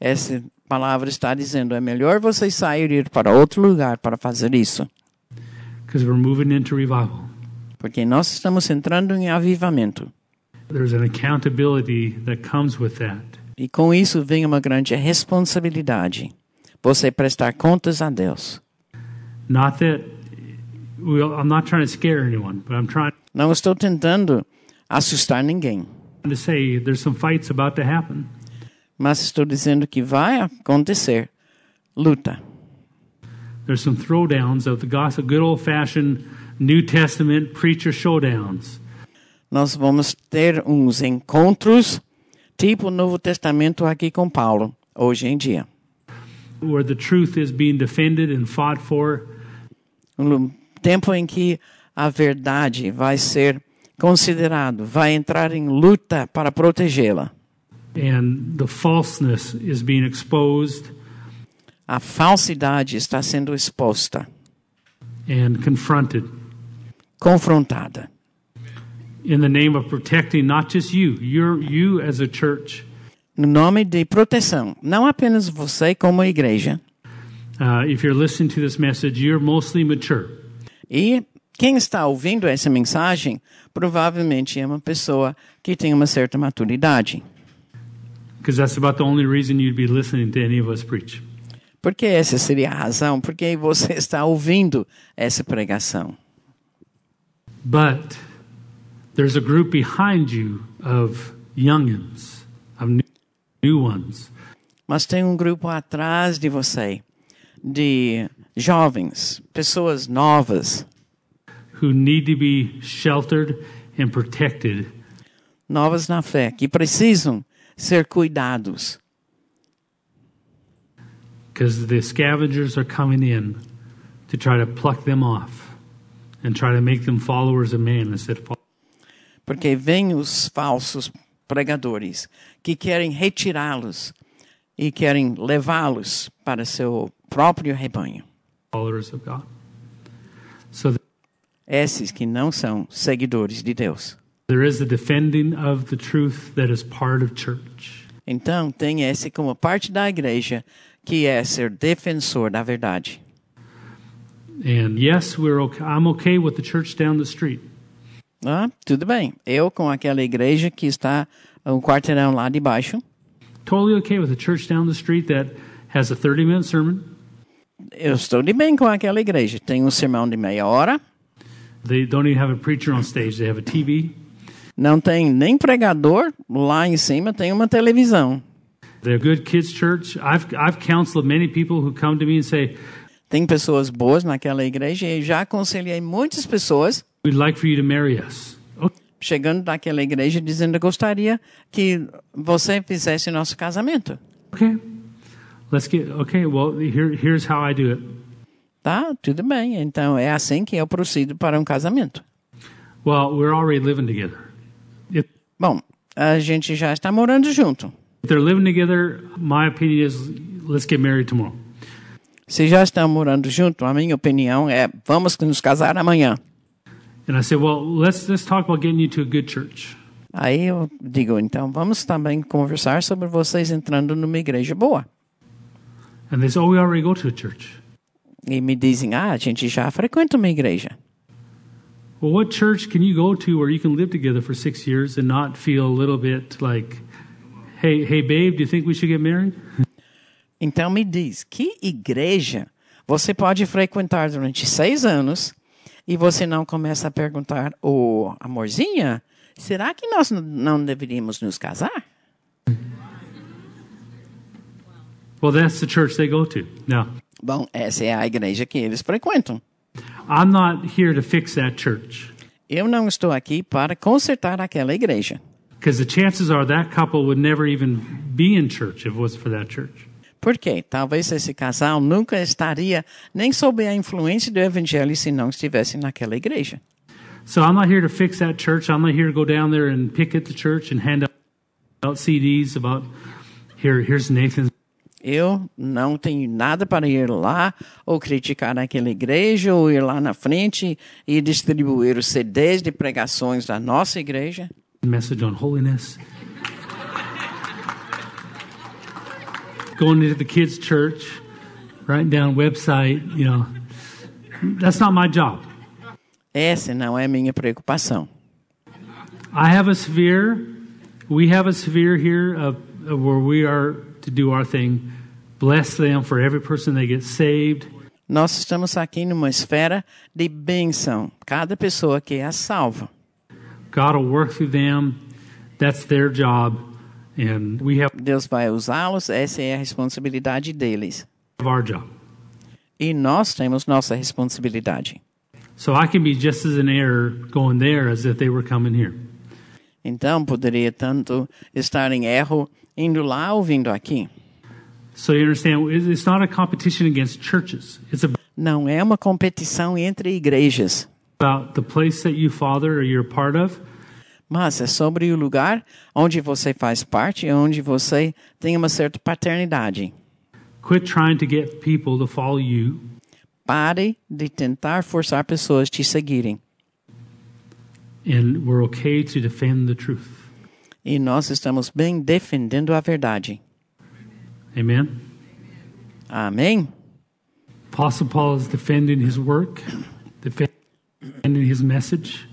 essa palavra está dizendo é melhor você sair e ir para outro lugar para fazer isso, Because we're moving into revival. porque nós estamos entrando em avivamento. There's an accountability that comes with that. E com isso vem uma grande responsabilidade. Você prestar contas a Deus. Not that well, I'm not trying to scare anyone, but I'm trying Não estou tentando assustar ninguém, mas estou dizendo que vai acontecer luta. There's some throwdowns of the gospel, good old fashioned New Testament preacher showdowns. Nós vamos ter uns encontros tipo Novo Testamento aqui com Paulo, hoje em dia. where the truth is being defended and fought for, Um tempo em que a verdade vai ser considerado, vai entrar em luta para protegê-la. and the falseness is being exposed A falsidade está sendo exposta, and confronted confrontada. in the name of protecting not just you, you're, you as a church, No nome de proteção, não apenas você como igreja. uh, if you're listening to this message, you're mostly mature. E quem está ouvindo essa mensagem provavelmente é uma pessoa que tem uma certa maturidade. Porque essa seria a razão porque você está ouvindo essa pregação. But there's a group behind you of youngins, of new, new ones, Mas tem um grupo atrás de você, de jovens, pessoas novas, who need to be sheltered and protected novas na fé, que precisam ser cuidados, because the scavengers are coming in to try to pluck them off and try to make them followers of man instead of porque vêm os falsos pregadores que querem retirá-los e querem levá-los para seu próprio rebanho. followers of God. So Esses que não são seguidores de Deus. there is the defending of the truth that is part of church. Então, tem esse como parte da igreja, que é ser defensor da verdade. And yes, we're okay. I'm okay with the church down the street. Ah, tudo bem. Eu com aquela igreja que está um quarteirão lá de baixo, Totally okay with the church down the street that has a 30 minute sermon. eu estou de bem com aquela igreja. Tem um sermão de meia hora, They don't even have a preacher on stage. They have a TV. não tem nem pregador, lá em cima tem uma televisão. They're a good kids church. I've I've counseled many people who come to me and say, Tem pessoas boas naquela igreja e já aconselhei muitas pessoas "We'd like for you to marry us." Okay. chegando naquela igreja dizendo gostaria que você fizesse nosso casamento. Okay. Let's get okay, well, here here's how I do it. Tá, tudo bem. Então é assim que eu procedo para um casamento. Well, we're already living together. If, Bom, a gente já está morando junto. if they're living together, my opinion is let's get married tomorrow. Se já estão morando junto, a minha opinião é vamos nos casar amanhã. And I say, well, let's let's talk about getting you to a good church. Aí eu digo, então vamos também conversar sobre vocês entrando numa igreja boa. And they say, oh, we already go to a church. E me dizem, ah, a gente já frequenta uma igreja. Well, what church can you go to where you can live together for six years and not feel a little bit like, hey, hey, babe, do you think we should get married? Então me diz, que igreja você pode frequentar durante seis anos e você não começa a perguntar, ô amorzinha, será que nós não deveríamos nos casar? Well, that's the church they go to. Now, Bom, essa é a igreja que eles frequentam. I'm not here to fix that church Eu não estou aqui para consertar aquela igreja. because the chances are that couple would never even be in church if it was for that church. Por quê? Talvez esse casal nunca estaria nem sob a influência do evangelho se não estivesse naquela igreja. So I'm not here to fix that church. I'm not here to go down there and pick at the church and hand out CDs about here. Here's Nathan's Eu não tenho nada para ir lá ou criticar aquela igreja ou ir lá na frente e distribuir os CDs de pregações da nossa igreja. message on holiness. Going into the kids' church, writing down website. You know, that's not my job. Essa não é minha preocupação. I have a sphere. We have a sphere here of, of where we are to do our thing. Bless them for every person they get saved. Nós estamos aqui numa esfera de bênção. Cada pessoa que é salva. God will work through them. That's their job, and we have Deus vai usá-los, essa é a responsabilidade deles. our job. E nós temos nossa responsabilidade. So I can be just as an error going there as if they were coming here. Então, poderia tanto estar em erro indo lá ou vindo aqui. So you understand, it- it's not a competition against churches. It's Não é uma competição entre igrejas, about the place that you father or you're a part of, mas é sobre o lugar onde você faz parte, onde você tem uma certa paternidade. Quit trying to get people to follow you. Pare de tentar forçar pessoas a te seguirem. And we're okay to defend the truth. E nós estamos bem defendendo a verdade. Amen. Amém? Apostle Paul is defending his work, defending his message.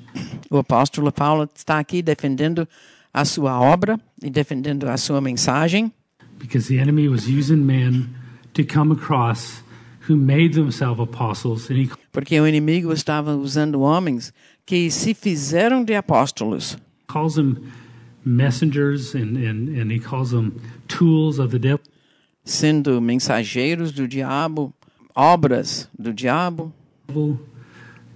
O apóstolo Paulo está aqui defendendo a sua obra e defendendo a sua mensagem, because the enemy was using men to come across who made themselves apostles and he porque o inimigo estava usando homens que se fizeram de apóstolos. calls them messengers and, and, and he calls them tools of the devil. Sendo mensageiros do diabo, obras do diabo,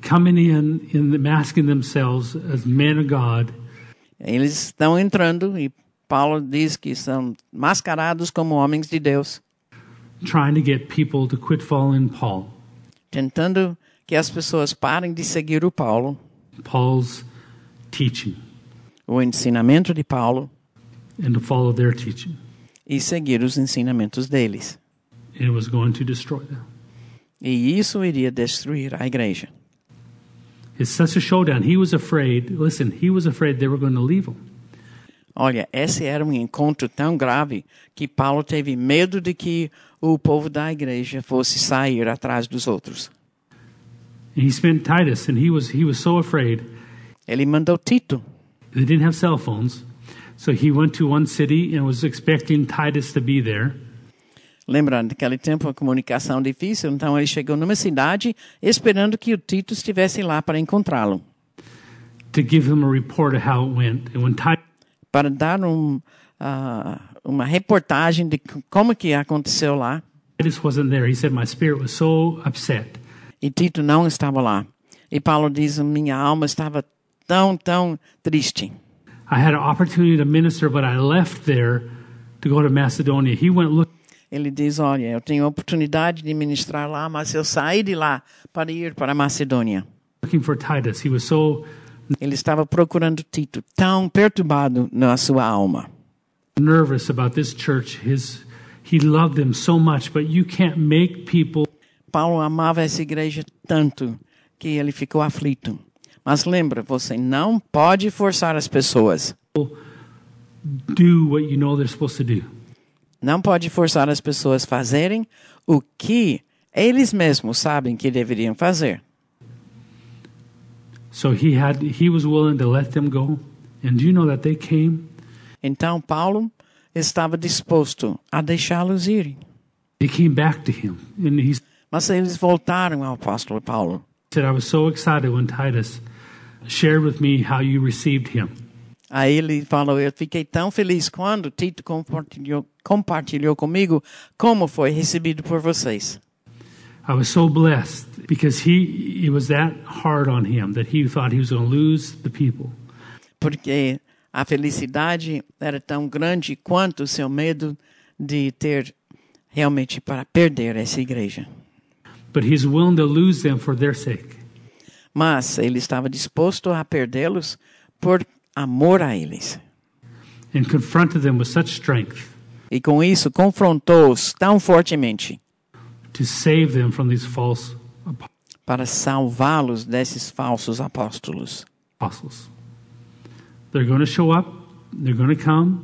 coming in in the, masking themselves as men of God. Eles estão entrando e Paulo diz que são mascarados como homens de Deus, trying to get people to quit following Paul. Tentando que as pessoas parem de seguir o Paulo, Paul's teaching o ensinamento de Paulo and to follow their teaching e seguir os ensinamentos deles. and it was going to destroy them E isso iria destruir a igreja. it's such a showdown he was afraid listen he was afraid they were going to leave him Olha, esse era um encontro tão grave que Paulo teve medo de que o povo da igreja fosse sair atrás dos outros. and he spent Titus and he was he was so afraid Ele mandou Tito. They didn't have cell phones. So he went to one city and was expecting Titus to be there. Lembrando, naquele tempo a comunicação difícil, então ele chegou numa cidade esperando que o Tito estivesse lá para encontrá-lo, to give him a report of how it went. And when Titus para dar um, ah, uma reportagem de como que aconteceu lá. wasn't there, he said, My spirit was so upset. E Tito não estava lá. E Paulo diz: minha alma estava tão, tão triste. I had an opportunity to minister, but I left there to go to Macedonia. He went look, Ele diz: olha, eu tenho a oportunidade de ministrar lá, mas eu saí de lá para ir para a Macedônia. looking for Titus. He was so Ele estava procurando Tito, tão perturbado na sua alma. nervous about this church. His he loved them so much, but you can't make people Paulo amava essa igreja tanto que ele ficou aflito. Mas lembra, você não pode forçar as pessoas. do what you know they're supposed to do. Não pode forçar as pessoas a fazerem o que eles mesmos sabem que deveriam fazer. So he had he was willing to let them go. And do you know that they came Então Paulo estava disposto a deixá-los irem. They came back to him, and he Mas eles voltaram ao apóstolo Paulo. said, I was so excited when Titus shared with me how you received him. Aí ele falou: Eu fiquei tão feliz quando Tito compartilhou, compartilhou comigo como foi recebido por vocês. I was so blessed because he it was that hard on him that he thought he was going to lose the people. Porque a felicidade era tão grande quanto o seu medo de ter realmente para perder essa igreja. But he's willing to lose them for their sake. Mas ele estava disposto a perdê-los por amor a eles. And confronted them with such strength E com isso confrontou-os tão fortemente to save them from these false ap- para salvá-los desses falsos apóstolos. apostles. They're going to show up, they're going to come,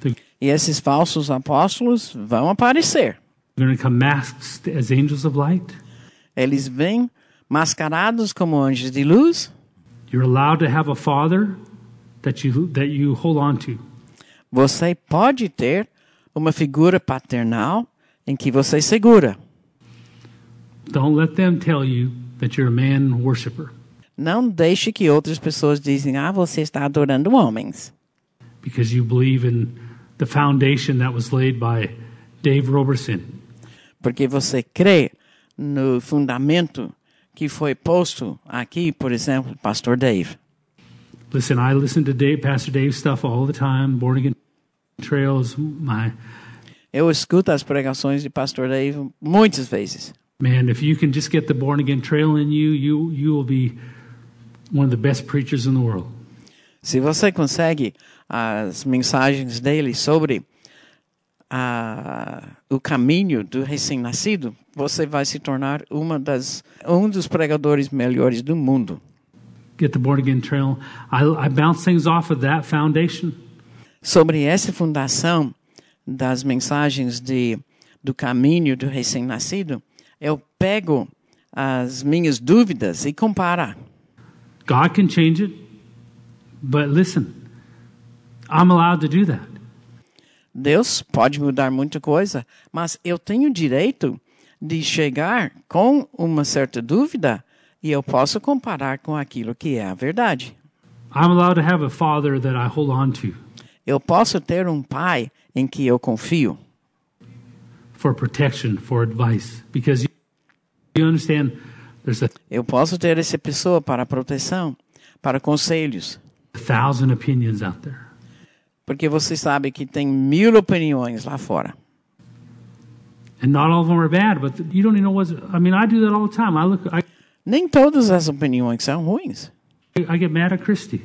they're E esses falsos apóstolos vão aparecer. going to come masked as angels of light. Eles vêm mascarados como anjos de luz. You're allowed to have a father that you that you hold on to. Você pode ter uma figura paternal em que você segura. Don't let them tell you that you're a man worshiper Não deixe que outras pessoas dizem: "Ah, você está adorando homens", because you believe in the foundation that was laid by Dave Roberson. porque você crê no fundamento que foi posto aqui, por exemplo, pastor Dave. Listen, I listen to Dave, Pastor Dave's stuff all the time. Born Again Trail is my Eu escuto as pregações de pastor Dave muitas vezes. man. If you can just get the Born Again Trail in you, you you will be one of the best preachers in the world. Se você consegue as mensagens dele sobre a, o caminho do recém-nascido, você vai se tornar uma das, um dos pregadores melhores do mundo. Get the Born Again Trail. I, I bounce things off of that foundation. Sobre essa fundação das mensagens de, do caminho do recém-nascido, eu pego as minhas dúvidas e comparo. God can change it, but listen, I'm allowed to do that. Deus pode mudar muita coisa, mas eu tenho direito de chegar com uma certa dúvida e eu posso comparar com aquilo que é a verdade. I'm allowed to have a father that I hold on to Eu posso ter um pai em que eu confio, for protection, for advice, because you, understand there's a eu posso ter essa pessoa para proteção, para conselhos, thousand opinions out there. porque você sabe que tem mil opiniões lá fora. And not all of them are bad, but you don't even know what's. I mean, I do that all the time. I look, I, Nem todas as opiniões são ruins. I get mad at Christy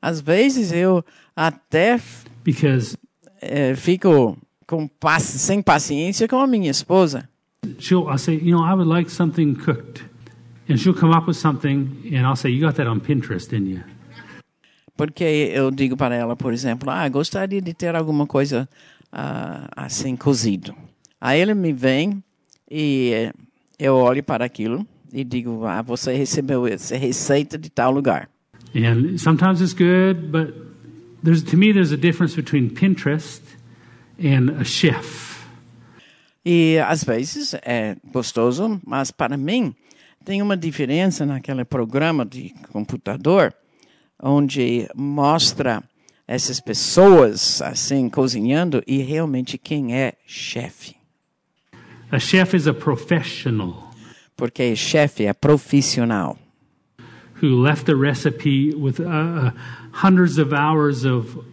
Às vezes eu até because eh, fico com sem paciência com a minha esposa. she'll, I'll say, you know, I would like something cooked. And she'll come up with something, and I'll say, you got that on Pinterest, didn't you? Porque eu digo para ela, por exemplo, ah, gostaria de ter alguma coisa ah, assim cozido. Aí ele me vem e eu olho para aquilo e digo, ah, você recebeu essa receita de tal lugar. And sometimes it's good, but there's to me there's a difference between Pinterest and a chef. E às vezes é gostoso, mas para mim tem uma diferença naquele programa de computador onde mostra essas pessoas assim cozinhando e realmente quem é chefe. A chef is a professional Porque chefe é profissional. who left the recipe with uh, uh, hundreds of hours of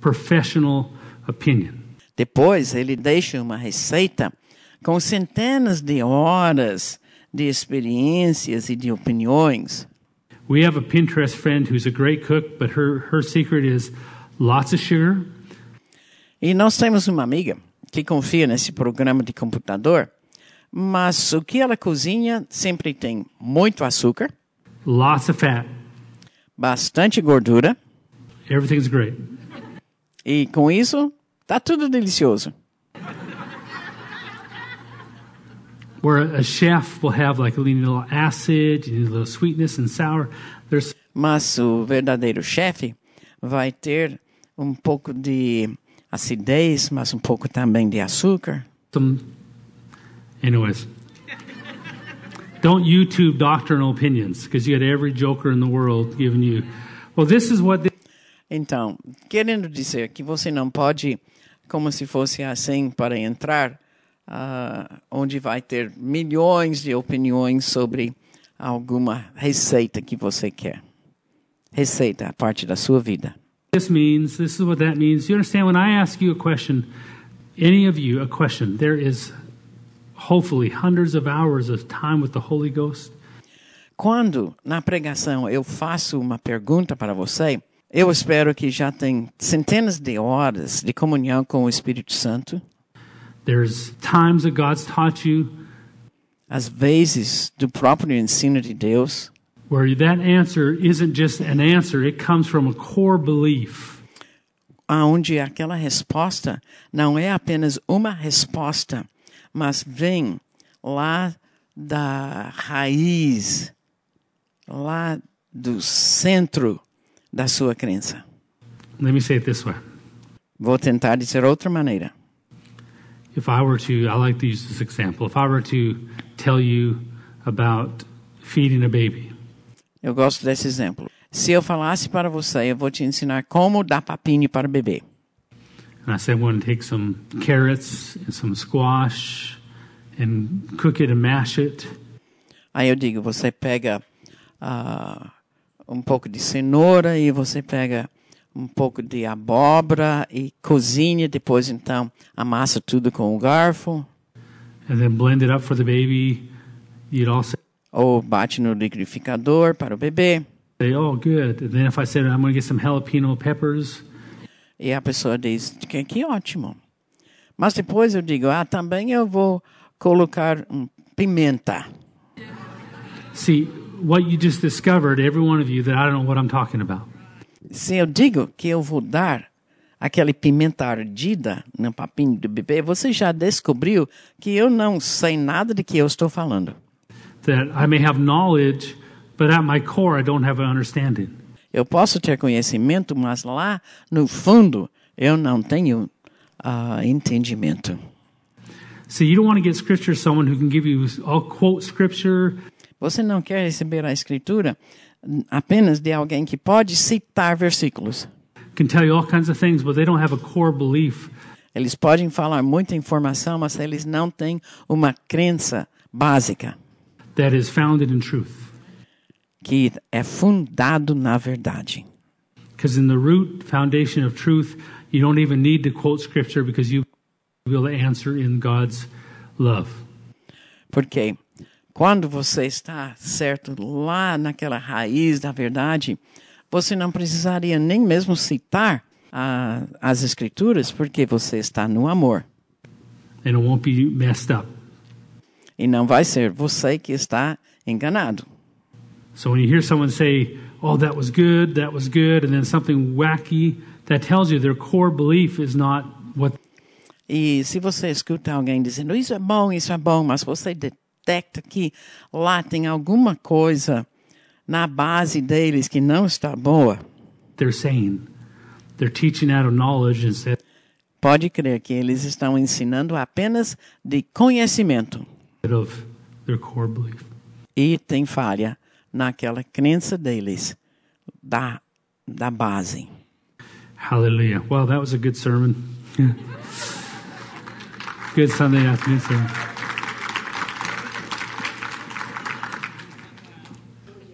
professional opinion. Depois ele deixa uma receita com centenas de horas de experiências e de opiniões. We have a Pinterest friend who's a great cook, but her, her secret is lots of sugar, E nós temos uma amiga que confia nesse programa de computador, mas o que ela cozinha sempre tem muito açúcar, lots of fat. bastante gordura, Everything's great. e com isso tá tudo delicioso. Where a chef will have like a little acid, you need a little sweetness and sour. There's Mas o verdadeiro chefe vai ter um pouco de acidez, mas um pouco também de açúcar. some Anyways, don't YouTube doctrinal opinions because you got every joker in the world giving you. Well, this is what. Então, querendo dizer que você não pode, como se fosse assim, para entrar, uh, onde vai ter milhões de opiniões sobre alguma receita que você quer. Receita, a parte da sua vida. This means, this is what that means. You understand when I ask you a question, any of you a question, there is hopefully hundreds of hours of time with the Holy Ghost. Quando na pregação eu faço uma pergunta para você, eu espero que já tem centenas de horas de comunhão com o Espírito Santo. There's times that God's taught you Às vezes do próprio ensino de Deus, where that answer isn't just an answer, it comes from a core belief. aonde aquela resposta não é apenas uma resposta, mas vem lá da raiz, lá do centro da sua crença. Let me say it this way. Vou tentar dizer outra maneira. If I were to, I like to use this example. If I were to tell you about feeding a baby, Eu gosto desse exemplo. Se eu falasse para você, eu vou te ensinar como dar papinho para o bebê. I said, I'm going to take some carrots and some squash and cook it and mash it. Aí eu digo, você pega ah, um pouco de cenoura e você pega um pouco de abóbora e cozinha, depois então amassa tudo com o garfo and then blend it up for the baby. You'd all say, ou bate no liquidificador para o bebê. oh, good. And then if I said, I'm going to get some jalapeno peppers, E a pessoa diz que, que ótimo. Mas depois eu digo, ah, também eu vou colocar um pimenta. see, what you just discovered, every one of you, that I don't know what I'm talking about. Se eu digo que eu vou dar aquele pimenta ardida no papinho do bebê, você já descobriu que eu não sei nada de que eu estou falando. That I may have knowledge, but at my core, I don't have an understanding. Eu posso ter conhecimento, mas lá no fundo eu não tenho ah, entendimento. See, you don't want to get scripture someone who can give you, I'll quote scripture, Você não quer receber a escritura apenas de alguém que pode citar versículos. can tell you all kinds of things, but they don't have a core belief Eles podem falar muita informação, mas eles não têm uma crença básica that is founded in truth. que é fundado na verdade. Because in the root foundation of truth, you don't even need to quote scripture because you will answer in God's love. Porque quando você está certo lá naquela raiz da verdade, você não precisaria nem mesmo citar a, as escrituras, porque você está no amor. And it won't be messed up. E não vai ser você que está enganado. So when you hear someone say, oh, that was good, that was good, and then something wacky, that tells you their core belief is not what E se você escuta alguém dizendo isso é bom, isso é bom, mas você detecta que lá tem alguma coisa na base deles que não está boa, they're saying. They're teaching out of knowledge instead pode crer que eles estão ensinando apenas de conhecimento of their core belief. e tem falha naquela crença deles da, da base. Hallelujah. Well, that was a good sermon. good Sunday afternoon sermon.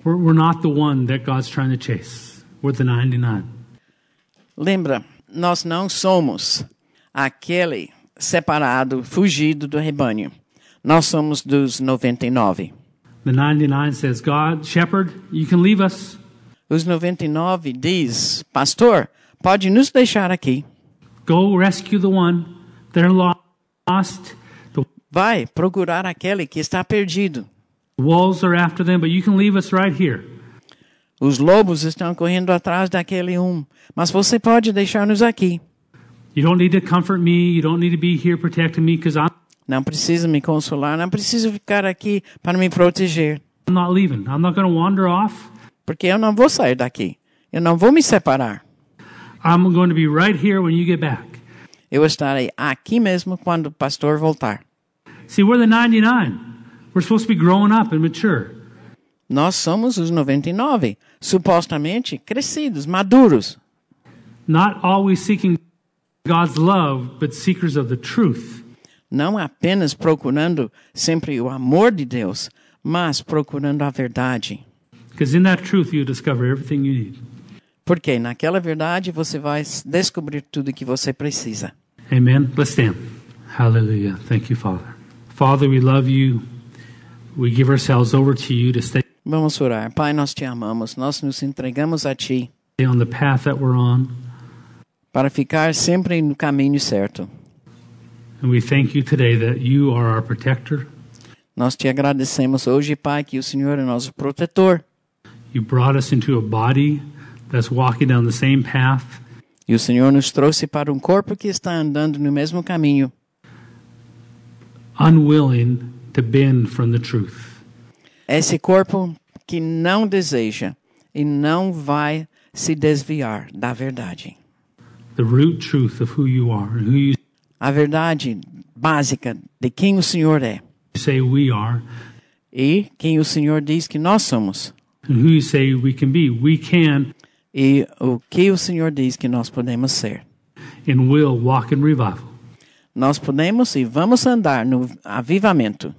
We're, we're not the one that God's trying to chase. We're the 99. Lembra, nós não somos aquele separado, fugido do rebanho. Nós somos dos 99. The 99 says, God, shepherd, you can leave us. Os 99 diz, pastor, pode nos deixar aqui. Go rescue the one. They're lost. The Vai procurar aquele que está perdido. wolves are after them, but you can leave us right here. Os lobos estão correndo atrás daquele um, mas você pode deixar-nos aqui. You don't need to comfort me. You don't need to be here protecting me because I'm, Não precisa me consolar, não precisa ficar aqui para me proteger, I'm not leaving. I'm not going to wander off. porque eu não vou sair daqui. Eu não vou me separar. I'm going to be right here when you get back. Eu estarei aqui mesmo quando o pastor voltar. See, we're the 99. We're supposed to be growing up and mature. Nós somos os 99, supostamente crescidos, maduros. Not always seeking God's love, but seekers of the truth. Não apenas procurando sempre o amor de Deus, mas procurando a verdade. Because in that truth, you discover everything you need. Porque naquela verdade você vai descobrir tudo que você precisa. Amen. Let's stand. Hallelujah. Thank you, Father. Father, we love you. We give ourselves over to you to stay Vamos orar. Pai, nós te amamos, nós nos entregamos a ti on the path that we're on. para ficar sempre no caminho certo. Nós te agradecemos hoje, Pai, que o Senhor é nosso protetor. You brought us into a body that's walking down the same path. E o Senhor nos trouxe para um corpo que está andando no mesmo caminho, unwilling to bend from the truth. esse corpo que não deseja e não vai se desviar da verdade. The root truth of who you are and who you A verdade básica de quem o Senhor é say we are e quem o Senhor diz que nós somos and who you say we can be. We can e o que o Senhor diz que nós podemos ser. and will walk in revival. Nós podemos e vamos andar no avivamento.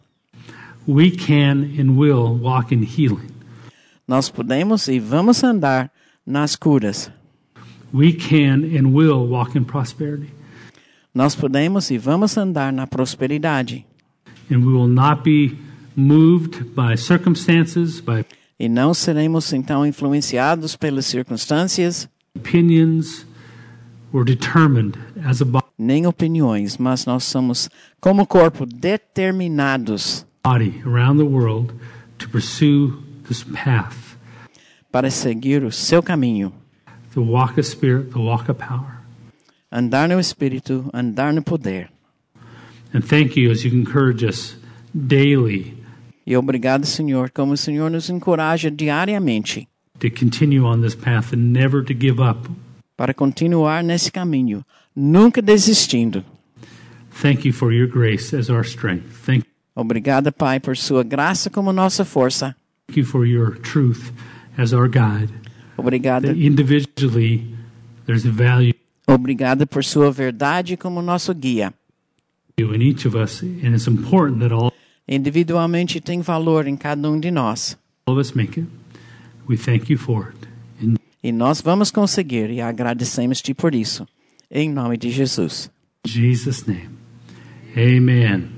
We can and will walk in healing. Nós podemos e vamos andar nas curas. We can and will walk in prosperity. Nós podemos e vamos andar na prosperidade. And we will not be moved by circumstances, by E não seremos então influenciados pelas circunstâncias opinions. We're determined as a nem opiniões, mas nós somos, como corpo, determinados body around the world to pursue this path, para seguir o seu caminho, the walk of spirit, the walk of power. Andar no Espírito, andar no poder. And thank you as you encourage us daily E obrigado, Senhor, como o Senhor nos encoraja diariamente to continue on this path and never to give up. para continuar nesse caminho, nunca desistindo. Thank you for your grace as our strength. Thank Obrigada, Pai, por sua graça como nossa força. you for your truth as our guide. Obrigada, That individually there's a value obrigada por sua verdade como nosso guia. Individualmente tem valor em cada um de nós. E nós vamos conseguir e agradecemos-te por isso. Em nome de Jesus. Jesus' name, amen.